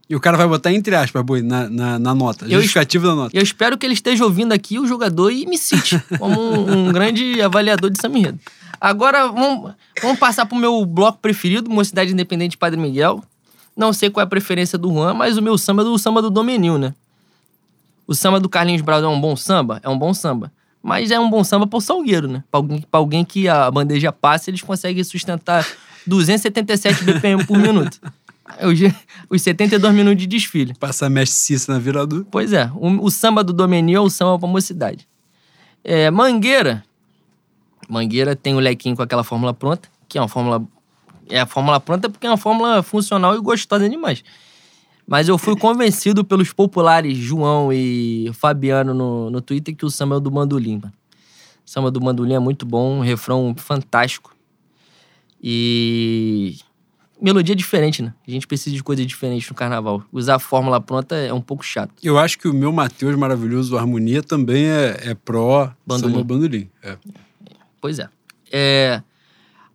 E o cara vai botar entre aspas, boi, na, na, na nota. Eu Justificativa da nota. Eu espero que ele esteja ouvindo aqui o jogador e me cite como um, um grande avaliador de samba enredo. Agora, vamos, vamos passar pro meu bloco preferido, Mocidade Independente Padre Miguel. Não sei qual é a preferência do Juan, mas o meu samba é do samba do Domenil, né? O samba do Carlinhos Brau é um bom samba? É um bom samba. Mas é um bom samba pro Salgueiro, né? Pra alguém, pra alguém que a bandeja passa, eles conseguem sustentar 277 BPM por minuto. Os, os 72 minutos de desfile. Passa a mestre Cissa na viradura. Pois é, o, o samba do Domenil é o samba pra mocidade. É, Mangueira. Mangueira tem o lequinho com aquela fórmula pronta, que é uma fórmula. É a fórmula pronta porque é uma fórmula funcional e gostosa demais. Mas eu fui convencido pelos populares João e Fabiano no, no Twitter que o samba é o do Bandolim. mano. O samba do Bandolim é muito bom, um refrão fantástico. E. Melodia diferente, né? A gente precisa de coisas diferentes no carnaval. Usar a fórmula pronta é um pouco chato. Eu acho que o meu Matheus maravilhoso, Harmonia, também é, é pró Bandolim. samba bandolim. É. Pois é. É.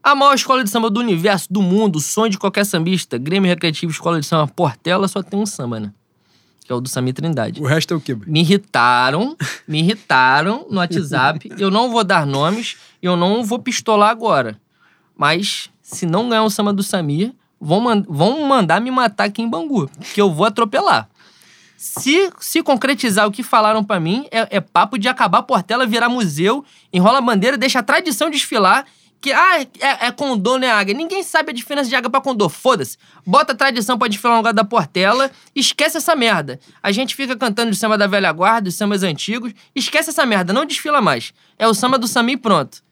A maior escola de samba do universo, do mundo, sonho de qualquer sambista, Grêmio Recreativo Escola de Samba Portela, só tem um samba, né? Que é o do Sami Trindade. O resto é o quê? Me irritaram, me irritaram no WhatsApp. Eu não vou dar nomes, eu não vou pistolar agora. Mas, se não ganhar o samba do Samir, vão, man- vão mandar me matar aqui em Bangu, que eu vou atropelar. Se, se concretizar o que falaram pra mim, é, é papo de acabar a Portela, virar museu, enrola a bandeira, deixa a tradição desfilar. Que, ah, é, é condô, né, águia? Ninguém sabe a diferença de águia pra condô. Foda-se. Bota a tradição pra desfilar no lugar da Portela. Esquece essa merda. A gente fica cantando de samba da velha guarda, os sambas antigos. Esquece essa merda. Não desfila mais. É o samba do Sami e pronto.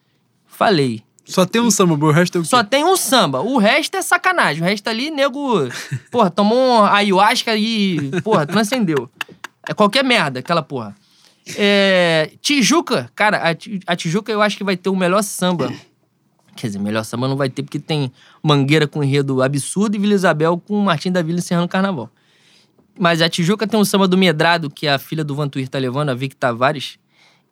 Falei. Só tem um samba. O resto é o quê? Só tem um samba. O resto é sacanagem. O resto ali, nego. Porra, tomou um ayahuasca e. Porra, transcendeu. É qualquer merda, aquela porra. É, Tijuca, cara, a, a Tijuca eu acho que vai ter o melhor samba. Quer dizer, melhor samba não vai ter, porque tem Mangueira com enredo absurdo e Vila Isabel com Martim da Vila encerrando o carnaval. Mas a Tijuca tem um samba do Medrado, que a filha do Vantuir tá levando, a Vic Tavares,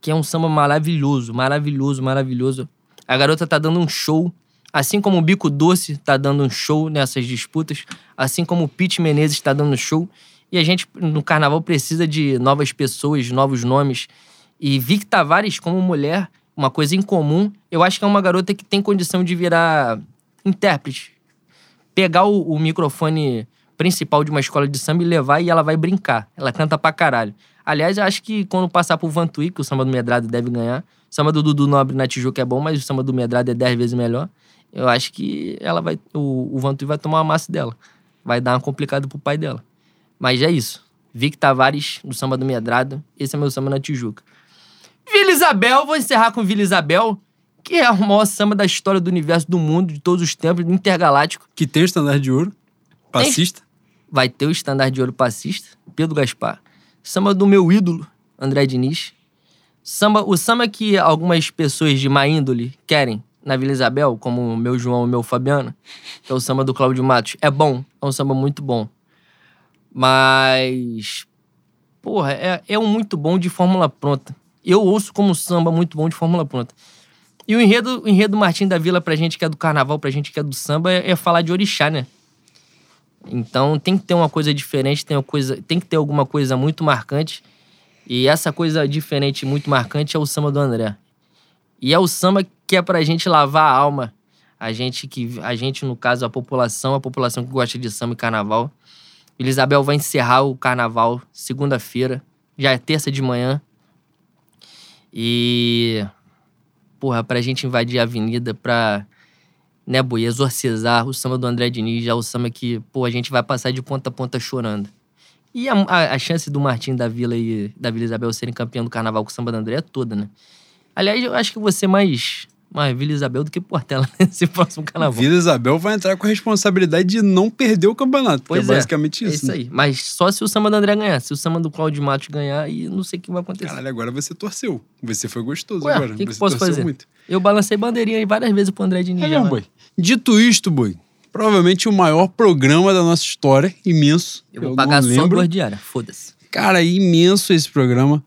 que é um samba maravilhoso, maravilhoso, maravilhoso. A garota tá dando um show, assim como o Bico Doce tá dando um show nessas disputas, assim como o Pete Menezes tá dando show. E a gente, no carnaval, precisa de novas pessoas, novos nomes. E Vic Tavares, como mulher, uma coisa em comum, eu acho que é uma garota que tem condição de virar intérprete. Pegar o, o microfone principal de uma escola de samba e levar e ela vai brincar. Ela canta pra caralho. Aliás, eu acho que quando passar pro Vantuí, que o samba do Medrado deve ganhar, o samba do Dudu Nobre na Tijuca é bom, mas o samba do Medrado é dez vezes melhor. Eu acho que ela vai, o, o Vantuí vai tomar uma massa dela. Vai dar uma complicada pro pai dela. Mas é isso. Vic Tavares, do samba do Medrado. Esse é meu samba na Tijuca. Vila Isabel, vou encerrar com Vila Isabel, que é o maior samba da história do universo, do mundo, de todos os tempos, do intergaláctico. Que tem o estandarte de ouro. Passista. Vai ter o estandarte de ouro passista, Pedro Gaspar. Samba do meu ídolo, André Diniz. Samba, o samba que algumas pessoas de má índole querem na Vila Isabel, como o meu João e o meu Fabiano, que é o samba do Cláudio Matos. É bom, é um samba muito bom. Mas. Porra, é, é um muito bom de fórmula pronta. Eu ouço como samba muito bom de fórmula pronta. E o enredo, o enredo Martim da Vila, pra gente que é do carnaval, pra gente que é do samba, é, é falar de orixá, né? Então tem que ter uma coisa diferente, tem, uma coisa, tem que ter alguma coisa muito marcante. E essa coisa diferente, muito marcante, é o samba do André. E é o samba que é pra gente lavar a alma. A gente que. A gente, no caso, a população, a população que gosta de samba e carnaval. Vila Isabel vai encerrar o carnaval segunda-feira. Já é terça de manhã. E. Porra, pra gente invadir a avenida pra. Né, boi, exorcizar o samba do André Diniz, já o samba que, pô, a gente vai passar de ponta a ponta chorando. E a, a, a chance do Martim da Vila e da Vila Isabel serem campeão do carnaval com o samba do André é toda, né? Aliás, eu acho que você mais mais Vila Isabel do que Portela nesse próximo carnaval. Vila Isabel vai entrar com a responsabilidade de não perder o campeonato. Pois que é é, basicamente É isso. isso né? aí. Mas só se o samba do André ganhar. Se o samba do Claudio Matos ganhar, aí não sei o que vai acontecer. Caralho, agora você torceu. Você foi gostoso Ué, agora. o que, que você posso fazer? muito. Eu balancei bandeirinha aí várias vezes pro André Diniz. É mesmo, mano. boi. Dito isto, boi, provavelmente o maior programa da nossa história, imenso. Eu vou não pagar só duas diárias. Foda-se. Cara, é imenso esse programa.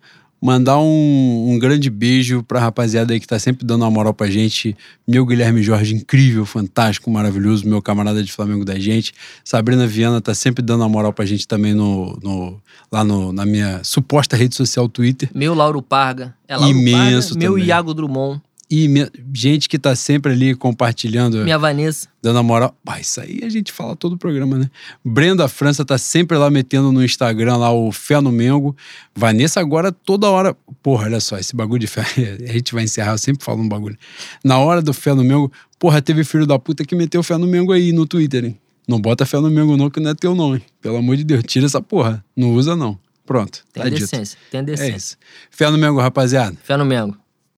Mandar um, um grande beijo pra rapaziada aí que tá sempre dando uma moral pra gente. Meu Guilherme Jorge, incrível, fantástico, maravilhoso, meu camarada de Flamengo da gente. Sabrina Viana tá sempre dando uma moral pra gente também no, no- lá no- na minha suposta rede social Twitter. Meu Lauro Parga. É Lauro Imenso Parga, Meu. Iago Drummond. E me- gente que tá sempre ali compartilhando. Minha Vanessa. dando a moral. Pá, isso aí a gente fala todo o programa, né? Brenda França tá sempre lá metendo no Instagram lá o Fé no Mengo. Vanessa agora toda hora. Porra, olha só, esse bagulho de fé. A gente vai encerrar, eu sempre falo um bagulho. Na hora do Fé no Mengo, porra, teve filho da puta que meteu Fé no Mengo aí no Twitter, hein? Não bota Fé no Mengo não, que não é teu não, hein? Pelo amor de Deus, tira essa porra. Não usa não. Pronto, Tem tá dito. decência. Tem É decência. isso. Fé no Mengo, rapaziada. Fé no Mengo.